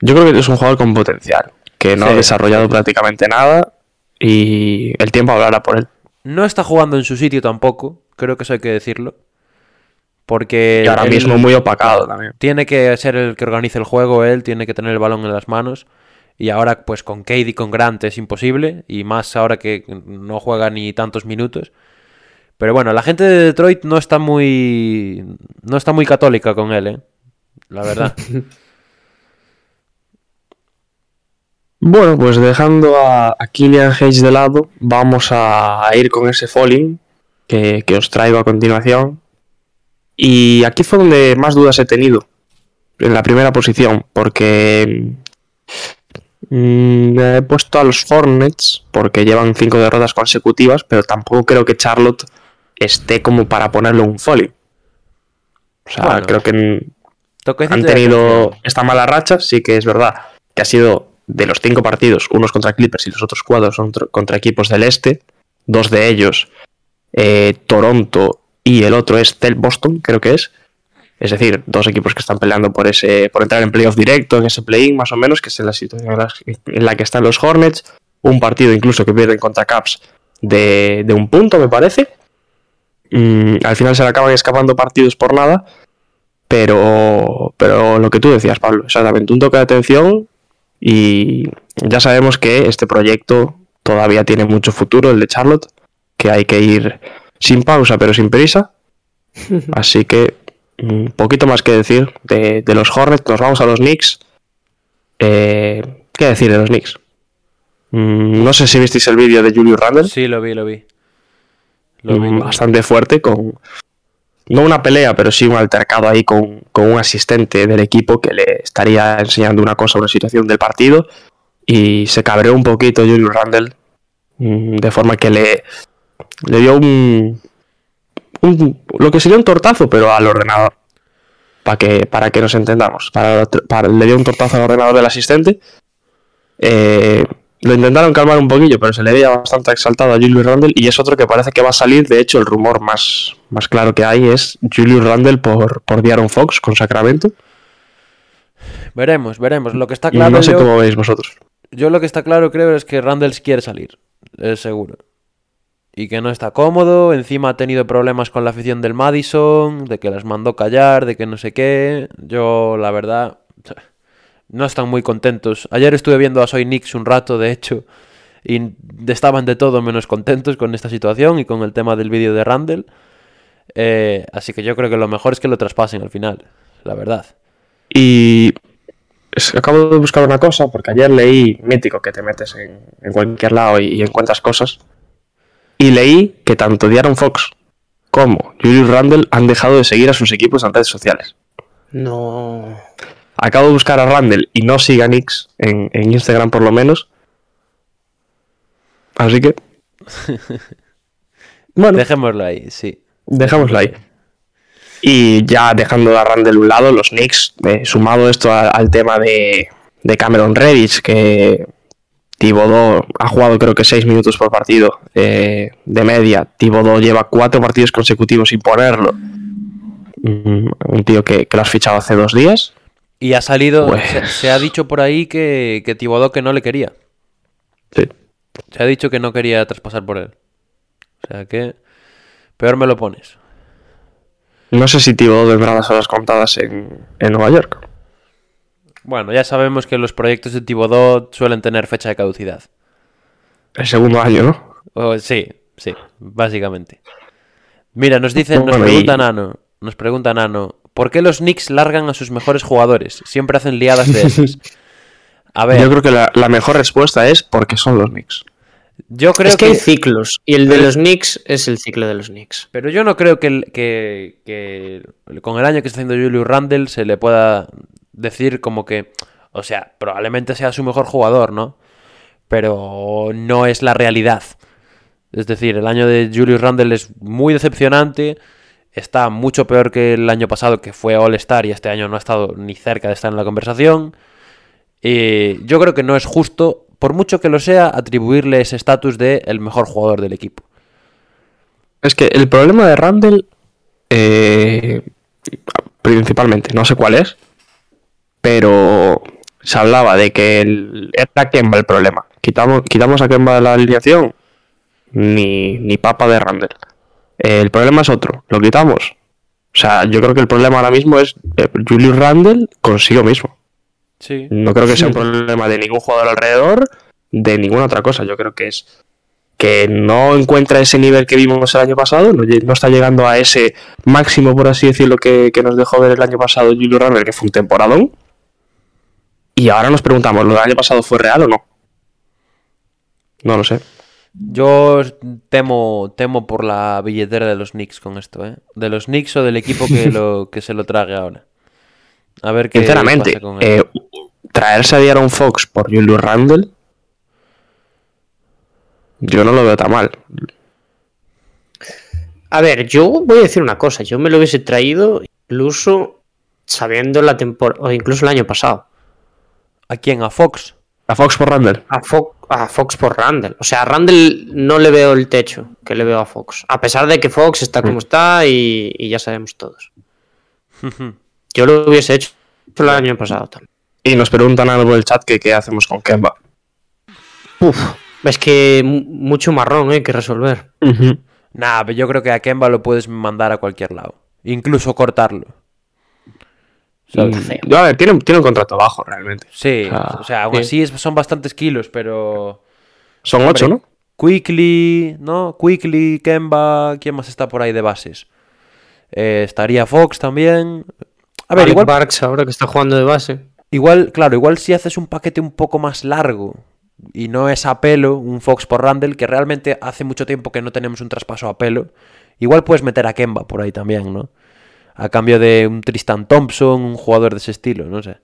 Yo creo que es un jugador con potencial, que no Sí, ha desarrollado sí. prácticamente nada y el tiempo hablará por él. No está jugando en su sitio tampoco, creo que eso hay que decirlo. Porque Y ahora mismo muy opacado también. tiene que ser el que organice el juego, él tiene que tener el balón en las manos. Y ahora, pues con Cade y con Grant es imposible. Y más ahora que no juega ni tantos minutos. Pero bueno, la gente de Detroit no está muy. No está muy católica con él, ¿eh? La verdad. Bueno, pues dejando a, a Killian Hayes de lado, vamos a, a ir con ese falling que, que os traigo a continuación. Y aquí fue donde más dudas he tenido, en la primera posición, porque mm, he puesto a los Hornets, porque llevan cinco derrotas consecutivas, pero tampoco creo que Charlotte esté como para ponerle un falling. O sea, Bueno, creo que han tenido esta mala racha, sí que es verdad que ha sido de los cinco partidos, unos contra Clippers y los otros cuatro son tr- contra equipos del este, dos de ellos eh, Toronto y el otro es Tel Boston, creo que es. Es decir, dos equipos que están peleando por ese por entrar en playoff directo, en ese play-in más o menos, que es en la situación en la, en la que están los Hornets. Un partido incluso que pierden contra Caps de, de un punto, me parece. Mm, al final se le acaban escapando partidos por nada. Pero, pero lo que tú decías, Pablo, exactamente, un toque de atención y ya sabemos que este proyecto todavía tiene mucho futuro, el de Charlotte, que hay que ir sin pausa pero sin prisa. Así que un poquito más que decir de, de los Hornets, nos vamos a los Knicks. Eh, ¿Qué decir de los Knicks? Mm, no sé si visteis el vídeo de Julius Randle Sí, lo vi, lo vi. Lo vi, mm, lo vi. bastante fuerte con, no una pelea, pero sí un altercado ahí con, con un asistente del equipo que le estaría enseñando una cosa, una situación del partido, y se cabreó un poquito Julius Randle, mm, de forma que le, le dio un, un- lo que sería un tortazo, pero al ordenador, para que, para que nos entendamos, para, para- le dio un tortazo al ordenador del asistente, eh, lo intentaron calmar un poquillo, pero se le veía bastante exaltado a Julius Randle y es otro que parece que va a salir. De hecho, el rumor más, más claro que hay es Julius Randle por, por De'Aaron Fox con Sacramento. Veremos, veremos. Lo que está claro, no sé yo, cómo veis vosotros. yo lo que está claro creo es que Randall quiere salir, es seguro. Y que no está cómodo, encima ha tenido problemas con la afición del Madison, de que las mandó callar, de que no sé qué. Yo, la verdad, no están muy contentos. Ayer estuve viendo a Soy Knicks un rato, de hecho, y estaban de todo menos contentos con esta situación y con el tema del vídeo de Randall. Eh, así que yo creo que lo mejor es que lo traspasen al final, la verdad. Y acabo de buscar una cosa, porque ayer leí, mítico, que te metes en, en cualquier lado y, y encuentras cosas. Y leí que tanto De'Aaron Fox como Julius Randle han dejado de seguir a sus equipos en redes sociales. No. Acabo de buscar a Randall y no sigue a Nix en, en Instagram por lo menos. Así que... Bueno, Dejémoslo ahí, sí. Dejámoslo ahí. Y ya dejando a Randall un lado, los Knicks, eh, sumado esto a- al tema de, de Cameron Reddish, que Thibodeau ha jugado creo que 6 minutos por partido eh, de media. Thibodeau lleva 4 partidos consecutivos sin ponerlo. Mm, un tío que, que lo has fichado hace dos días. Y ha salido, Pues- se, se ha dicho por ahí que, que Thibodeau que no le quería. Sí. Se ha dicho que no quería traspasar por él. O sea que peor me lo pones. No sé si Thibodeau tendrá las horas contadas en, en Nueva York. Bueno, ya sabemos que los proyectos de Thibodeau suelen tener fecha de caducidad. El segundo año, ¿no? O- sí, sí, básicamente. Mira, nos dice, nos Bueno, y- pregunta Nano, nos pregunta Nano, ¿por qué los Knicks largan a sus mejores jugadores? Siempre hacen liadas de esas. A ver, Yo creo que la, la mejor respuesta es porque son los Knicks. yo creo es que, que... hay ciclos. Y el de los Knicks es el ciclo de los Knicks. Pero yo no creo que, el- que, que con el año que está haciendo Julius Randle se le pueda decir como que, o sea, probablemente sea su mejor jugador, ¿no? Pero no es la realidad. Es decir, el año de Julius Randle es muy decepcionante, está mucho peor que el año pasado que fue All Star y este año no ha estado ni cerca de estar en la conversación. Y yo creo que no es justo, por mucho que lo sea, atribuirle ese estatus de el mejor jugador del equipo. Es que el problema de Randall, eh, principalmente, no sé cuál es, pero se hablaba de que el, era Kemba el problema. Quitamos, quitamos a Kemba de la alineación, ni, ni papa de Randall. el problema es otro, lo quitamos. O sea, yo creo que el problema ahora mismo es eh, Julius Randle consigo mismo. Sí. No creo que sea un problema de ningún jugador alrededor, de ninguna otra cosa. Yo creo que es que no encuentra ese nivel que vimos el año pasado, no, está llegando a ese máximo, por así decirlo, que, que nos dejó ver el año pasado Julio Randle, que fue un temporadón. Y ahora nos preguntamos, ¿lo del año pasado fue real o no? No lo sé. Yo temo, temo por la billetera de los Knicks con esto, ¿eh? De los Knicks o del equipo que, lo, que se lo trague ahora. A ver qué Sinceramente, pasa con eh, traerse a De'Aaron Fox por Julio Randle, yo no lo veo tan mal. A ver, yo voy a decir una cosa. Yo me lo hubiese traído incluso sabiendo la temporada, o incluso el año pasado. ¿A quién? ¿A Fox? A Fox por Randle. A, Fo- a Fox por Randall. O sea, a Randall no le veo el techo que le veo a Fox. A pesar de que Fox está como está y, y ya sabemos todos. Yo lo hubiese hecho el año pasado también. Y nos preguntan algo por el chat que qué hacemos con Kemba. Uf, es que mu- mucho marrón hay que resolver. Nah, pero yo creo que a Kemba lo puedes mandar a cualquier lado. Incluso cortarlo. Feo. Yo, a ver, tiene, tiene un contrato bajo realmente. Sí, Ah, o sea, aún sí. así es- son bastantes kilos, pero... Son ocho, ¿no? Quickly, ¿no? Quickly, Kemba, ¿quién más está por ahí de bases? Eh, estaría Fox también. A ver, Alec igual, Barks ahora que está jugando de base. igual, claro, igual si haces un paquete un poco más largo y no es a pelo, un Fox por Randall, que realmente hace mucho tiempo que no tenemos un traspaso a pelo Igual puedes meter a Kemba por ahí también, ¿no? A cambio de un Tristan Thompson, un jugador de ese estilo, no sé.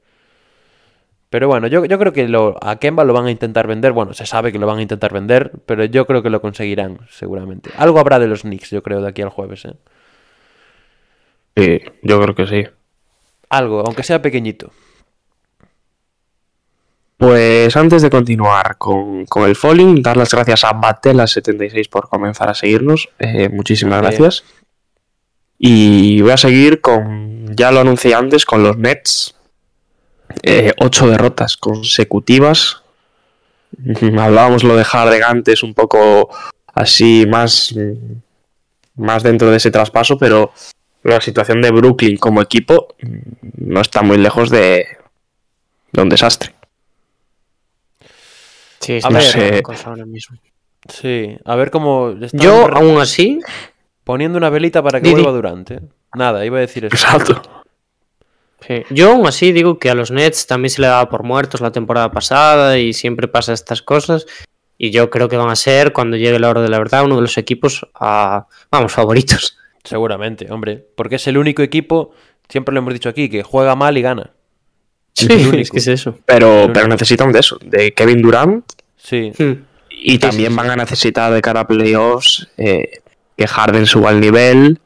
Pero bueno, yo, yo creo que lo, a Kemba lo van a intentar vender. Bueno, se sabe que lo van a intentar vender, pero yo creo que lo conseguirán, seguramente. Algo habrá de los Knicks, yo creo, de aquí al jueves, ¿eh? Sí, yo creo que sí. Algo, aunque sea pequeñito. Pues antes de continuar con, con el Falling, dar las gracias a Batela76 por comenzar a seguirnos. Eh, muchísimas Gracias. gracias. Y voy a seguir con, ya lo anuncié antes, con los Nets. Eh, ocho derrotas consecutivas. Hablábamos lo de Harden antes, un poco así, más, más dentro de ese traspaso, pero la situación de Brooklyn como equipo mm, no está muy lejos de, de un desastre. Sí, A está ver, la cosa ahora mismo. Sí, a ver cómo... Yo, aún así, Poniendo una velita para que Di, di. vuelva Durante. Nada, iba a decir eso. Exacto. sí. yo aún así digo que a los Nets también se le daba por muertos la temporada pasada y siempre pasa estas cosas. Y yo creo que van a ser, cuando llegue la hora de la verdad, uno de los equipos, a, vamos, favoritos. Seguramente, hombre. Porque es el único equipo, siempre lo hemos dicho aquí, que juega mal y gana. Sí, es que es eso. Pero, pero necesitan de eso, de Kevin Durant Sí. Hmm. y también van a necesitar de cara a playoffs eh, que Harden suba el nivel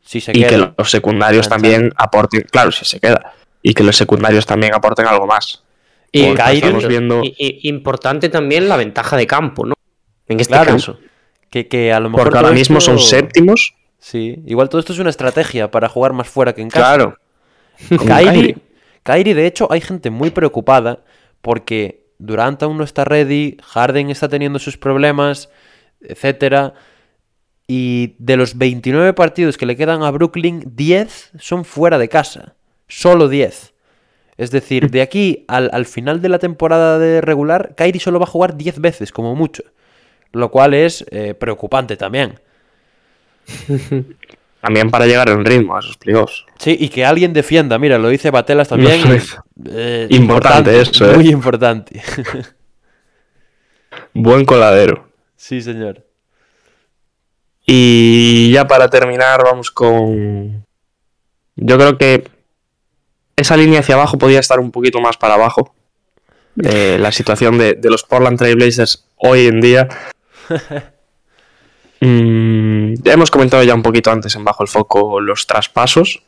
Si se y que los secundarios también aporten, claro, si se queda, y que los secundarios también aporten algo más. Y Kyrie, estamos viendo- y- y- importante también la ventaja de campo, ¿no? En este Claro. caso. Que, que a lo mejor. Porque ahora mismo esto- son séptimos. Sí, igual todo esto es una estrategia para jugar más fuera que en casa. Claro. Kyrie. Kyrie, de hecho, hay gente muy preocupada porque Durant aún no está ready, Harden está teniendo sus problemas, etcétera. Y de los 29 partidos que le quedan a Brooklyn, 10 son fuera de casa. Solo 10. Es decir, de aquí al, al final de la temporada de regular, Kyrie solo va a jugar 10 veces, como mucho. Lo cual es eh, preocupante también. También para llegar en ritmo a esos playoffs. Sí, y que alguien defienda, mira, lo dice Batelas también. No, eh, Importante eso, ¿eh? Muy importante. Buen coladero. sí, señor. Y ya para terminar, vamos con. Yo creo que esa línea hacia abajo podía estar un poquito más para abajo. Eh, la situación de, de los Portland Trailblazers hoy en día. Mm, ya hemos comentado ya un poquito antes en Bajo el Foco los traspasos.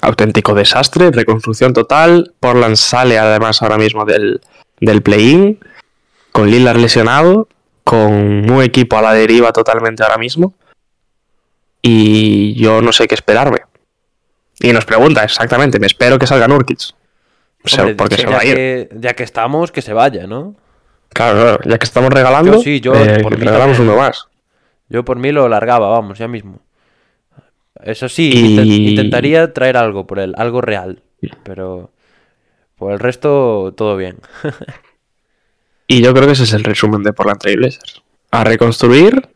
Auténtico desastre, reconstrucción total. Portland sale además ahora mismo del, del play-in. Con Lillard lesionado. Con un equipo a la deriva totalmente ahora mismo. Y yo no sé qué esperarme. Y nos pregunta exactamente, me espero que salga Nurkic. O sea, Hombre, porque se ya va a ir. Que, ya que estamos, que se vaya, ¿no? Claro, claro, ya que estamos regalando, Yo sí, yo eh, por mí regalamos también. uno más. Yo por mí lo largaba, vamos, ya mismo. Eso sí, Y- intentaría traer algo por él, algo real. Pero por el resto, todo bien. Y yo creo que ese es el resumen de Portland Trail Blazers. A reconstruir.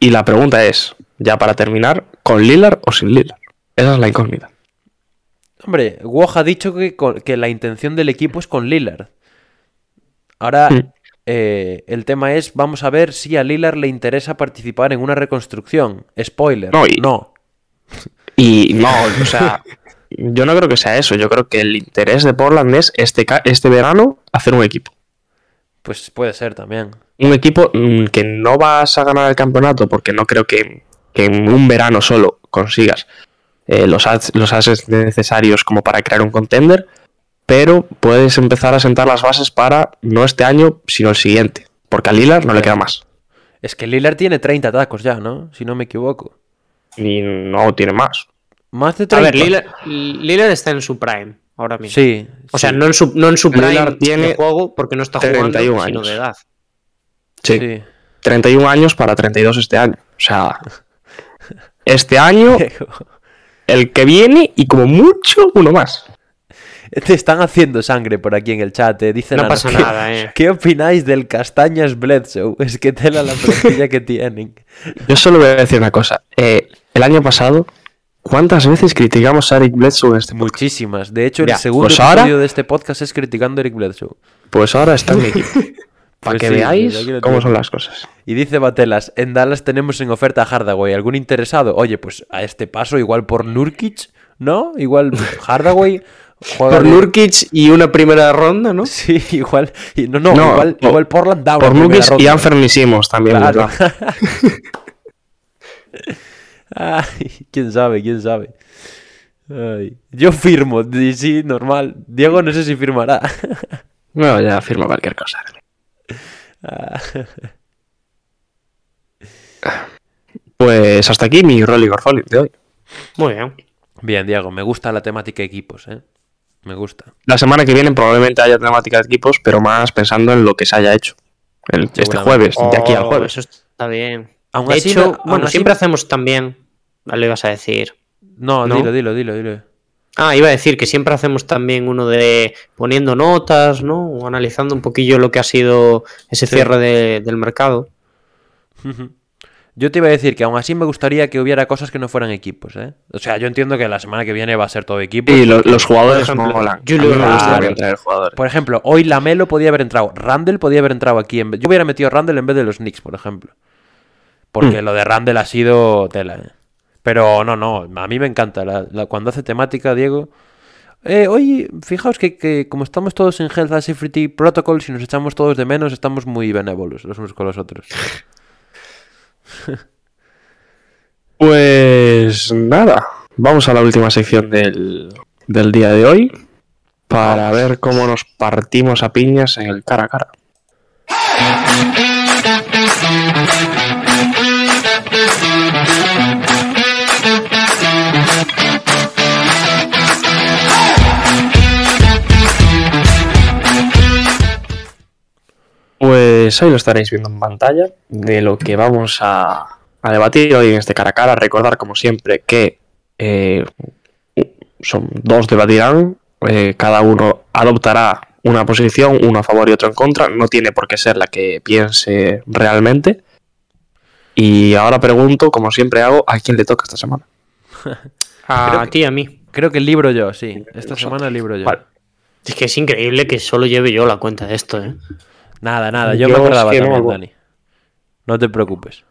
Y la pregunta es, ya para terminar, ¿con Lillard o sin Lillard? Esa es la incógnita. Hombre, Woj ha dicho que, que la intención del equipo es con Lillard. Ahora, Mm. eh, el tema es, vamos a ver si a Lillard le interesa participar en una reconstrucción. Spoiler. No, y- no. Y no, o sea, yo no creo que sea eso. Yo creo que el interés de Portland es este, este verano hacer un equipo. Pues puede ser también. un equipo mm, que no vas a ganar el campeonato porque no creo que, que en un verano solo consigas eh, los, as- los assets necesarios como para crear un contender, pero puedes empezar a sentar las bases para no este año, sino el siguiente, porque a Lillard no le queda más. Es que Lillard tiene 30 tacos ya, ¿no? Si no me equivoco. Y no tiene más. Más de A 30. ver, Lillard, Lillard está en su prime ahora mismo. Sí. O sea, no en su, no en su prime tiene de juego porque no está jugando, 31 sino años. de edad. Sí. sí. 31 años para 32 este año. O sea, este año, el que viene y como mucho, uno más. Te están haciendo sangre por aquí en el chat. eh. Dicen No pasa ¿qué- nada, eh. ¿Qué opináis del Castañas Bledsoe? Es que tela la plantilla que tienen. Yo solo voy a decir una cosa. Eh, el año pasado, ¿cuántas veces criticamos a Eric Bledsoe en este podcast? Muchísimas. De hecho, el Ya, segundo pues episodio ahora- de este podcast es criticando a Eric Bledsoe. Pues ahora está en mi equipo. para Pues que sí, veáis cómo son las cosas. Y dice Batelas, en Dallas tenemos en oferta a Hardaway. ¿Algún interesado? Oye, pues a este paso, igual por Nurkic, ¿no? Igual Hardaway. juega Por de- Nurkic y una primera ronda, ¿no? Sí, igual. y No, no, No, igual, por- igual Portland da una Por Nukis y ronda. Anfernisimos también. Claro. Ay, quién sabe, quién sabe. Ay, Yo firmo, sí, normal. Diego no sé si firmará. No, ya firma cualquier cosa. Pues hasta aquí mi Rolly Golf de hoy. Muy bien. Bien, Diego, me gusta la temática equipos, ¿eh? Me gusta. La semana que viene probablemente haya temática de equipos, pero más pensando en lo que se haya hecho. El- este jueves, de aquí al Oh, jueves. Eso está bien. Aún de así hecho, aún bueno, así siempre hacemos también. Lo ibas a decir. No, ¿No? dilo, dilo, dilo, dilo. Ah, iba a decir que siempre hacemos también uno de poniendo notas, ¿no? O analizando un poquillo lo que ha sido ese Sí. cierre de- del mercado. Yo te iba a decir que aún así me gustaría que hubiera cosas que no fueran equipos, ¿eh? O sea, yo entiendo que la semana que viene va a ser todo equipo. Y lo- los jugadores Por ejemplo, molan. Entren jugadores. Por ejemplo, hoy Lamelo podía haber entrado. Randall podía haber entrado aquí. En vez... Yo hubiera metido a Randall en vez de los Knicks, por ejemplo. Porque lo de Randall ha sido tela. Pero no, no. A mí me encanta. la- la- cuando hace temática, Diego. Eh, oye, fijaos que, que como estamos todos en Health and Safety Protocol, si nos echamos todos de menos, estamos muy benévolos los unos con los otros. Pues nada, vamos a la última sección del, del día de hoy para ver cómo nos partimos a piñas en el cara a cara. Pues ahí lo estaréis viendo en pantalla de lo que vamos a, a debatir hoy en este cara a cara. Recordar, como siempre, que eh, son dos debatirán, eh, cada uno adoptará una posición, uno a favor y otro en contra. No tiene por qué ser la que piense realmente. Y ahora pregunto, como siempre hago, ¿a quién le toca esta semana? A ti, a mí. Creo que el libro yo, sí. Esta semana el libro yo. Vale. Es que es increíble que solo lleve yo la cuenta de esto, ¿eh? Nada, nada. Yo, Yo me acordaba también, acuerdo. Dani. No te preocupes.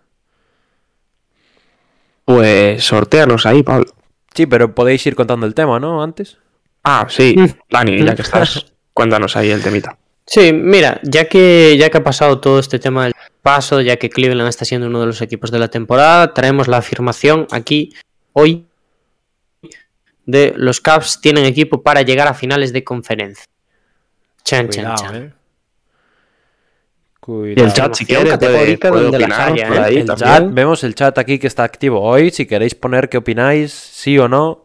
Pues sorteanos ahí, Pablo. Sí, pero podéis ir contando el tema, ¿no? Antes. Ah, sí, Mm. Dani, ya que estás, cuéntanos ahí el temita. Sí, mira, ya que, ya que ha pasado todo este tema del paso, ya que Cleveland está siendo uno de los equipos de la temporada, traemos la afirmación aquí hoy de los Cavs tienen equipo para llegar a finales de conferencia. Chan, chan, Cuidado, chan. eh. Y el chat, si quiere, puede, puede donde opinar haya, por ¿eh? ahí El también. chat, vemos el chat aquí que está activo hoy. Si queréis poner qué opináis, sí o no,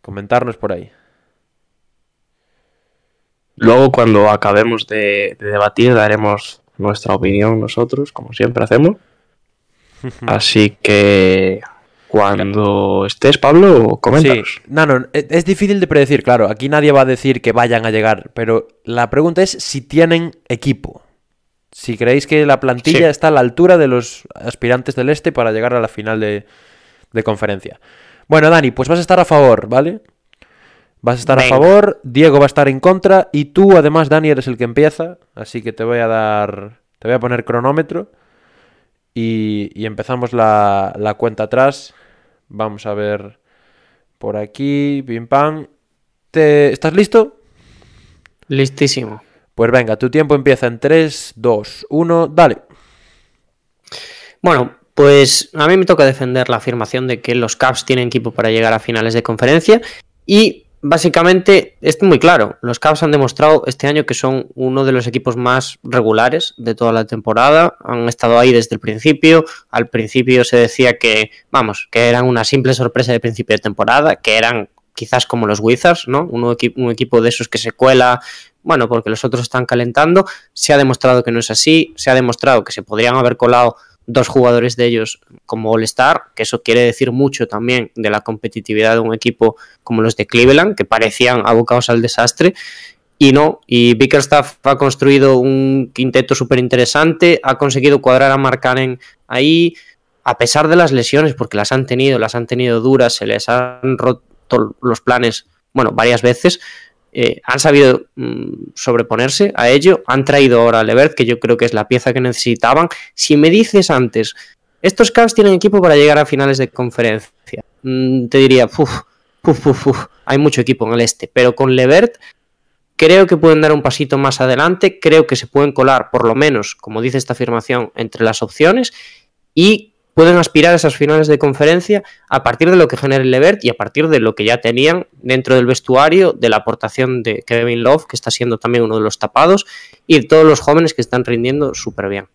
comentarnos por ahí. Luego, cuando acabemos de, de debatir, daremos nuestra opinión nosotros, como siempre hacemos. Así que cuando estés, Pablo, coméntanos. Sí, no, no, e- es difícil de predecir, claro. Aquí nadie va a decir que vayan a llegar, pero la pregunta es si tienen equipo. Si creéis que la plantilla Sí. está a la altura de los aspirantes del este para llegar a la final de, de conferencia. Bueno, Dani, pues vas a estar a favor, ¿vale? Vas a estar a favor, Diego va a estar en contra y tú, además, Dani, eres el que empieza, así que te voy a dar, te voy a poner cronómetro y, y empezamos la, la cuenta atrás. Vamos a ver por aquí, pim pam. ¿Te... ¿Estás listo? Listísimo. Pues venga, tu tiempo empieza en 3, 2, 1, dale. Bueno, pues a mí me toca defender la afirmación de que los Cavs tienen equipo para llegar a finales de conferencia y básicamente es muy claro, los Cavs han demostrado este año que son uno de los equipos más regulares de toda la temporada, han estado ahí desde el principio, al principio se decía que, vamos, que eran una simple sorpresa de principio de temporada, que eran quizás como los Wizards, ¿no? Un, equi- un equipo de esos que se cuela, bueno, porque los otros están calentando, se ha demostrado que no es así, se ha demostrado que se podrían haber colado dos jugadores de ellos como All-Star, que eso quiere decir mucho también de la competitividad de un equipo como los de Cleveland, que parecían abocados al desastre. Y no, y Bickerstaff ha construido un quinteto súper interesante, ha conseguido cuadrar a Mark Cannon ahí, a pesar de las lesiones, porque las han tenido, las han tenido duras, se les han roto los planes, bueno, varias veces. eh, han sabido mm, sobreponerse a ello, han traído ahora a Levert, que yo creo que es la pieza que necesitaban. Si me dices antes, estos Cavs tienen equipo para llegar a finales de conferencia, mm, te diría, "Uf, uf, uf, uf, hay mucho equipo en el este, pero con Levert creo que pueden dar un pasito más adelante, creo que se pueden colar, por lo menos, como dice esta afirmación, entre las opciones y pueden aspirar a esas finales de conferencia a partir de lo que genere Levert y a partir de lo que ya tenían dentro del vestuario, de la aportación de Kevin Love, que está siendo también uno de los tapados, y de todos los jóvenes que están rindiendo súper bien.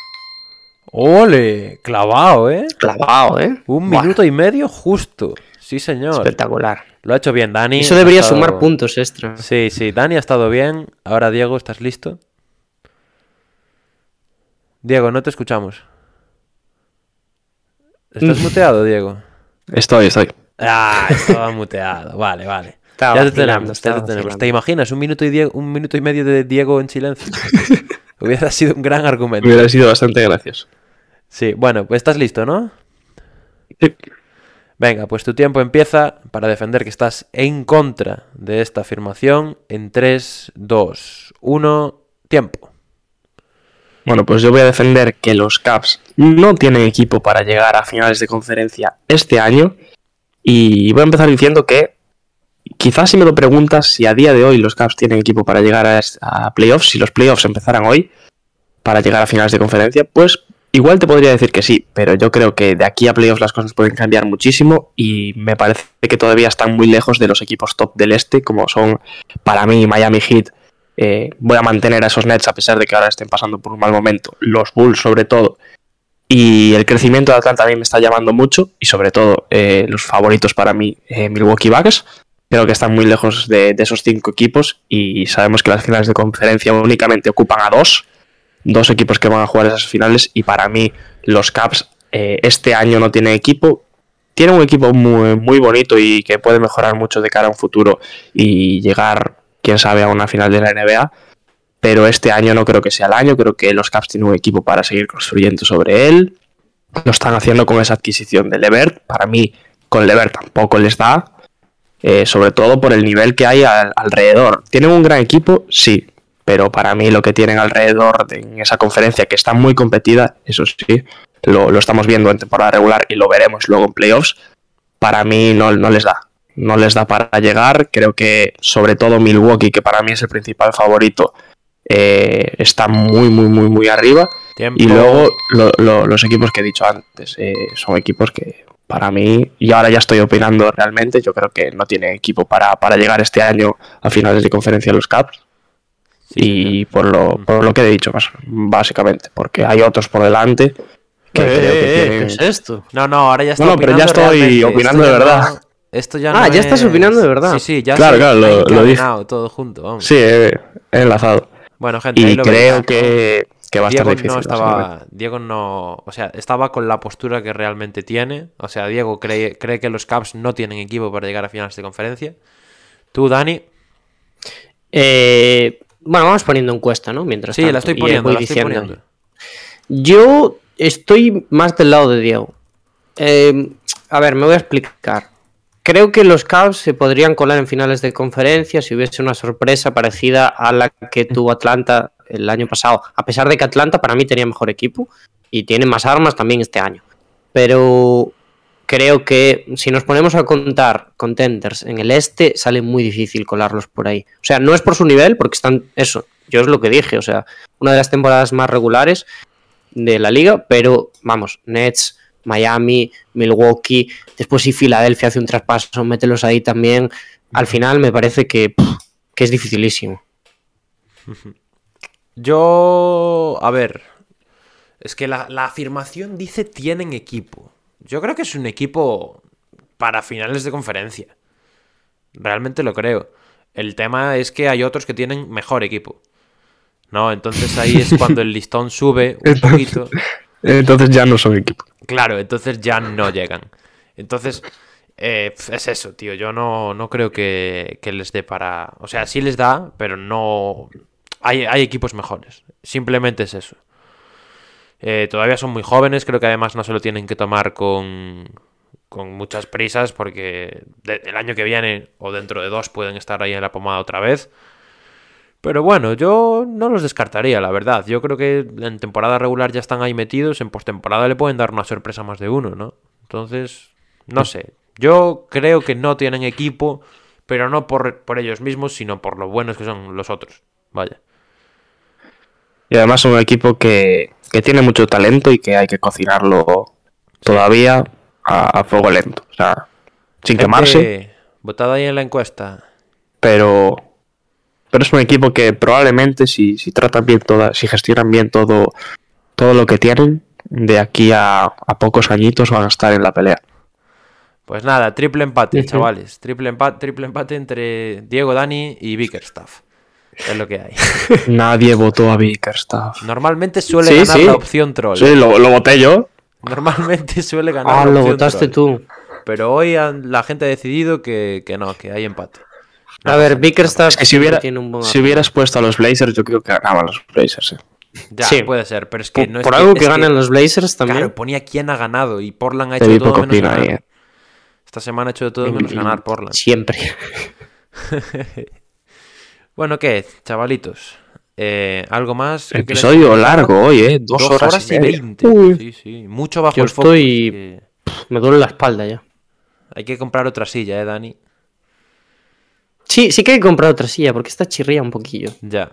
¡Ole! Clavado, ¿eh? Clavado, ¿eh? Un minuto y medio justo. Sí, señor. Espectacular. Lo ha hecho bien, Dani. Eso debería estado- sumar puntos extra. Sí, sí, Dani ha estado bien. Ahora, Diego, ¿estás listo? Diego, no te escuchamos. ¿Estás muteado, Diego? Estoy, estoy. Ah, estaba muteado. Vale, vale. Estaba ya te tenemos, ya te tenemos. ¿Te imaginas un minuto y, die- un minuto y medio de Diego en silencio? Hubiera sido un gran argumento. Hubiera sido bastante gracioso. Sí, bueno, pues estás listo, ¿no? Sí. Venga, pues tu tiempo empieza para defender que estás en contra de esta afirmación en 3, 2, 1, tiempo. Bueno, pues yo voy a defender que los Caps no tienen equipo para llegar a finales de conferencia este año. Y voy a empezar diciendo que quizás si me lo preguntas si a día de hoy los Caps tienen equipo para llegar a, a playoffs, si los playoffs empezaran hoy para llegar a finales de conferencia, pues igual te podría decir que sí, pero yo creo que de aquí a playoffs las cosas pueden cambiar muchísimo y me parece que todavía están muy lejos de los equipos top del este, como son para mí Miami Heat, eh, voy a mantener a esos Nets a pesar de que ahora estén pasando por un mal momento. Los Bulls, sobre todo. Y el crecimiento de Atlanta a mí me está llamando mucho. Y sobre todo, eh, los favoritos para mí, eh, Milwaukee Bucks. Creo que están muy lejos de, esos cinco equipos. Y sabemos que las finales de conferencia únicamente ocupan a dos. Dos equipos que van a jugar esas finales. Y para mí, los Caps este año no tienen equipo. Tienen un equipo muy, muy bonito y que puede mejorar mucho de cara a un futuro y llegar, quién sabe, a una final de la NBA pero este año no creo que sea el año, creo que los Caps tienen un equipo para seguir construyendo sobre él. Lo están haciendo con esa adquisición de Levert. Para mí, con Levert tampoco les da, eh, sobre todo por el nivel que hay al- alrededor. ¿Tienen un gran equipo? Sí, pero para mí lo que tienen alrededor de, en esa conferencia, que está muy competida, eso sí, lo, lo estamos viendo en temporada regular y lo veremos luego en playoffs, para mí no, no les da. No les da para llegar. Creo que sobre todo Milwaukee, que para mí es el principal favorito, eh, está muy, muy, muy, muy arriba. Tiempo. Y luego lo- lo- los equipos que he dicho antes eh, son equipos que para mí, y ahora ya estoy opinando realmente, yo creo que no tiene equipo para, para llegar este año a finales de conferencia los Caps. y por lo, por lo que he dicho, más- básicamente, porque hay otros por delante que creo que Eh, tienen- ¿Qué es esto? No, no, ahora ya estoy No, no, pero ya opinando estoy realmente. opinando de verdad. Esto ya Ah, no ya estás es- opinando de verdad. Sí, sí, ya Claro, se claro, lo- lo dije. todo junto, vamos. Sí, he, he enlazado. Bueno, gente, ahí Y lo creo que, que va a estar Diego difícil. no estaba, Diego no, o sea, estaba con la postura que realmente tiene. O sea, Diego cree, cree que los Caps no tienen equipo para llegar a finales de conferencia. Tú, Dani, Eh, bueno, vamos poniendo encuesta, ¿no? Mientras sí, tanto, la estoy poniendo, la estoy diciendo. poniendo. Yo estoy más del lado de Diego. Eh, a ver, me voy a explicar. Creo que los Cavs se podrían colar en finales de conferencia si hubiese una sorpresa parecida a la que tuvo Atlanta el año pasado. A pesar de que Atlanta para mí tenía mejor equipo y tiene más armas también este año. Pero creo que si nos ponemos a contar contenders en el este, sale muy difícil colarlos por ahí. O sea, no es por su nivel, porque están, eso, yo es lo que dije, o sea, una de las temporadas más regulares de la liga, pero vamos, Nets, Miami, Milwaukee, después si Filadelfia hace un traspaso, mételos ahí también. Al final me parece que, que es dificilísimo. Yo, a ver, es que la, la afirmación dice tienen equipo. Yo creo que es un equipo para finales de conferencia. Realmente lo creo. El tema es que hay otros que tienen mejor equipo. ¿No? Entonces ahí es cuando el listón sube un poquito. Entonces ya no son equipo. Claro, entonces ya no llegan. Entonces, eh, es eso, tío. Yo no, no creo que, que les dé para. O sea, sí les da, pero no. Hay, hay equipos mejores. Simplemente es eso. Eh, todavía son muy jóvenes. Creo que además no se lo tienen que tomar con. con muchas prisas porque el año que viene o dentro de dos pueden estar ahí en la pomada otra vez. Pero bueno, yo no los descartaría, la verdad. Yo creo que en temporada regular ya están ahí metidos, en postemporada le pueden dar una sorpresa más de uno, ¿no? Entonces, no sé. Yo creo que no tienen equipo, pero no por, por ellos mismos, sino por lo buenos que son los otros. Vaya. Y además un equipo que, que tiene mucho talento y que hay que cocinarlo todavía a, a fuego lento. O sea, sin quemarse, Gente, Votad ahí en la encuesta. pero, pero es un equipo que probablemente si, si tratan bien toda, si gestionan bien todo, todo lo que tienen, de aquí a, a pocos añitos van a estar en la pelea. Pues nada, triple empate, chavales. Triple empate, triple empate entre Diego, Dani y Bickerstaff. Es lo que hay. Nadie votó a Bickerstaff. Normalmente suele Sí, ganar sí. la opción troll. Sí, lo, lo voté yo. Normalmente suele ganar Ah, la lo opción votaste troll. tú. Pero hoy han- la gente ha decidido que, que no, que hay empate. A ver, Bickerstaff Es que si, hubiera, tiene un buen si hubieras puesto a los Blazers, yo creo que ganaban los Blazers. eh. Ya, Sí. puede ser, pero es que Por, no es por que- algo es que ganen los Blazers también. Claro, ponía quién ha ganado y Portland ha hecho todo menos opina ganar. ahí. eh. Esta semana ha hecho de todo menos ganar Portland. Siempre. Bueno, ¿qué, chavalitos? Eh, ¿Algo más? Episodio largo hoy, ¿eh? Dos, Dos horas, y veinte. Sí, sí. Mucho bajo Yo el foco. estoy- que Me duele la espalda ya. Hay que comprar otra silla, ¿eh, Dani? Sí, sí que hay que comprar otra silla porque esta chirría un poquillo. Ya.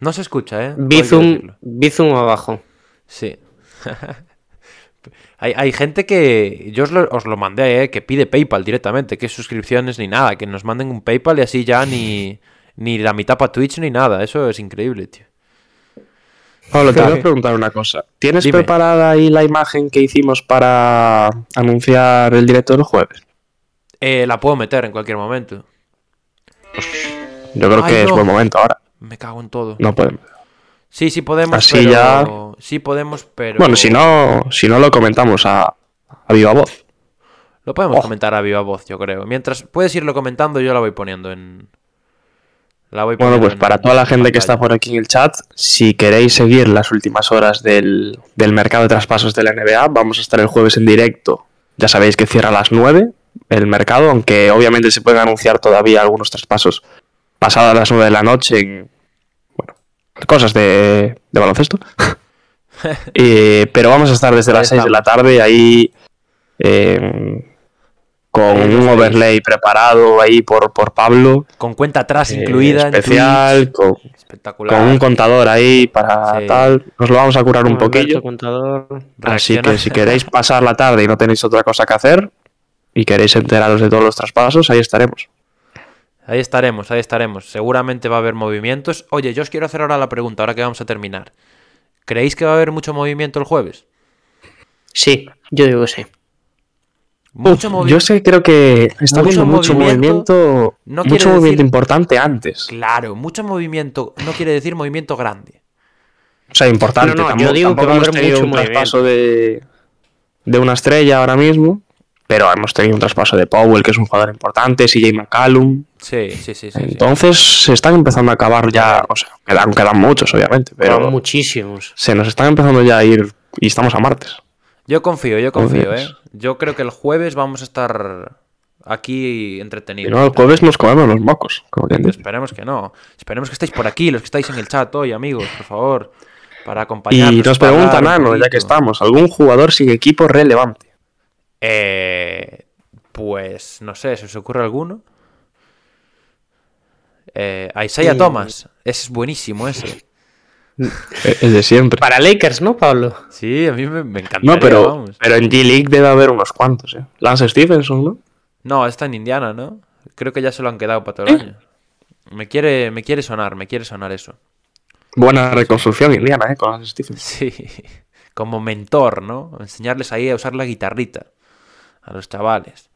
No se escucha, ¿eh? Bizum. Bizum abajo. Sí. hay, hay gente que. Yo os lo, os lo mandé, ¿eh? Que pide PayPal directamente, que suscripciones ni nada. Que nos manden un PayPal y así ya ni, ni la mitad para Twitch ni nada. Eso es increíble, tío. Pablo, te voy a preguntar una cosa. ¿Tienes Dime. preparada ahí la imagen que hicimos para anunciar el directo del jueves? Eh, la puedo meter en cualquier momento. Yo creo Ay, que es buen momento ahora. Me cago en todo. No podemos. Sí, sí podemos, Así pero... ya- Sí podemos, pero... Bueno, si no, si no lo comentamos a, a viva voz. Lo podemos Oh. comentar a viva voz, yo creo. Mientras puedes irlo comentando, yo la voy poniendo en... La voy Bueno, pues en- para toda la gente que está por aquí en el chat, si queréis seguir las últimas horas del, del mercado de traspasos de la NBA, vamos a estar el jueves en directo. Ya sabéis que cierra a las 9 el mercado, aunque obviamente se pueden anunciar todavía algunos traspasos pasadas las 9 de la noche en bueno, cosas de, de baloncesto. Eh, pero vamos a estar desde las 6 de la tarde ahí eh, con Ahí un overlay preparado ahí por, por Pablo. Con cuenta atrás eh, incluida en especial, Twitch. con, Espectacular. con un contador ahí para Sí. tal. Nos lo vamos a curar un poquillo. Contador. Así que si queréis pasar la tarde y no tenéis otra cosa que hacer y queréis enteraros de todos los traspasos, ahí estaremos. Ahí estaremos, ahí estaremos. Seguramente va a haber movimientos. Oye, yo os quiero hacer ahora la pregunta, ahora que vamos a terminar. ¿Creéis que va a haber mucho movimiento el jueves? Sí, yo digo que sí. Mucho Uf, yo sé, creo que está Mucho habiendo mucho movimiento movimiento, no quiere mucho movimiento decir- importante antes. Claro, mucho movimiento no quiere decir movimiento grande. O sea, importante. No, no, yo digo que va a hemos haber tenido mucho un traspaso de, de una estrella ahora mismo, pero hemos tenido un traspaso de Powell, que es un jugador importante, CJ McCallum. Sí, sí, sí, sí. sí. Entonces se están empezando a acabar ya, o sea, quedan, quedan muchos, obviamente, Pero pero muchísimos. se nos están empezando ya a ir y estamos a martes. Yo confío, yo confío, ¿eh? Yo creo que el jueves vamos a estar aquí Y entretenidos. no, el jueves nos comemos los mocos, como quien dice. Esperemos que no. Esperemos que estéis por aquí, los que estáis en el chat hoy, amigos, por favor. Para acompañarnos. Y nos para pregunta hablar un Nano, ya que estamos, ¿algún jugador sin equipo relevante? Eh, pues no sé, ¿se os ocurre alguno? Eh, a Isaiah Eh, Thomas. Ese es buenísimo ese. Eh, El de siempre. Para Lakers, ¿no, Pablo? Sí, a mí me, me encantaría, No, pero, vamos. pero en G-League debe haber unos cuantos, ¿eh? Lance Stevenson, ¿no? No, está en Indiana, ¿no? Creo que ya se lo han quedado para todo el año. Me quiere, me quiere sonar, me quiere sonar eso. Buena reconstrucción Indiana, ¿eh? Con Lance Stevenson. Sí, como mentor, ¿no? Enseñarles ahí a usar la guitarrita a los chavales.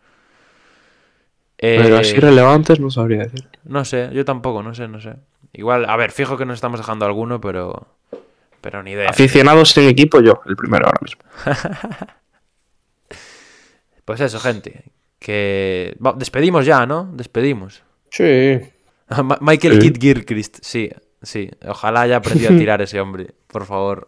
Pero Eh, así relevantes no sabría decir. No sé, yo tampoco, no sé, no sé. Igual, a ver, fijo que nos estamos dejando alguno, pero. Pero ni idea. Aficionados sin equipo, yo, el primero ahora mismo. Pues eso, gente. Que. despedimos ya, ¿no? Despedimos. Sí. Michael Sí. Kidd Gilchrist, sí, sí. Ojalá haya aprendido a tirar ese hombre, por favor.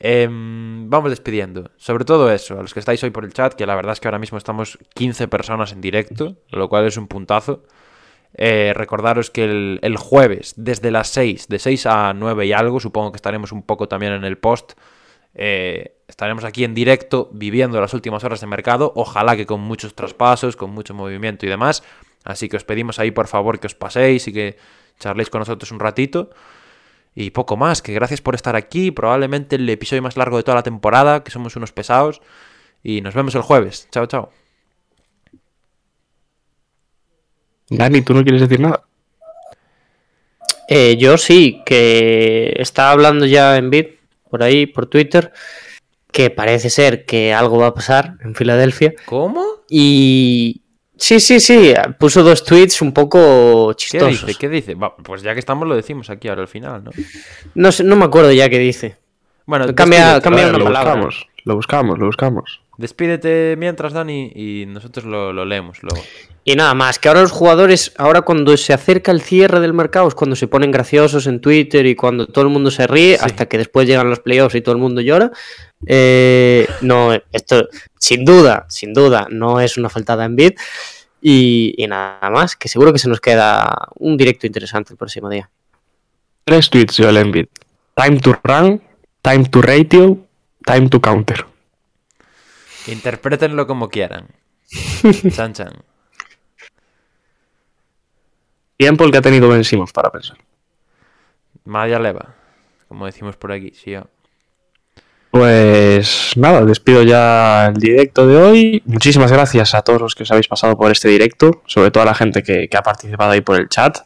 Em, vamos despidiendo. Sobre todo eso, a los que estáis hoy por el chat, que la verdad es que ahora mismo estamos 15 personas en directo, lo cual es un puntazo. Eh, recordaros que el, jueves, desde las 6, de 6 a 9 y algo, supongo que estaremos un poco también en el post. eh, estaremos aquí en directo viviendo las últimas horas de mercado. Ojalá que con muchos traspasos, con mucho movimiento y demás. Así que os pedimos ahí por favor que os paséis y que charléis con nosotros un ratito. Y poco más, que gracias por estar aquí. Probablemente el episodio más largo de toda la temporada, que somos unos pesados. Y nos vemos el jueves. Chao, chao. Dani, ¿tú no quieres decir nada? Eh, yo sí, que está hablando ya en Bit, por ahí, por Twitter, que parece ser que algo va a pasar en Filadelfia. ¿Cómo? Y sí, sí, sí, puso dos tweets un poco ¿Qué chistosos. dice? ¿Qué dice? Va, pues ya que estamos lo decimos aquí ahora al final, ¿no? No, sé, no me acuerdo ya qué dice. Bueno, Cambia- cambia una lo palabra. buscamos, lo buscamos, lo buscamos. despídete mientras, Dani, y nosotros lo, lo leemos luego. Y nada más, que ahora los jugadores, ahora cuando se acerca el cierre del mercado es cuando se ponen graciosos en Twitter y cuando todo el mundo se ríe, Sí. hasta que después llegan los playoffs y todo el mundo llora. Eh, no, esto sin duda, sin duda, no es una faltada en bid. Y, y nada más, que seguro que se nos queda un directo interesante el próximo día. Tres tweets, Joel Embiid. Time to run, time to ratio, time to counter. Interprétenlo como quieran. Chan, chan. Tiempo el que ha tenido Ben Simmons para pensar. Maya leva, como decimos por aquí, sí. yo. Pues nada, despido ya el directo de hoy. Muchísimas gracias a todos los que os habéis pasado por este directo, sobre todo a la gente que, que ha participado ahí por el chat.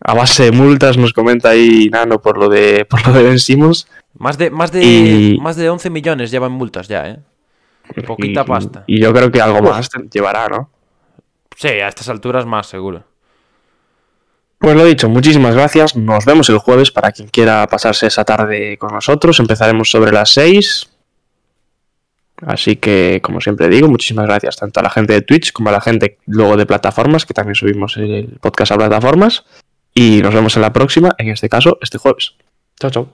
A base de multas nos comenta ahí Nano por lo de por lo de Ben Simmons. Más de, más, de, Y- más de 11 millones llevan multas ya, ¿eh? Poquita Y- pasta. Y yo creo que algo más llevará, ¿no? Sí, a estas alturas más, seguro. Pues lo dicho, muchísimas gracias. Nos vemos el jueves para quien quiera pasarse esa tarde con nosotros. Empezaremos sobre las 6. Así que, como siempre digo, muchísimas gracias tanto a la gente de Twitch como a la gente luego de plataformas, que también subimos el podcast a plataformas. Y nos vemos en la próxima, en este caso, este jueves. Chao, chao.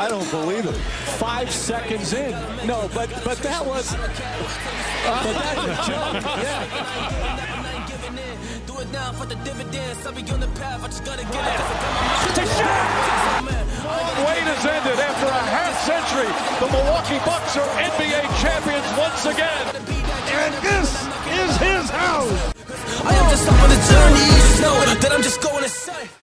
As we immediately have a hack-a-shack call. I don't believe it. Five seconds in. No, but but that was. But that's a joke. Yeah. Do it now for the dividends. I'll be on the path. I just gotta get it. Wait has ended after a half century. The Milwaukee Bucks are NBA champions once again. And this is his house. I am just on the journey. Just know that I'm just going to say.